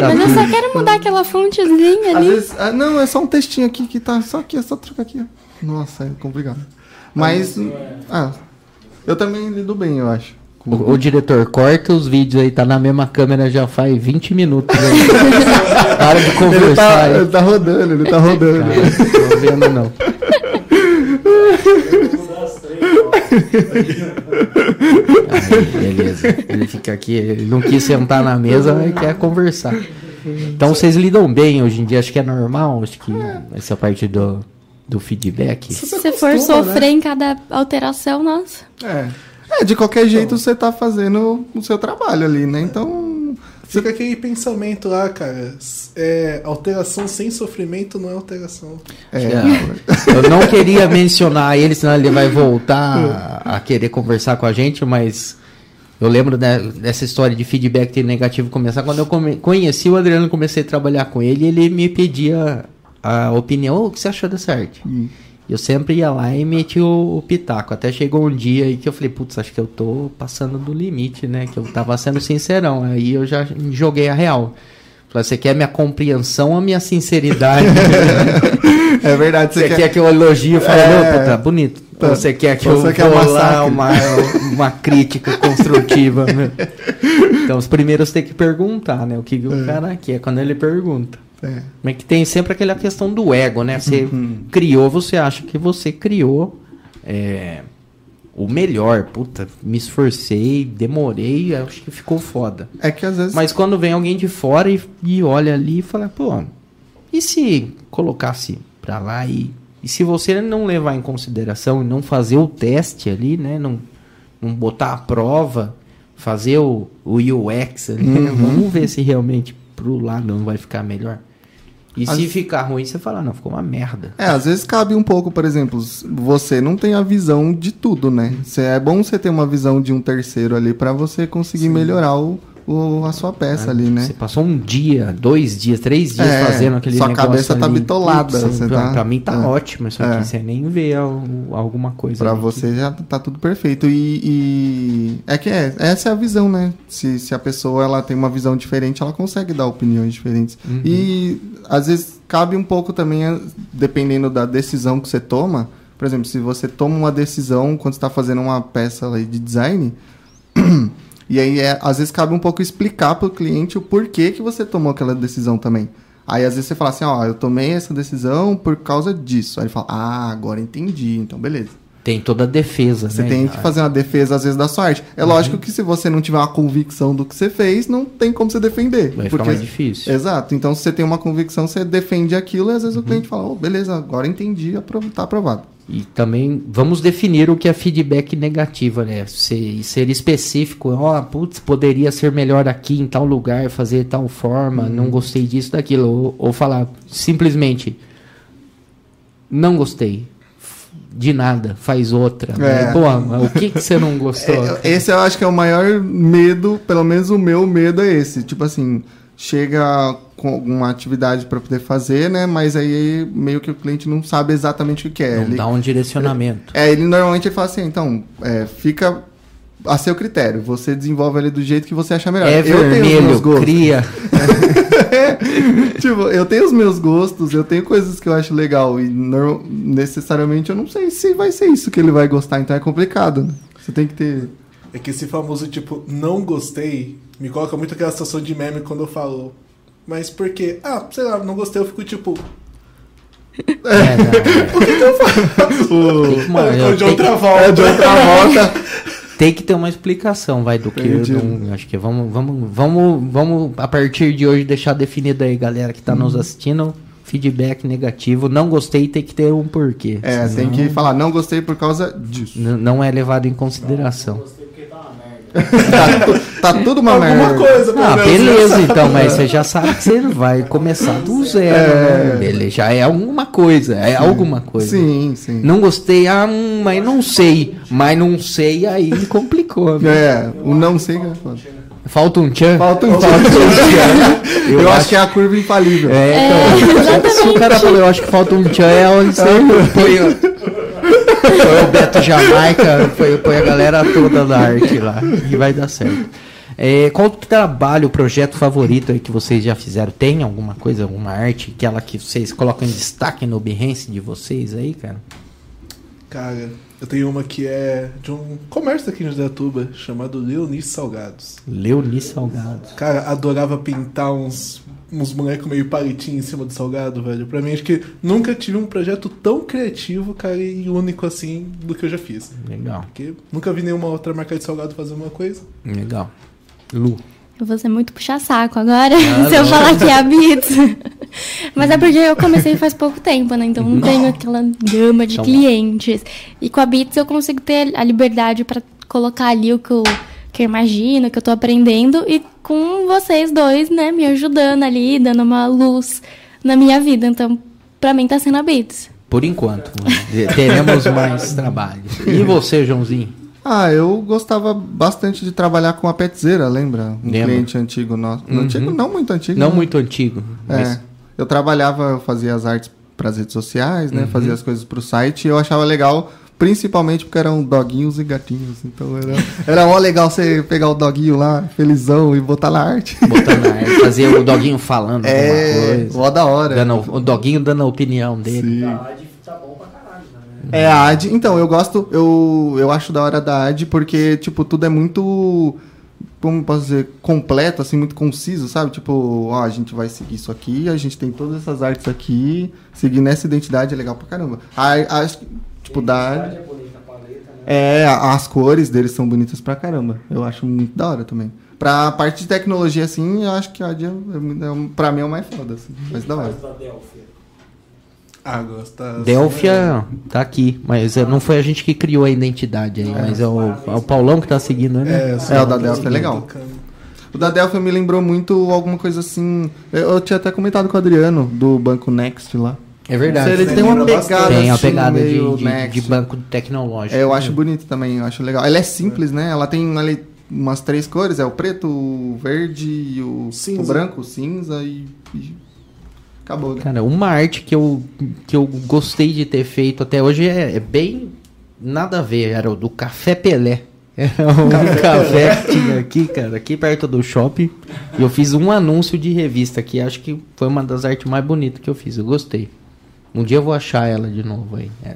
S5: Mas eu só quero mudar aquela fontezinha
S3: Às
S5: ali.
S3: vezes, ah, não, é só um textinho aqui que tá só aqui, é só trocar aqui. ó. Nossa, é complicado. Mas, ah, eu também lido bem, eu acho.
S2: O, o diretor, corta os vídeos aí, tá na mesma câmera já faz 20 minutos. Aí. Para de
S3: Ele
S2: conversar
S3: tá,
S2: aí.
S3: ele tá rodando, ele tá rodando.
S2: Cara, não tô vendo não. Aí, beleza. Ele fica aqui, ele não quis sentar na mesa, mas quer conversar. Então vocês lidam bem hoje em dia, acho que é normal, acho que essa parte do, do feedback.
S5: Se você for
S3: acostuma, né?
S5: sofrer em cada alteração, nossa.
S3: É. É, de qualquer jeito você tá fazendo o seu trabalho ali, né? Então.
S4: Fica aquele pensamento lá, cara. É, alteração sem sofrimento não é alteração.
S3: É,
S2: Eu não queria mencionar ele, senão ele vai voltar a, querer conversar com a gente, mas eu lembro né, dessa história de feedback negativo começar. Quando eu come- conheci o Adriano, comecei a trabalhar com ele, ele me pedia a opinião, "Ô, o que você achou dessa arte? Eu sempre ia lá e metia o, o pitaco. Até chegou um dia aí que eu falei, putz, acho que eu tô passando do limite, né? Que eu tava sendo sincerão. Aí eu já joguei a real. Falei, você quer minha compreensão ou minha sinceridade?
S3: é verdade.
S2: Você quer... que eu elogio e fale,
S3: É.
S2: tá bonito.
S3: Tá.
S2: Ou você quer que
S3: Ou
S2: eu
S3: você quer
S2: vou uma, uma crítica construtiva? né? Então, os primeiros tem que perguntar, né? O que, que o cara quer quando ele pergunta.
S3: É.
S2: Mas que tem sempre aquela questão do ego, né? Você
S3: Uhum.
S2: criou, você acha que você criou é, o melhor. Puta, me esforcei, demorei, acho que ficou foda.
S3: É que às vezes.
S2: Mas quando vem alguém de fora e, e olha ali e fala, pô, e se colocasse pra lá e, e se você não levar em consideração e não fazer o teste ali, né? Não, não botar a prova, fazer o, o UX ali, né,
S3: Uhum.
S2: vamos ver se realmente pro lado não vai ficar melhor. E
S3: As-
S2: se ficar ruim, você fala, não, ficou uma merda.
S3: É, às vezes cabe um pouco, por exemplo, você não tem a visão de tudo, né? Cê- é bom você ter uma visão de um terceiro ali pra você conseguir melhorar o, o- a sua peça ali, né?
S2: Você passou um dia, dois dias, três dias
S3: É,
S2: fazendo aquele
S3: sua
S2: negócio
S3: cabeça tá
S2: ali.
S3: bitolada,
S2: Putz,
S3: você
S2: pra,
S3: tá-
S2: pra mim tá
S3: é.
S2: ótimo isso
S3: É.
S2: aqui. Você nem vê al- alguma coisa.
S3: Pra você já tá tudo perfeito. E, e- é que é, essa é a visão, né? Se, se a pessoa ela tem uma visão diferente, ela consegue dar opiniões diferentes.
S2: Uhum.
S3: E às vezes cabe um pouco também, eh, dependendo da decisão que você toma. Por exemplo, se você toma uma decisão quando está fazendo uma peça de design, e aí é, às vezes cabe um pouco explicar para o cliente o porquê que você tomou aquela decisão também. Aí às vezes você fala assim, ó, eu tomei essa decisão por causa disso. Aí ele fala, ah, agora entendi, então beleza.
S2: Tem toda a defesa,
S3: Você
S2: né?
S3: tem que fazer uma defesa, às vezes, da sua arte. É
S2: Uhum.
S3: lógico que se você não tiver uma convicção do que você fez, não tem como você defender.
S2: Vai ficar mais difícil.
S3: Exato. Então, se você tem uma convicção, você defende aquilo e às
S2: Uhum.
S3: vezes o cliente fala, oh, beleza, agora entendi, tá aprovado.
S2: E também vamos definir o que é feedback negativo, né? Ser, ser específico, ó, putz, poderia ser melhor aqui em tal lugar, fazer tal forma,
S3: Uhum.
S2: não gostei disso, daquilo. Ou, ou falar simplesmente, não gostei. De nada, faz outra.
S3: É.
S2: Pô, mas o que, que você não gostou?
S3: É, esse eu acho que é o maior medo, pelo menos o meu medo é esse. Tipo assim, chega com alguma atividade para poder fazer, né? Mas aí meio que o cliente não sabe exatamente o que é.
S2: não
S3: Ele-
S2: dá um direcionamento.
S3: É, ele normalmente ele fala assim, então, é, fica a seu critério. Você desenvolve ele do jeito que você achar melhor.
S2: É
S3: eu tenho os meus
S2: vermelho,
S3: gostos.
S2: cria.
S3: tipo, eu tenho os meus gostos, eu tenho coisas que eu acho legal e necessariamente eu não sei se vai ser isso que ele vai gostar, então é complicado. Né? Você tem que ter.
S4: É que esse famoso tipo, não gostei, me coloca muito aquela situação de meme quando eu falo, Mas porque, ah, sei lá, não gostei, eu fico tipo.
S2: É, não, é. Tem que- mano,
S4: "Ah, de
S2: tem que-
S4: outra volta.
S3: É de outra volta.
S2: Tem que ter uma explicação, vai, do que eu não, acho que vamos, vamos, vamos, vamos a partir de hoje deixar definido aí, galera que tá nos
S3: Uhum.
S2: assistindo, feedback negativo, não gostei, tem que ter um porquê.
S3: É, tem
S2: senão
S3: que falar, não gostei por causa disso.
S2: n- Não é levado em
S1: Não
S2: consideração.
S1: gostei porque tá.
S3: Tá, tudo uma
S4: Alguma
S3: merda.
S4: coisa,
S2: Ah, beleza, então, mas você já sabe que você vai começar do zero, né? Beleza, já é alguma coisa, é alguma coisa.
S3: Sim, sim.
S2: Não gostei, ah, hum, mas não sei. Mas não sei, aí complicou. né?
S3: É, o não sei que é foda.
S2: Falta um tchan?
S3: Falta um tchan.
S2: Eu,
S3: Eu, acho,
S2: acho
S3: que é a curva infalível.
S2: É, então, se o cara falou, eu acho que falta um tchan, é onde você põe, o- Beto Jamaica, põe, põe a galera toda da arte lá, e vai dar certo. É, qual o trabalho, o projeto favorito aí que vocês já fizeram? Tem alguma coisa, alguma arte, aquela que vocês colocam em destaque no Behance de vocês aí, cara?
S4: Cara, eu tenho uma que é de um comércio aqui em Josatuba, chamado Leonice Salgados.
S2: Leoni Salgado.
S4: Cara, adorava pintar uns, uns bonecos meio palitinho em cima do salgado, velho. Pra mim, acho que nunca tive um projeto tão criativo, cara, e único assim do que eu já fiz.
S2: Legal,
S4: Porque nunca vi nenhuma outra marca de salgado fazer uma coisa.
S2: legal. Lu.
S5: Eu vou ser muito puxar saco agora,
S2: Ah,
S5: se eu
S2: não.
S5: falar que é a Bits. Mas é porque eu comecei faz pouco tempo, né? Então não tenho aquela gama de
S2: Então-
S5: clientes. E com a Bits eu consigo ter a liberdade pra colocar ali o que eu, que eu imagino, que eu tô aprendendo. E com vocês dois, né? Me ajudando ali, dando uma luz na minha vida. Então, pra mim tá sendo a Bits.
S2: Por enquanto, teremos mais trabalho. E você, Joãozinho?
S3: Ah, eu gostava bastante de trabalhar com a Petzeira, lembra? Um
S2: Lembro.
S3: cliente antigo nosso.
S2: Uhum.
S3: Antigo, não muito antigo.
S2: Não
S3: né?
S2: muito antigo, mas
S3: É. Eu trabalhava, eu fazia as artes para as redes sociais,
S2: Uhum.
S3: né? Fazia as coisas para o site e eu achava legal, principalmente porque eram doguinhos e gatinhos. Então era, era mó legal você pegar o doguinho lá, felizão, e botar na arte.
S2: botar na arte, fazer o doguinho falando alguma
S3: É,
S2: coisa.
S3: mó da hora.
S2: Dando, o doguinho dando a opinião dele.
S3: Sim.
S1: A AD tá bom pra caralho, né?
S3: É a AD. Então, eu gosto, eu, eu acho da hora da AD porque, tipo, tudo é muito. Como posso dizer? Completo, assim, muito conciso, sabe? Tipo, ó, a gente vai seguir isso aqui, a gente tem todas essas artes aqui, seguir nessa identidade é legal pra caramba. A, a- tipo,
S1: é paleta, né?
S3: É, as cores deles são bonitas pra caramba. Eu acho muito da hora também. Pra parte de tecnologia, assim, eu acho que a AD, é, é, pra mim, é o mais foda, assim. Mais da hora.
S1: Faz da Delphi.
S4: Ah, gosta.
S2: Delphia tá aqui, mas é, não foi a gente que criou a identidade aí, mas é o, é o Paulão que tá seguindo, né?
S4: É,
S3: É, o da Delphi é legal. O da Delphi me lembrou muito alguma coisa assim. Eu, eu tinha até comentado com o Adriano, do Banco Next lá.
S2: É verdade.
S3: Ele tem uma pegada
S2: Tem a
S3: assim,
S2: pegada de, de, de banco tecnológico.
S3: É, eu acho bonito também, eu acho legal. Ela é simples, né? Ela tem ali umas três cores, é o preto, o verde e o,
S4: Cinza.
S3: o branco, o cinza e, e acabou, né?
S2: Cara, uma arte que eu, que eu gostei de ter feito até hoje é, é bem nada a ver, era o do Café Pelé. Era um café que tinha aqui, cara, aqui perto do shopping. E eu fiz um anúncio de revista que acho que foi uma das artes mais bonitas que eu fiz. Eu gostei. Um dia eu vou achar ela de novo aí. É,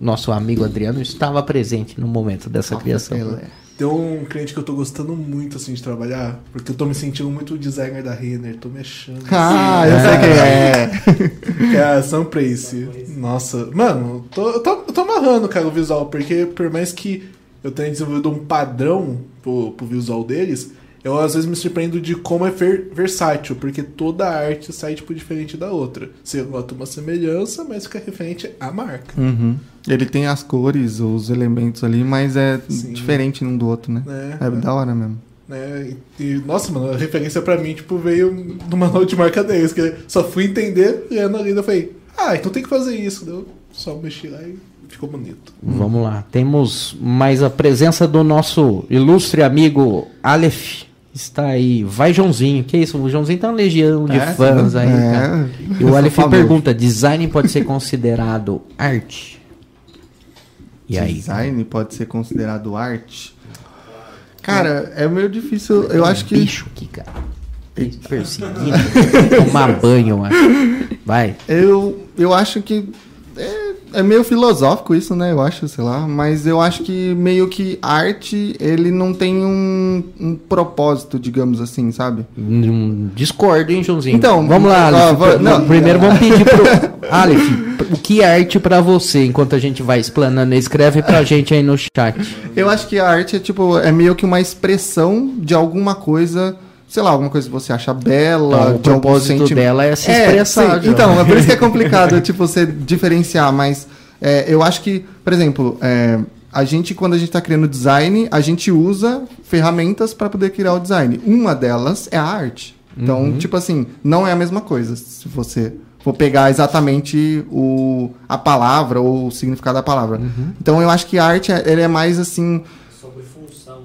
S2: nosso amigo Adriano estava presente no momento dessa criação.
S3: Pelé.
S4: Tem um cliente que eu tô gostando muito assim de trabalhar, porque eu tô me sentindo muito designer da Renner, tô me achando.
S3: Ah, eu sei quem é.
S4: Que é a Sunprace. Nossa, mano, tô, eu tô, eu tô amarrando, cara, o visual, porque por mais que eu tenha desenvolvido um padrão pro, pro visual deles, eu às vezes me surpreendo de como é ver- versátil, porque toda arte sai, tipo, diferente da outra. Você nota uma semelhança, mas fica referente à marca.
S3: Uhum. Ele tem as cores, os elementos ali, mas é
S4: Sim.
S3: diferente um do outro, né?
S4: Né?
S3: É da hora mesmo.
S4: né? E, e, nossa, mano, a referência pra mim, tipo, veio do manual de marca deles, que eu só fui entender lendo ali, eu falei, ah, então tem que fazer isso. Daí Eu só mexi lá e ficou bonito.
S2: Vamos lá. Temos mais a presença do nosso ilustre amigo Aleph. Está aí. Vai, Joãozinho. Que isso? O Joãozinho tá uma legião de
S3: É,
S2: fãs aí,
S3: É.
S2: cara. E
S3: Eu
S2: o Aleph pergunta: design pode ser considerado arte? E aí?
S3: Design pode ser considerado arte? Cara, é meio difícil. Eu acho que.
S2: Bicho aqui, cara. Perseguindo. Tomar banho, mano. Vai.
S3: Eu, eu acho que. É meio filosófico isso, né? Eu acho, sei lá. Mas eu acho que meio que arte, ele não tem um, um propósito, digamos assim, sabe?
S2: Hum, Discordo, hein, Joãozinho?
S3: Então,
S2: vamos lá, Aleph. Pr-
S3: não.
S2: Primeiro vamos pedir pro Aleph, o que é arte pra você, enquanto a gente vai explanando? Escreve pra gente aí no chat.
S3: Eu acho que a arte é tipo, é meio que uma expressão de alguma coisa, sei lá, alguma coisa que você acha bela,
S2: Então, o propósito
S3: sentimento.
S2: dela é se
S3: É,
S2: expressar.
S3: sim.
S2: João.
S3: Então, é por isso que é complicado, tipo, você diferenciar, mas é, eu acho que, por exemplo, é, a gente, quando a gente está criando design, a gente usa ferramentas para poder criar o design. Uma delas é a arte. Então,
S2: Uhum.
S3: tipo assim, não é a mesma coisa se você for pegar exatamente o, a palavra ou o significado da palavra.
S2: Uhum.
S3: Então, eu acho que a arte, ele é mais assim...
S1: Sobre função,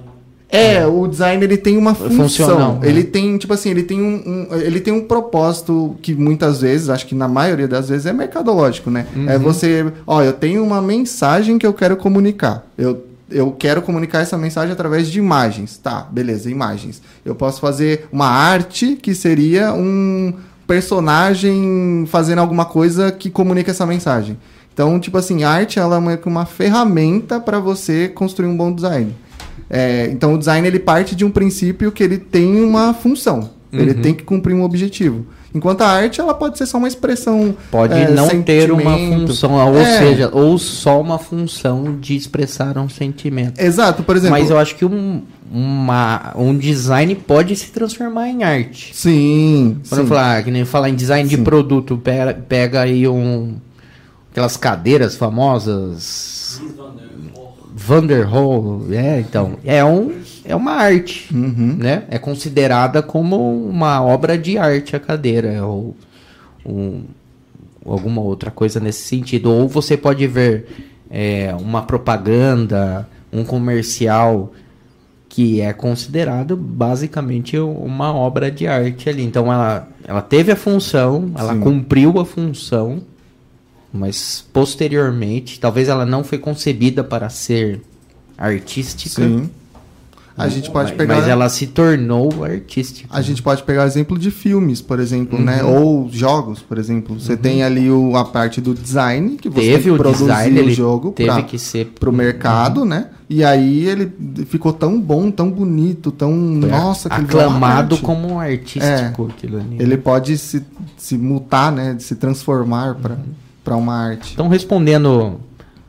S1: né?
S3: É, o design ele tem uma função.
S2: Funcional, né?
S3: Ele tem, tipo assim, ele tem um, um- ele tem um propósito que muitas vezes, acho que na maioria das vezes é mercadológico, né? É você, ó, eu tenho uma mensagem que eu quero comunicar. Eu eu quero comunicar essa mensagem através de imagens. Tá, beleza, imagens. Eu posso fazer uma arte que seria um personagem fazendo alguma coisa que comunica essa mensagem. Então, tipo assim, a arte ela é uma ferramenta para você construir um bom design. É, então o design ele parte de um princípio que ele tem uma função. Ele
S2: Uhum.
S3: tem que cumprir um objetivo. Enquanto a arte ela pode ser só uma expressão.
S2: Pode
S3: é,
S2: não ter uma função, ou
S3: É,
S2: seja, ou só uma função de expressar um sentimento.
S3: Exato, por exemplo.
S2: Mas eu acho que um, uma, um design pode se transformar em arte.
S3: Sim.
S2: Quando falar, que nem falar em design de
S3: Sim.
S2: produto, pega, pega aí um. Aquelas cadeiras famosas. Vanderhol, é, então. É, um, é uma arte,
S3: Uhum.
S2: né? É considerada como uma obra de arte a cadeira, ou um- alguma outra coisa nesse sentido. Ou você pode ver é, uma propaganda, um comercial que é considerado basicamente uma obra de arte ali. Então ela, ela teve a função, ela
S3: Sim.
S2: cumpriu a função, mas posteriormente, talvez ela não foi concebida para ser artística.
S3: Sim. A gente pode
S2: mas,
S3: pegar.
S2: mas ela se tornou artística.
S3: A gente pode pegar exemplo de filmes, por exemplo, né?
S2: Uhum.
S3: Ou jogos, por exemplo. Você tem ali o, a parte do design, que você
S2: teve o
S3: que produzir
S2: design,
S3: o jogo
S2: que ser
S3: pro mercado, né? E aí ele ficou tão bom, tão bonito, tão.
S2: foi
S3: nossa, uma
S2: aclamado como um artístico aquilo ali.
S3: Ele pode se, se mutar, né? Se transformar para para uma arte.
S2: Então, respondendo,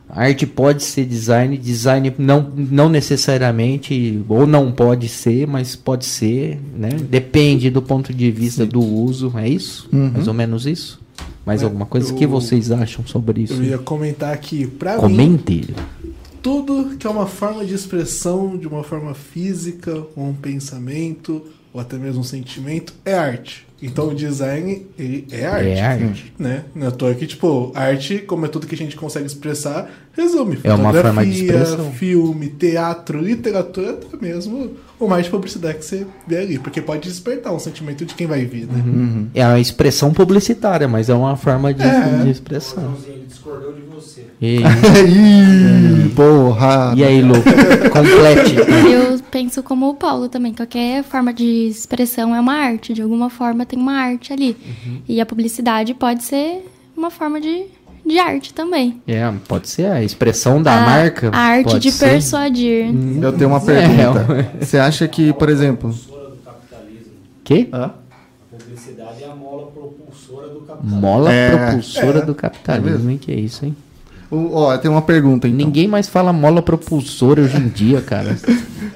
S2: a arte pode ser design, design não, não necessariamente, ou não pode ser, mas pode ser, né? Depende do ponto de vista do uso, é isso?
S3: Uhum.
S2: Mais ou menos isso? Mais
S4: É,
S2: alguma coisa?
S4: Eu-
S2: que vocês acham sobre isso?
S4: Eu ia comentar pra mim,
S2: Comente.
S4: tudo que é uma forma de expressão de uma forma física, ou um pensamento, ou até mesmo um sentimento, é arte. Então o design, ele é arte.
S2: É arte.
S4: Né? Não é toa que, tipo, arte, como é tudo que a gente consegue expressar, resume.
S2: É uma forma de expressão.
S4: filme, teatro, literatura, até mesmo uma arte de publicidade que você vê ali. Porque pode despertar um sentimento de quem vai ver, né?
S3: Uhum.
S2: É a expressão publicitária, mas é uma forma de,
S4: É.
S2: de
S1: O
S2: expressão.
S1: Ele discordou de você.
S2: E,
S3: Ih, porra!
S2: e aí, Lu? Complete.
S5: Eu penso como o Paulo também. Qualquer forma de expressão é uma arte. De alguma forma tem uma arte ali. E a publicidade pode ser uma forma de, de arte também.
S2: É, pode ser a expressão da
S5: a,
S2: marca.
S5: A arte
S2: pode
S5: de
S2: ser.
S5: persuadir.
S3: Eu tenho uma
S2: É,
S3: pergunta. Você acha que, por exemplo.
S2: Que?
S1: A publicidade é a mola propulsora do capitalismo.
S2: Mola
S3: É,
S2: propulsora
S4: é.
S2: do
S3: É
S2: capitalismo,
S3: mesmo.
S2: hein? Que é isso, hein?
S3: o- Ó, eu tenho uma pergunta então.
S2: Ninguém mais fala mola propulsora hoje em dia, cara.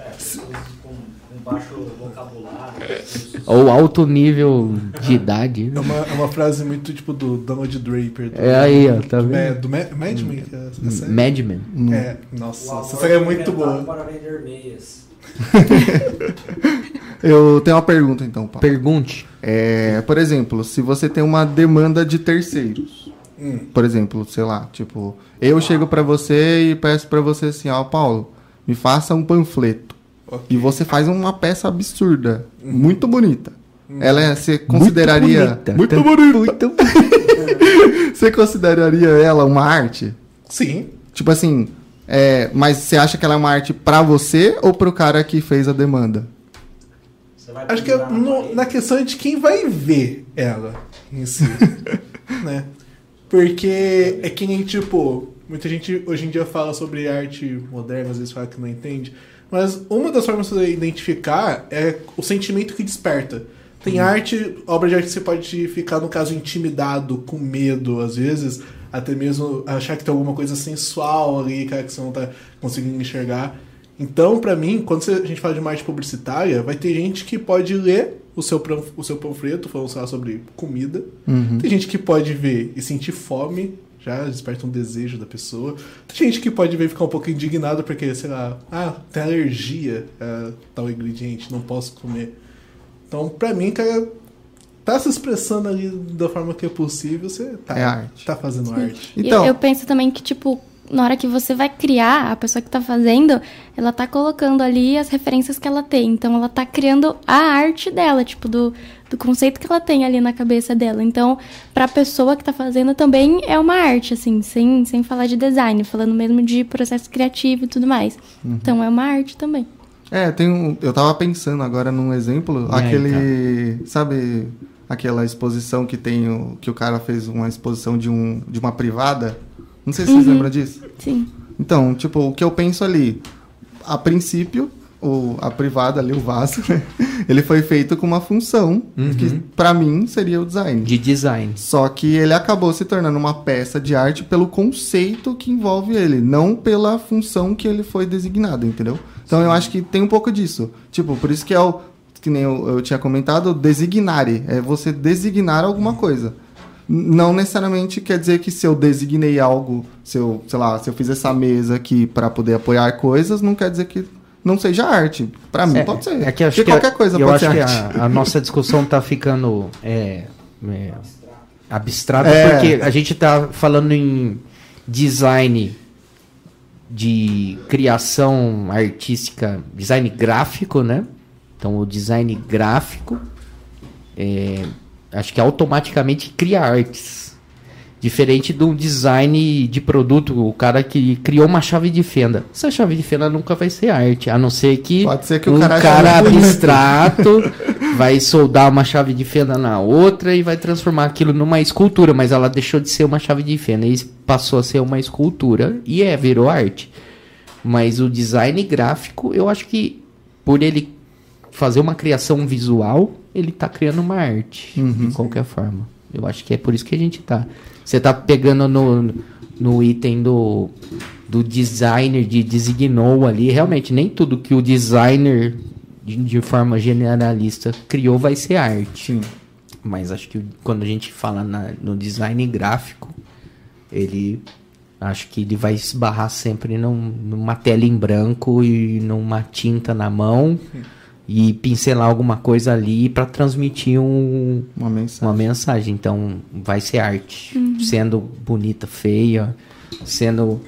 S1: É, coisas com, com baixo vocabulário.
S2: Ou alto nível de idade.
S4: É uma, é uma frase muito tipo do Donald Draper. Do,
S2: É aí, ó, tá
S4: É,
S2: vendo?
S4: do Ma- Mad Men, é essa série.
S2: Madman.
S4: É, nossa,
S1: O
S4: essa série é muito boa.
S1: para vender meias.
S3: Eu tenho uma pergunta então, Paulo.
S2: Pergunte.
S3: É, por exemplo, se você tem uma demanda de terceiros,
S4: Hum.
S3: por exemplo, sei lá, tipo, eu chego pra você e peço pra você assim, ó, Paulo, me faça um panfleto.
S4: Ok.
S3: E você faz uma peça absurda, muito bonita. Ela é, você consideraria
S2: bonita.
S3: muito bonita. você consideraria ela uma arte?
S4: Sim.
S3: Tipo assim, é, mas você acha que ela é uma arte pra você ou pro cara que fez a demanda?
S1: Você vai
S4: Acho que é no- na questão de quem vai ver ela em si. né? Porque é que nem, tipo, muita gente hoje em dia fala sobre arte moderna, às vezes fala que não entende. Mas uma das formas de você identificar é o sentimento que desperta. Tem arte, obra de arte que você pode ficar, no caso, intimidado, com medo, às vezes, até mesmo achar que tem alguma coisa sensual ali, cara, que você não tá conseguindo enxergar. Então, pra mim, quando a gente fala de uma arte publicitária, vai ter gente que pode ler o seu, o seu panfleto, falando sobre comida. Tem gente que pode ver e sentir fome, já desperta um desejo da pessoa. Tem gente que pode ver e ficar um pouco indignado porque, sei lá, ah, tem alergia a tal ingrediente, não posso comer. Então, pra mim, cara, tá se expressando ali da forma que é possível, você tá,
S3: É arte.
S4: tá fazendo arte.
S5: E
S3: Então,
S5: eu penso também que, tipo, na hora que você vai criar, a pessoa que tá fazendo, ela tá colocando ali as referências que ela tem. Então, ela tá criando a arte dela, tipo, do, do conceito que ela tem ali na cabeça dela. Então, pra pessoa que tá fazendo também é uma arte, assim, sem, sem falar de design, falando mesmo de processo criativo e tudo mais. Então, é uma arte também.
S3: É, tem um, eu tava pensando agora num exemplo,
S2: aí,
S3: aquele, sabe, aquela exposição que tem o, que o cara fez uma exposição de um de uma privada? Não sei se vocês lembram disso.
S5: Sim.
S3: Então, tipo, o que eu penso ali, a princípio, o, a privada ali, o vaso, né? ele foi feito com uma função que pra mim seria o design.
S2: De design.
S3: Só que ele acabou se tornando uma peça de arte pelo conceito que envolve ele, não pela função que ele foi designado, entendeu? Então eu acho que tem um pouco disso. Tipo, por isso que é o que nem eu, eu tinha comentado, designare, é você designar alguma coisa. Não necessariamente quer dizer que se eu designei algo, se eu, sei lá, se eu fiz essa mesa aqui para poder apoiar coisas, não quer dizer que não seja arte. Pra mim pode ser.
S2: É que acho
S3: Porque
S2: que
S3: qualquer coisa
S2: eu
S3: pode
S2: acho
S3: ser
S2: que
S3: arte.
S2: a, a nossa discussão tá ficando é, é, abstrata
S3: É.
S2: porque a gente tá falando em design de criação artística, design gráfico, né? Então o design gráfico é, acho que automaticamente cria artes. Diferente de um design de produto, o cara que criou uma chave de fenda. Essa chave de fenda nunca vai ser arte, a não ser que,
S3: Pode ser que o
S2: um
S3: cara
S2: cara, abstrato vai soldar uma chave de fenda na outra e vai transformar aquilo numa escultura, mas ela deixou de ser uma chave de fenda e passou a ser uma escultura e é, virou arte. Mas o design gráfico, eu acho que por ele fazer uma criação visual, ele tá criando uma arte, de qualquer forma. Eu acho que é por isso que a gente tá. Você tá pegando no, no item do, do designer, de designou ali, realmente, nem tudo que o designer, de, de forma generalista, criou vai ser arte.
S3: Sim.
S2: Mas acho que quando a gente fala na- no design gráfico, ele acho que ele vai esbarrar sempre num- numa tela em branco e numa tinta na mão e pincelar alguma coisa ali para transmitir um,
S3: Uma mensagem.
S2: uma mensagem. Então vai ser arte, sendo bonita, feia, sendo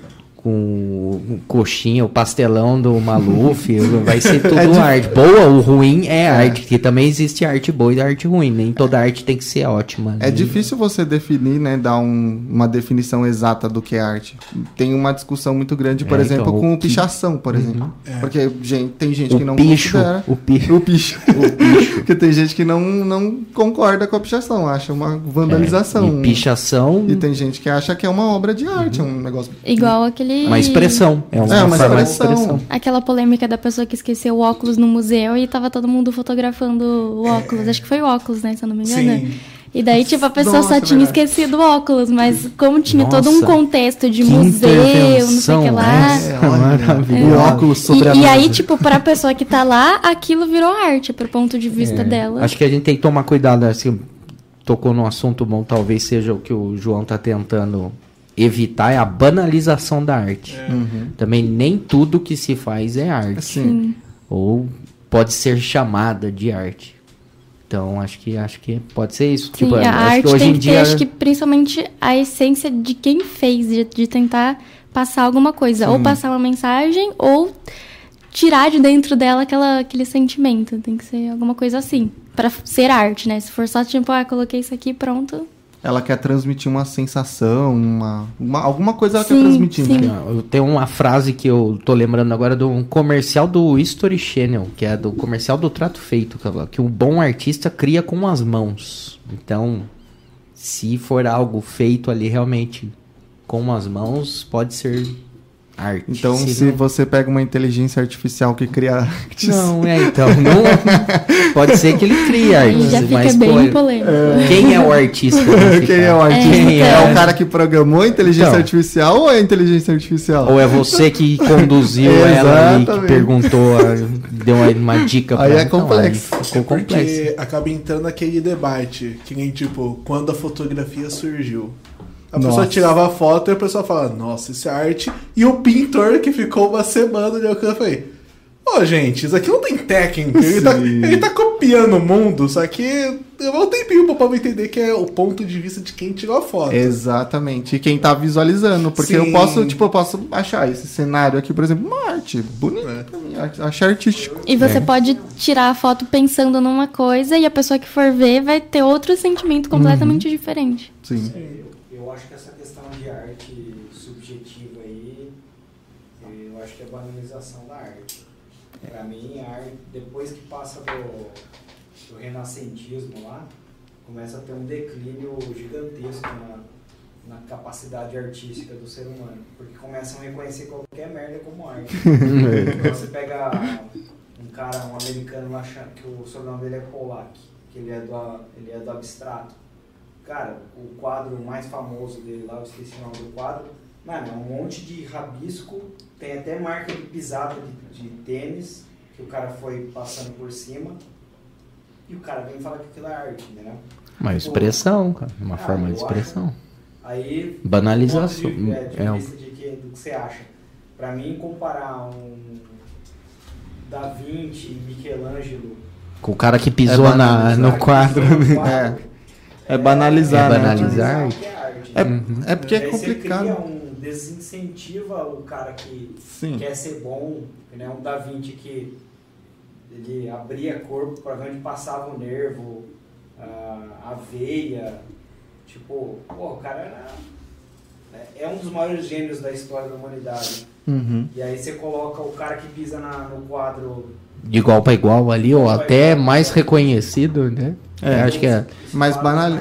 S2: com o coxinha, o pastelão do Maluf, vai ser tudo
S3: É dif-
S2: arte. Boa ou ruim é, arte, porque também existe arte boa e arte ruim. Nem toda arte tem que ser ótima.
S3: É
S2: né?
S3: difícil você definir, né, dar um- uma definição exata do que é arte. Tem uma discussão muito grande, por
S2: É,
S3: exemplo,
S2: então,
S3: com
S2: o que-
S3: pichação, por exemplo. Porque gente, tem gente que
S2: O
S3: não
S2: picho,
S3: considera.
S2: o picho.
S3: O picho. Porque tem gente que não, não concorda com a pichação, acha uma vandalização.
S2: E pichação
S3: E tem gente que acha que é uma obra de arte, é um negócio.
S5: Igual aquele.
S2: Uma expressão. É uma,
S3: É, uma
S2: forma de
S3: expressão.
S5: Aquela polêmica da pessoa que esqueceu o óculos no museu e tava todo mundo fotografando o óculos. Acho que foi o óculos, né? Se eu não me engano.
S4: Sim.
S5: E daí, tipo, a pessoa
S3: Nossa,
S5: só
S3: é
S5: tinha
S3: verdade.
S5: esquecido o óculos, mas como tinha todo um
S2: Nossa,
S5: contexto de museu, não sei o que lá.
S2: essa,
S3: É, olha,
S2: maravilhosa.
S3: O óculos sobre a
S5: E, e aí, tipo, pra pessoa que tá lá, aquilo virou arte, pro ponto de vista
S2: É,
S5: dela.
S2: Acho que a gente tem que tomar cuidado, assim, tocou num assunto bom, talvez seja o que o João tá tentando evitar, é a banalização da arte.
S3: Uhum.
S2: Também nem tudo que se faz é arte.
S3: Assim,
S2: Ou pode ser chamada de arte. Então, acho que acho que pode ser isso.
S5: Sim,
S2: tipo,
S5: a
S2: acho
S5: arte
S2: que hoje
S5: tem
S2: em
S5: que
S2: dia
S5: ter, acho que principalmente a essência de quem fez, de, de tentar passar alguma coisa. Ou passar uma mensagem, ou tirar de dentro dela aquela, aquele sentimento. Tem que ser alguma coisa assim. Pra ser arte, né? Se for só tipo, ah, coloquei isso aqui, pronto.
S3: Ela quer transmitir uma sensação, uma, uma- alguma coisa ela quer
S5: Sim,
S3: transmitir,
S5: sim.
S3: né?
S2: Eu tenho uma frase que eu tô lembrando agora de um comercial do History Channel, que é do comercial do Trato Feito, que um bom artista cria com as mãos. Então, se for algo feito ali realmente com as mãos, pode ser arte.
S3: Então, se,
S2: não-
S3: você pega uma inteligência artificial que cria artes.
S2: Não, é, então. Não, pode ser que ele crie artes,
S5: já fica
S2: mas
S5: bem
S2: pô,
S5: polêmico.
S2: quem é o artista?
S3: Quem é o artista? É,
S2: é?
S3: o cara que programou a inteligência
S2: Então.
S3: artificial ou é a inteligência artificial?
S2: Ou é você que conduziu ela ali, que perguntou, a- deu uma, dica pra
S3: Aí é
S2: ela. Então,
S3: complexo.
S2: aí ficou complexo.
S4: Porque acaba entrando aquele debate, que nem tipo, quando a fotografia surgiu. A
S3: Nossa.
S4: pessoa tirava a foto e a pessoa fala, nossa, isso é arte. E o pintor que ficou uma semana olhando aquilo, eu falei, ô gente, isso aqui não tem técnica. Ele tá,
S3: Sim.
S4: ele tá copiando o mundo, só que levou um tempinho pro povo entender que é o ponto de vista de quem tirou a foto.
S3: Exatamente. E quem tá visualizando. Porque eu
S4: Sim.
S3: posso, tipo, eu posso achar esse cenário aqui, por exemplo, uma arte bonita
S4: É.
S3: pra Achei artístico.
S5: E você pode tirar a foto pensando numa coisa e a pessoa que for ver vai ter outro sentimento completamente diferente.
S3: Sim.
S1: Eu, eu acho que essa questão de arte subjetiva aí, eu acho que é a banalização da arte. Pra mim, a arte, depois que passa do, do renascentismo lá, começa a ter um declínio gigantesco na, na capacidade artística do ser humano. Porque começam a reconhecer qualquer merda como arte. Então você pega um cara, um americano lá, que o sobrenome dele é Pollack, que ele é do, ele é do abstrato. Cara, o quadro mais famoso dele lá, eu esqueci o nome do quadro, mano, é um monte de rabisco, tem até marca de pisada de, de tênis, que o cara foi passando por cima, e o cara vem falar que aquilo é arte, entendeu?
S2: Uma expressão, cara. Uma
S1: Ah,
S2: forma de expressão.
S1: Aí
S2: Banalização.
S1: de, é, de
S2: É
S1: de que, do que você acha. Pra mim, comparar um Da Vinci, Michelangelo...
S2: Com o cara que pisou
S3: É
S2: na,
S3: banalizar.
S2: no quadro.
S3: É. É banalizar,
S2: É
S3: né?
S2: banalizar.
S1: que é.
S3: É,
S2: Uhum.
S3: é porque é complicado.
S1: Você cria um desincentiva o cara que
S3: Sim.
S1: quer ser bom, né? Um Da Vinci que ele abria corpo para ver onde passava o nervo, a, a veia, tipo, pô, o cara era, né, é um dos maiores gênios da história da humanidade.
S3: Uhum.
S1: E aí você coloca o cara que pisa na, no quadro.
S2: De igual para igual ali, ou até mais reconhecido, né?
S3: É,
S2: Eu acho que é.
S3: mais banal-?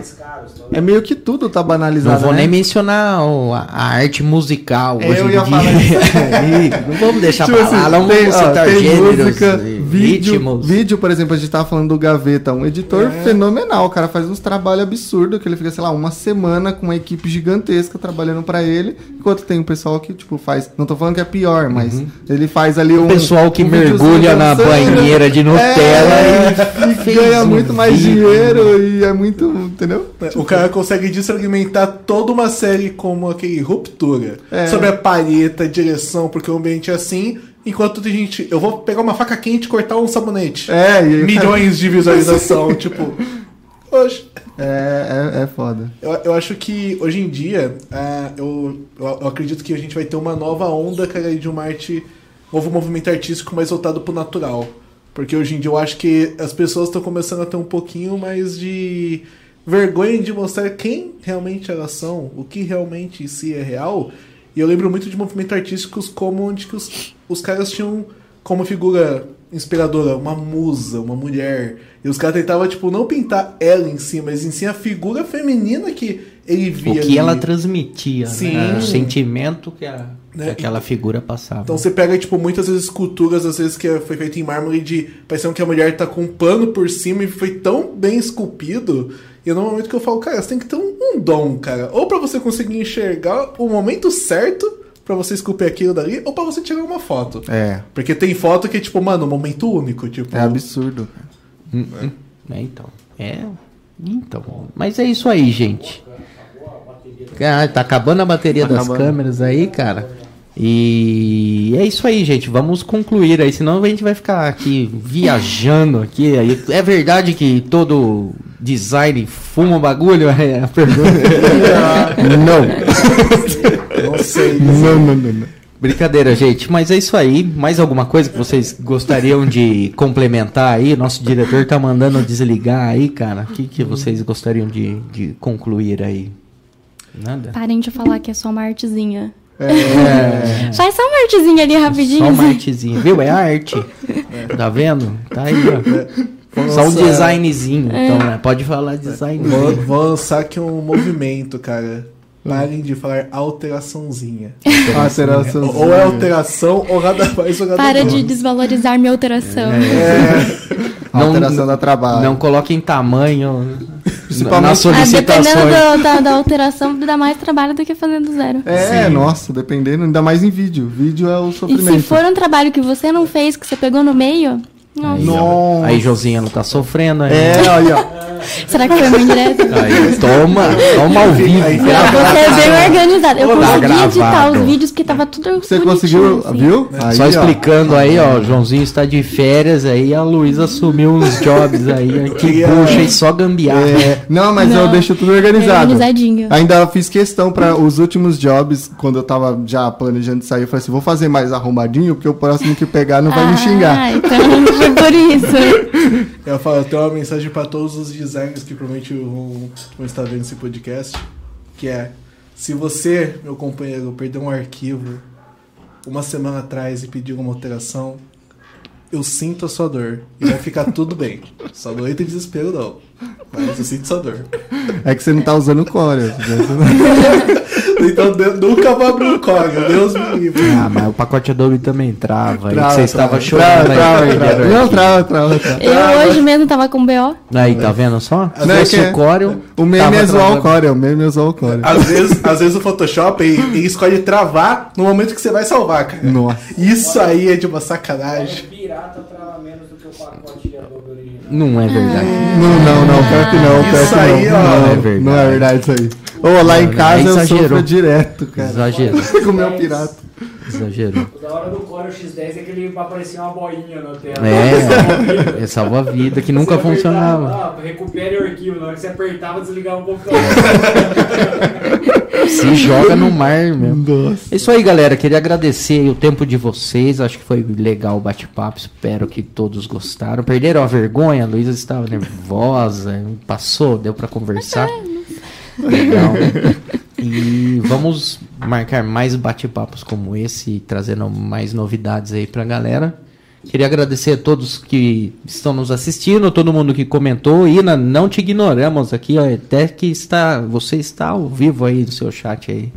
S3: É meio que tudo tá banalizado,
S2: Não vou
S3: né?
S2: nem mencionar a, arte musical
S3: Eu
S2: hoje em
S3: ia
S2: dia.
S3: falar
S2: Ih, não vamos deixar
S3: Tipo
S2: pra
S3: assim,
S2: lá, não
S3: tem,
S2: vamos
S3: ó,
S2: citar
S3: tem
S2: gêneros,
S3: música, vídeo,
S2: ritmos.
S3: vídeo, por exemplo, a gente tava falando do Gaveta, um editor fenomenal, o cara faz uns trabalhos absurdos, que ele fica, sei lá, uma semana com uma equipe gigantesca trabalhando pra ele, enquanto tem um pessoal que, tipo, faz, não tô falando que é pior, mas ele faz ali um...
S2: O pessoal que
S3: um
S2: mergulha na
S3: dançando.
S2: banheira de Nutella
S3: É,
S2: e
S3: e ganha
S2: um
S3: muito mais
S2: vídeo.
S3: dinheiro e é muito, entendeu?
S4: O cara consegue desfragmentar toda uma série como aquele Ruptura.
S3: É.
S4: Sobre a palheta, direção, porque o ambiente é assim. Enquanto tem gente. Eu vou pegar uma faca quente e cortar um sabonete.
S3: É, e
S4: Milhões de visualização, tipo. Hoje.
S3: É, é, é foda.
S4: Eu, eu acho que hoje em dia, ah, eu, eu, acredito que a gente vai ter uma nova onda, cara, de uma arte, um novo movimento artístico mais voltado pro natural. Porque hoje em dia eu acho que as pessoas estão começando a ter um pouquinho mais de vergonha de mostrar quem realmente elas são, o que realmente em si é real. E eu lembro muito de movimentos artísticos como onde que os, os caras tinham como figura inspiradora uma musa, uma mulher. E os caras tentavam, tipo, não pintar ela em si, mas em si a figura feminina que ele
S2: O
S4: via.
S2: que
S4: ali.
S2: ela transmitia,
S4: Sim.
S2: né? O sentimento que, a-
S4: Né?
S2: que aquela figura passava.
S4: Então você pega, tipo, muitas vezes esculturas, às vezes, que foi feita em mármore de. Parecendo que a mulher tá com um pano por cima e foi tão bem esculpido. E no momento que eu falo, cara, você tem que ter um, um dom, cara. Ou pra você conseguir enxergar o momento certo pra você esculpir aquilo dali, ou pra você tirar uma foto.
S3: É,
S4: Porque tem foto que é tipo, mano, um momento único, tipo.
S3: é absurdo.
S2: Hum, hum. É, então. É. Então. Mas é isso aí, gente. Ah, tá acabando a bateria
S3: Tá
S2: das
S3: acabando.
S2: câmeras aí, cara. E é isso aí, gente. Vamos concluir aí, senão a gente vai ficar aqui viajando aqui. É verdade que todo design fuma o bagulho? É a pergunta. não.
S4: Não sei.
S3: Não, não, não, não.
S2: Brincadeira, gente. Mas é isso aí. Mais alguma coisa que vocês gostariam de complementar aí? Nosso diretor tá mandando desligar aí, cara. O que, que vocês gostariam de, de concluir aí? Nada?
S5: Parem de falar que é só uma artezinha.
S2: É.
S5: Faz só uma artezinha ali rapidinho.
S2: Só uma artezinha, viu? É arte. Tá vendo? Tá aí, ó. Só um designzinho, então, né? Pode falar design.
S4: Vou, vou lançar aqui um movimento, cara. Parem de falar alteraçãozinha.
S3: Alteração.
S4: Ou é alteração, ou nada mais, ou nada
S5: Para de desvalorizar minha alteração.
S4: É,
S2: Não-
S3: Alteração da trabalho.
S2: Não coloque em tamanho
S3: Principalmente-
S2: nas
S5: Ah, dependendo
S2: solicitações.
S5: do- da, da alteração, dá mais trabalho do que fazendo zero.
S3: É, nossa, dependendo, ainda mais em vídeo. Vídeo é o
S5: E
S3: sofrimento.
S5: se for um trabalho que você não fez, que você pegou no meio, nossa,
S3: Nossa.
S2: Aí, Josinha, ela tá sofrendo aí.
S3: É, olha, ó.
S5: será que foi uma indireta?
S2: Aí, toma, toma ao vivo.
S4: Aí,
S5: Você é bem organizado. Eu
S2: Tá
S5: consegui editar
S2: gravado.
S5: os vídeos porque tava tudo
S3: Você conseguiu,
S5: assim.
S3: viu? Aí,
S2: Só
S3: ó.
S2: explicando aí, ó, o Joãozinho está de férias aí, a Luísa assumiu uns jobs aí, ó, que puxa e só gambiarra.
S3: É, não, mas eu
S5: Não,
S3: deixo tudo
S5: É
S3: organizado.
S5: organizadinho.
S3: Ainda fiz questão para os últimos jobs, quando eu tava já planejando sair, eu falei assim, vou fazer mais arrumadinho, porque o próximo que pegar não vai me xingar.
S5: Ah, então foi por isso.
S4: eu tenho uma mensagem pra todos os designers que provavelmente vão, vão estar vendo esse podcast, que é, se você, meu companheiro, perdeu um arquivo uma semana atrás e pediu uma alteração, eu sinto a sua dor. E vai ficar tudo bem. Só não entra em desespero, não. Mas eu sinto sua dor.
S3: É que você não tá usando Corel.
S4: Então de- nunca vou abrir o código, Deus me livre.
S2: Ah, mas o pacote Adobe também trava.
S3: Trava,
S2: você estava
S3: trava,
S2: chorando
S3: trava,
S2: aí.
S3: trava, Não, trava, trava, trava.
S5: Eu hoje mesmo tava com BO.
S2: Aí, tá vendo só? Se
S3: Não, é
S2: fosse
S3: que
S2: o Corel...
S3: O meme é zoar o. Corel, o meme é zoar o Corel.
S4: Às vezes, às vezes o Photoshop ele, ele escolhe travar no momento que você vai salvar, cara.
S3: Nossa.
S4: Isso aí é de uma sacanagem.
S1: pirata trava menos do que o pacote de Adobe original.
S2: Não é verdade.
S3: Não, não, não, pior que não, pior
S4: Isso
S3: que
S4: aí,
S3: não.
S4: ó,
S3: não,
S2: é verdade.
S3: não é verdade isso aí. Ô, lá em
S2: Não,
S3: casa eu
S2: exagerou.
S3: sofro direto, cara.
S2: Exagerou.
S3: Com o meu pirata.
S2: Exagerou.
S1: Da hora do Core X10 é que ele aparecia uma boinha na tela.
S2: É, é salva a vida, que nunca
S1: Você apertava,
S2: funcionava.
S1: Ah, recupere o arquivo. Na hora que você apertava, desligava um computador.
S2: Se joga no mar, meu.
S3: Nossa.
S2: É isso aí, galera. Queria agradecer o tempo de vocês. Acho que foi legal o bate-papo. Espero que todos gostaram. Perderam a vergonha? A Luísa estava nervosa. Passou, deu pra conversar. Legal. E vamos marcar mais bate-papos como esse, trazendo mais novidades aí pra galera. Queria agradecer a todos que estão nos assistindo, todo mundo que comentou. Ina, não te ignoramos aqui, ó, até que está, você está ao vivo aí no seu chat aí.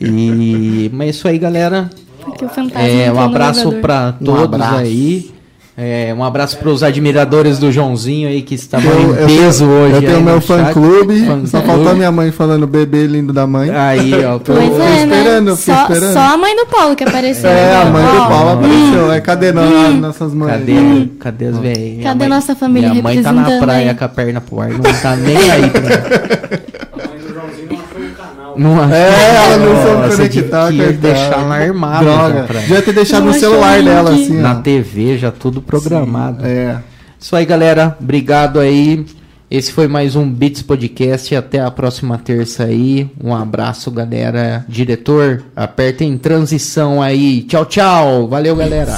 S2: E mas é isso aí, galera.
S5: Porque o fantasma
S2: É, um abraço para todos
S3: abraço.
S2: aí. É, um abraço para os admiradores do Joãozinho aí que estavam
S3: Eu,
S2: em
S3: eu
S2: peso
S3: tenho,
S2: hoje.
S3: eu tenho meu fã-clube,
S2: Fã
S3: só
S2: clube.
S3: faltou a minha mãe falando bebê lindo da mãe.
S2: Aí, ó.
S5: Pois
S3: fiquei
S5: é,
S3: esperando,
S5: né?
S3: eu fiquei
S5: Só,
S3: esperando.
S5: só a mãe do Paulo que apareceu.
S3: É, a mãe do Paulo apareceu. É, cadê no- nossas mães?
S2: Cadê, cadê as velhinhas?
S5: Cadê nossa família
S2: Minha mãe tá na praia
S5: aí?
S2: com a perna pro ar, não tá nem aí pra
S1: A mãe do Joãozinho não achou o canal.
S2: Não achou.
S3: É, ela não soube
S2: Nossa,
S3: conectar.
S2: devia deixar ela armada
S3: Droga.
S2: pra-
S3: Devia ter deixado
S5: Não
S3: no celular dela, assim, ó.
S2: Na TV já tudo programado.
S3: É.
S2: Isso aí, galera. Obrigado aí. Esse foi mais um Beats Podcast. Até a próxima terça aí. Um abraço, galera. Diretor, apertem transição aí. Tchau, tchau. Valeu, galera.